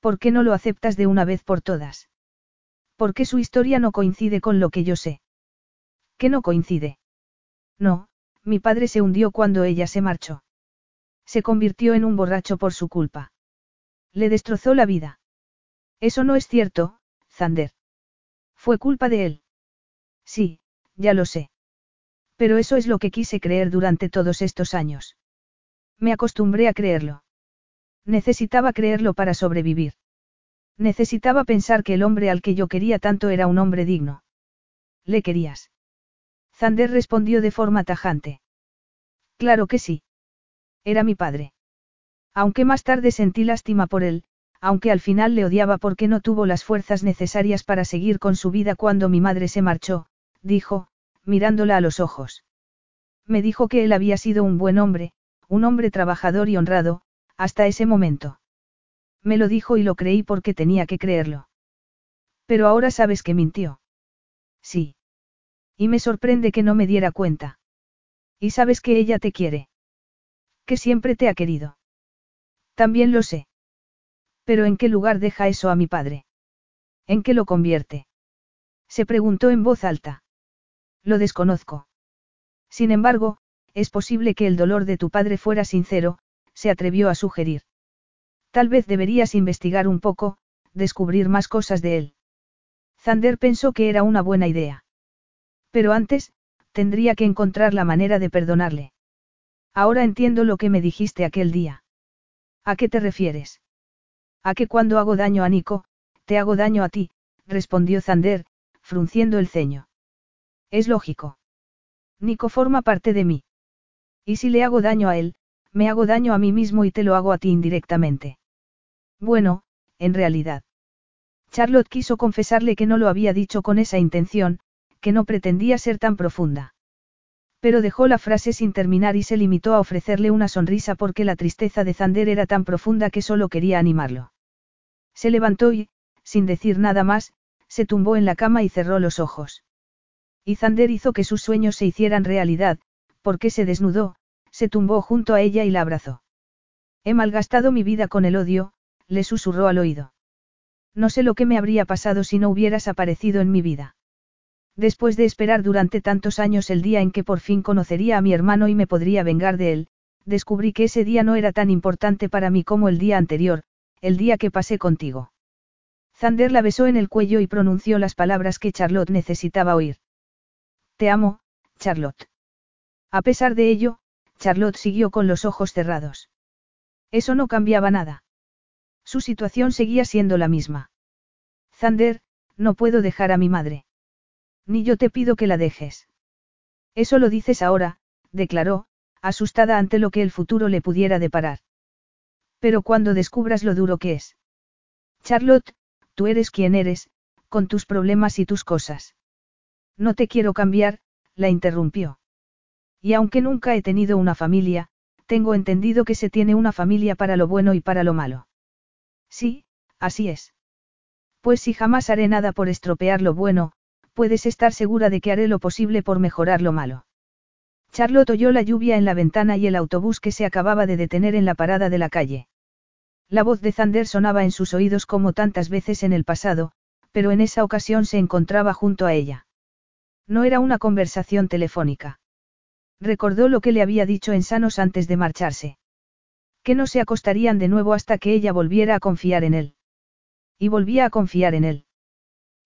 ¿Por qué no lo aceptas de una vez por todas? Porque su historia no coincide con lo que yo sé. ¿Qué no coincide? No, mi padre se hundió cuando ella se marchó. Se convirtió en un borracho por su culpa. Le destrozó la vida. Eso no es cierto, Zander. Fue culpa de él. Sí, ya lo sé. Pero eso es lo que quise creer durante todos estos años. Me acostumbré a creerlo. Necesitaba creerlo para sobrevivir. Necesitaba pensar que el hombre al que yo quería tanto era un hombre digno. ¿Le querías? Zander respondió de forma tajante. Claro que sí. Era mi padre. Aunque más tarde sentí lástima por él, aunque al final le odiaba porque no tuvo las fuerzas necesarias para seguir con su vida cuando mi madre se marchó, dijo, mirándola a los ojos. Me dijo que él había sido un buen hombre, un hombre trabajador y honrado, hasta ese momento. Me lo dijo y lo creí porque tenía que creerlo. Pero ahora sabes que mintió. Sí. Y me sorprende que no me diera cuenta. Y sabes que ella te quiere. Que siempre te ha querido. También lo sé. Pero ¿en qué lugar deja eso a mi padre? ¿En qué lo convierte? Se preguntó en voz alta. Lo desconozco. Sin embargo, es posible que el dolor de tu padre fuera sincero, se atrevió a sugerir. Tal vez deberías investigar un poco, descubrir más cosas de él. Zander pensó que era una buena idea. Pero antes, tendría que encontrar la manera de perdonarle. Ahora entiendo lo que me dijiste aquel día. ¿A qué te refieres? A que cuando hago daño a Nico, te hago daño a ti, respondió Zander, frunciendo el ceño. Es lógico. Nico forma parte de mí. Y si le hago daño a él, me hago daño a mí mismo y te lo hago a ti indirectamente. Bueno, en realidad. Charlotte quiso confesarle que no lo había dicho con esa intención, que no pretendía ser tan profunda. Pero dejó la frase sin terminar y se limitó a ofrecerle una sonrisa porque la tristeza de Zander era tan profunda que solo quería animarlo. Se levantó y, sin decir nada más, se tumbó en la cama y cerró los ojos. Y Zander hizo que sus sueños se hicieran realidad, porque se desnudó, se tumbó junto a ella y la abrazó. He malgastado mi vida con el odio, le susurró al oído. No sé lo que me habría pasado si no hubieras aparecido en mi vida. Después de esperar durante tantos años el día en que por fin conocería a mi hermano y me podría vengar de él, descubrí que ese día no era tan importante para mí como el día anterior, el día que pasé contigo. Zander la besó en el cuello y pronunció las palabras que Charlotte necesitaba oír. Te amo, Charlotte. A pesar de ello, Charlotte siguió con los ojos cerrados. Eso no cambiaba nada. Su situación seguía siendo la misma. Zander, no puedo dejar a mi madre. Ni yo te pido que la dejes. Eso lo dices ahora, declaró, asustada ante lo que el futuro le pudiera deparar. Pero cuando descubras lo duro que es. Charlotte, tú eres quien eres, con tus problemas y tus cosas. No te quiero cambiar, la interrumpió. Y aunque nunca he tenido una familia, tengo entendido que se tiene una familia para lo bueno y para lo malo. Sí, así es. Pues si jamás haré nada por estropear lo bueno, puedes estar segura de que haré lo posible por mejorar lo malo. Charlotte oyó la lluvia en la ventana y el autobús que se acababa de detener en la parada de la calle. La voz de Zander sonaba en sus oídos como tantas veces en el pasado, pero en esa ocasión se encontraba junto a ella. No era una conversación telefónica. Recordó lo que le había dicho en sanos antes de marcharse. Que no se acostarían de nuevo hasta que ella volviera a confiar en él. Y volvía a confiar en él.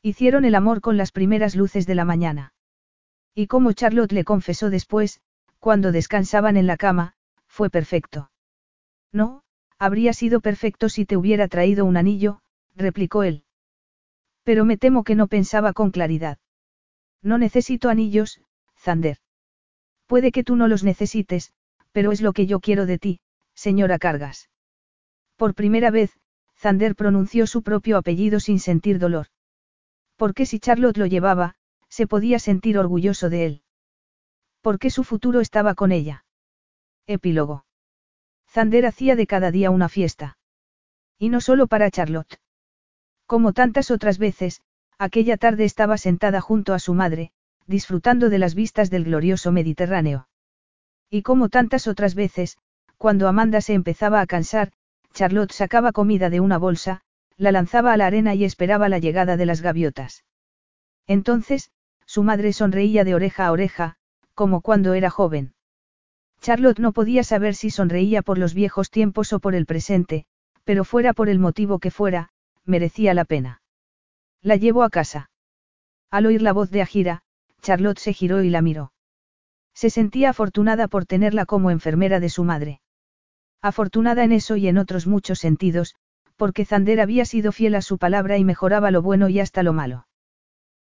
Hicieron el amor con las primeras luces de la mañana. Y como Charlotte le confesó después, cuando descansaban en la cama, fue perfecto. No, habría sido perfecto si te hubiera traído un anillo, replicó él. Pero me temo que no pensaba con claridad. No necesito anillos, Zander. Puede que tú no los necesites, pero es lo que yo quiero de ti, señora Cargas. Por primera vez, Zander pronunció su propio apellido sin sentir dolor. Porque si Charlotte lo llevaba, se podía sentir orgulloso de él. Porque su futuro estaba con ella. Epílogo. Zander hacía de cada día una fiesta. Y no solo para Charlotte. Como tantas otras veces, aquella tarde estaba sentada junto a su madre, disfrutando de las vistas del glorioso Mediterráneo. Y como tantas otras veces, cuando Amanda se empezaba a cansar, Charlotte sacaba comida de una bolsa, la lanzaba a la arena y esperaba la llegada de las gaviotas. Entonces, su madre sonreía de oreja a oreja, como cuando era joven. Charlotte no podía saber si sonreía por los viejos tiempos o por el presente, pero fuera por el motivo que fuera, merecía la pena. La llevó a casa. Al oír la voz de Agira, Charlotte se giró y la miró. Se sentía afortunada por tenerla como enfermera de su madre. Afortunada en eso y en otros muchos sentidos, porque Zander había sido fiel a su palabra y mejoraba lo bueno y hasta lo malo.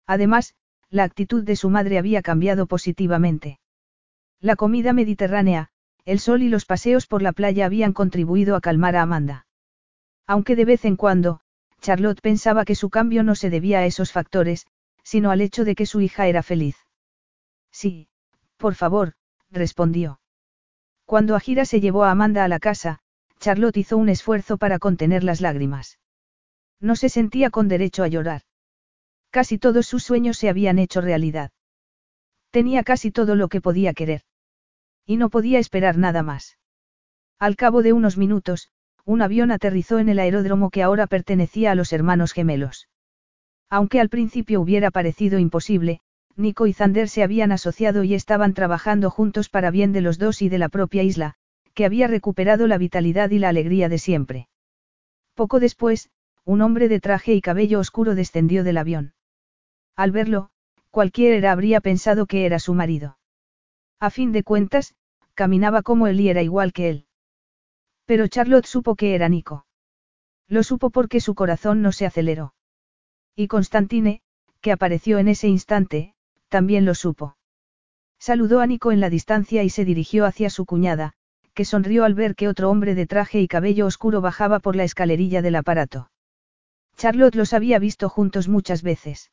Además, la actitud de su madre había cambiado positivamente. La comida mediterránea, el sol y los paseos por la playa habían contribuido a calmar a Amanda. Aunque de vez en cuando, Charlotte pensaba que su cambio no se debía a esos factores, sino al hecho de que su hija era feliz. Sí, por favor, respondió. Cuando Agira se llevó a Amanda a la casa, Charlotte hizo un esfuerzo para contener las lágrimas. No se sentía con derecho a llorar. Casi todos sus sueños se habían hecho realidad. Tenía casi todo lo que podía querer. Y no podía esperar nada más. Al cabo de unos minutos, un avión aterrizó en el aeródromo que ahora pertenecía a los hermanos gemelos. Aunque al principio hubiera parecido imposible, Nico y Zander se habían asociado y estaban trabajando juntos para bien de los dos y de la propia isla, que había recuperado la vitalidad y la alegría de siempre. Poco después, un hombre de traje y cabello oscuro descendió del avión. Al verlo, cualquiera habría pensado que era su marido. A fin de cuentas, caminaba como él y era igual que él. Pero Charlotte supo que era Nico. Lo supo porque su corazón no se aceleró. Y Constantine, que apareció en ese instante, también lo supo. Saludó a Nico en la distancia y se dirigió hacia su cuñada, que sonrió al ver que otro hombre de traje y cabello oscuro bajaba por la escalerilla del aparato. Charlotte los había visto juntos muchas veces.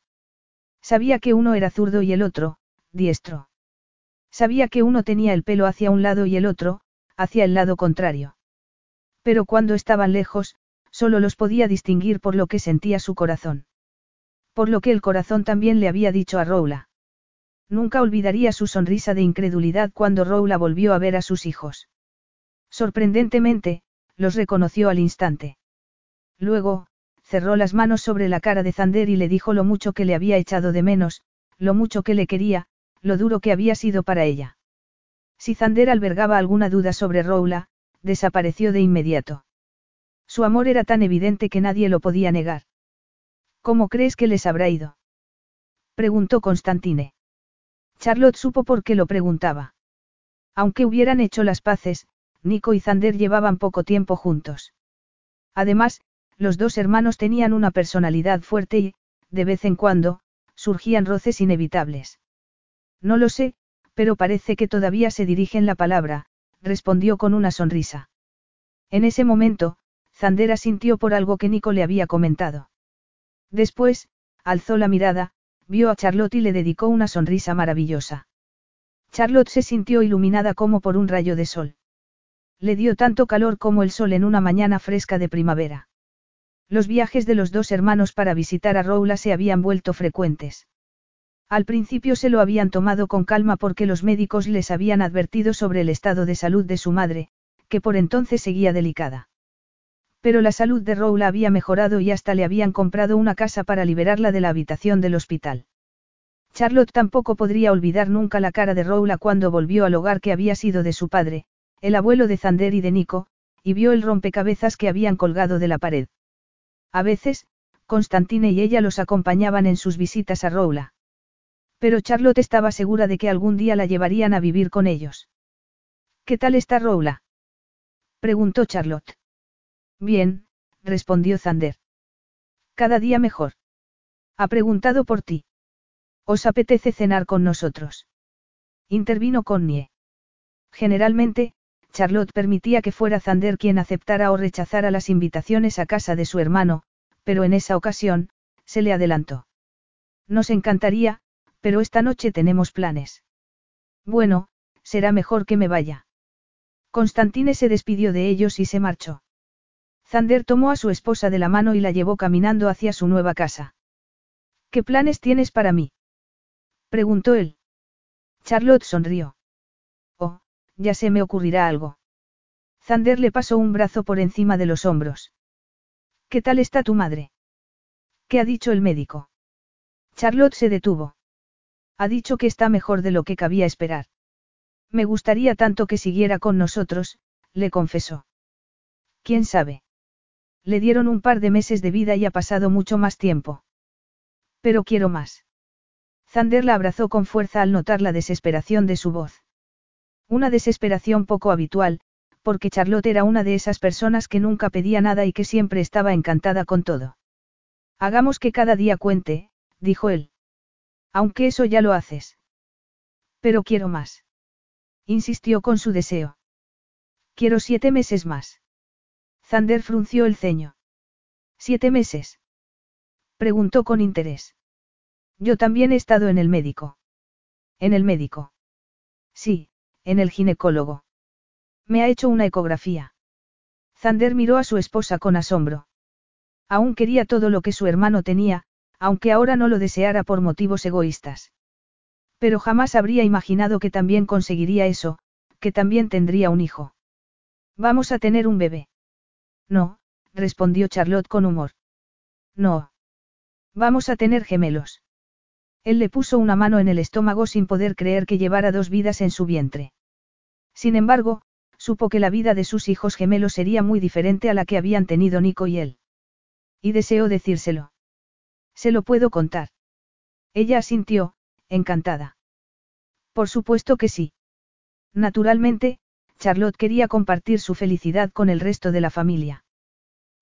Sabía que uno era zurdo y el otro, diestro. Sabía que uno tenía el pelo hacia un lado y el otro, hacia el lado contrario. Pero cuando estaban lejos, solo los podía distinguir por lo que sentía su corazón. Por lo que el corazón también le había dicho a Roula. Nunca olvidaría su sonrisa de incredulidad cuando Roula volvió a ver a sus hijos. Sorprendentemente, los reconoció al instante. Luego, cerró las manos sobre la cara de Zander y le dijo lo mucho que le había echado de menos, lo mucho que le quería, lo duro que había sido para ella. Si Zander albergaba alguna duda sobre Roula, desapareció de inmediato. Su amor era tan evidente que nadie lo podía negar. ¿Cómo crees que les habrá ido? preguntó Constantine. Charlotte supo por qué lo preguntaba. Aunque hubieran hecho las paces, Nico y Zander llevaban poco tiempo juntos. Además, los dos hermanos tenían una personalidad fuerte y, de vez en cuando, surgían roces inevitables. No lo sé, pero parece que todavía se dirigen la palabra, respondió con una sonrisa. En ese momento, Zander asintió por algo que Nico le había comentado. Después, alzó la mirada, vio a Charlotte y le dedicó una sonrisa maravillosa. Charlotte se sintió iluminada como por un rayo de sol. Le dio tanto calor como el sol en una mañana fresca de primavera. Los viajes de los dos hermanos para visitar a Roula se habían vuelto frecuentes. Al principio se lo habían tomado con calma porque los médicos les habían advertido sobre el estado de salud de su madre, que por entonces seguía delicada. Pero la salud de Roula había mejorado y hasta le habían comprado una casa para liberarla de la habitación del hospital. Charlotte tampoco podría olvidar nunca la cara de Roula cuando volvió al hogar que había sido de su padre, el abuelo de Zander y de Nico, y vio el rompecabezas que habían colgado de la pared. A veces, Constantine y ella los acompañaban en sus visitas a Roula. Pero Charlotte estaba segura de que algún día la llevarían a vivir con ellos. ¿Qué tal está Roula? preguntó Charlotte. Bien, respondió Zander. Cada día mejor. Ha preguntado por ti. ¿Os apetece cenar con nosotros? Intervino Connie. Generalmente, Charlotte permitía que fuera Zander quien aceptara o rechazara las invitaciones a casa de su hermano, pero en esa ocasión, se le adelantó. Nos encantaría, pero esta noche tenemos planes. Bueno, será mejor que me vaya. Constantine se despidió de ellos y se marchó. Zander tomó a su esposa de la mano y la llevó caminando hacia su nueva casa. ¿Qué planes tienes para mí? preguntó él. Charlotte sonrió. Oh, ya se me ocurrirá algo. Zander le pasó un brazo por encima de los hombros. ¿Qué tal está tu madre? ¿Qué ha dicho el médico? Charlotte se detuvo. Ha dicho que está mejor de lo que cabía esperar. Me gustaría tanto que siguiera con nosotros, le confesó. ¿Quién sabe? Le dieron un par de meses de vida y ha pasado mucho más tiempo. Pero quiero más. Zander la abrazó con fuerza al notar la desesperación de su voz. Una desesperación poco habitual, porque Charlotte era una de esas personas que nunca pedía nada y que siempre estaba encantada con todo. Hagamos que cada día cuente, dijo él. Aunque eso ya lo haces. Pero quiero más. Insistió con su deseo. Quiero siete meses más. Zander frunció el ceño. ¿Siete meses? Preguntó con interés. Yo también he estado en el médico. ¿En el médico? Sí, en el ginecólogo. Me ha hecho una ecografía. Zander miró a su esposa con asombro. Aún quería todo lo que su hermano tenía, aunque ahora no lo deseara por motivos egoístas. Pero jamás habría imaginado que también conseguiría eso, que también tendría un hijo. Vamos a tener un bebé. No, respondió Charlotte con humor. No. Vamos a tener gemelos. Él le puso una mano en el estómago sin poder creer que llevara dos vidas en su vientre. Sin embargo, supo que la vida de sus hijos gemelos sería muy diferente a la que habían tenido Nico y él. Y deseó decírselo. Se lo puedo contar. Ella asintió, encantada. Por supuesto que sí. Naturalmente, Charlotte quería compartir su felicidad con el resto de la familia.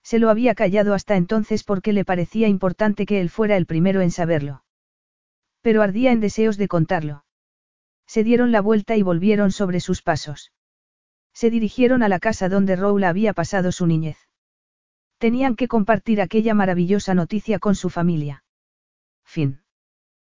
Se lo había callado hasta entonces porque le parecía importante que él fuera el primero en saberlo. Pero ardía en deseos de contarlo. Se dieron la vuelta y volvieron sobre sus pasos. Se dirigieron a la casa donde Roula había pasado su niñez. Tenían que compartir aquella maravillosa noticia con su familia. Fin.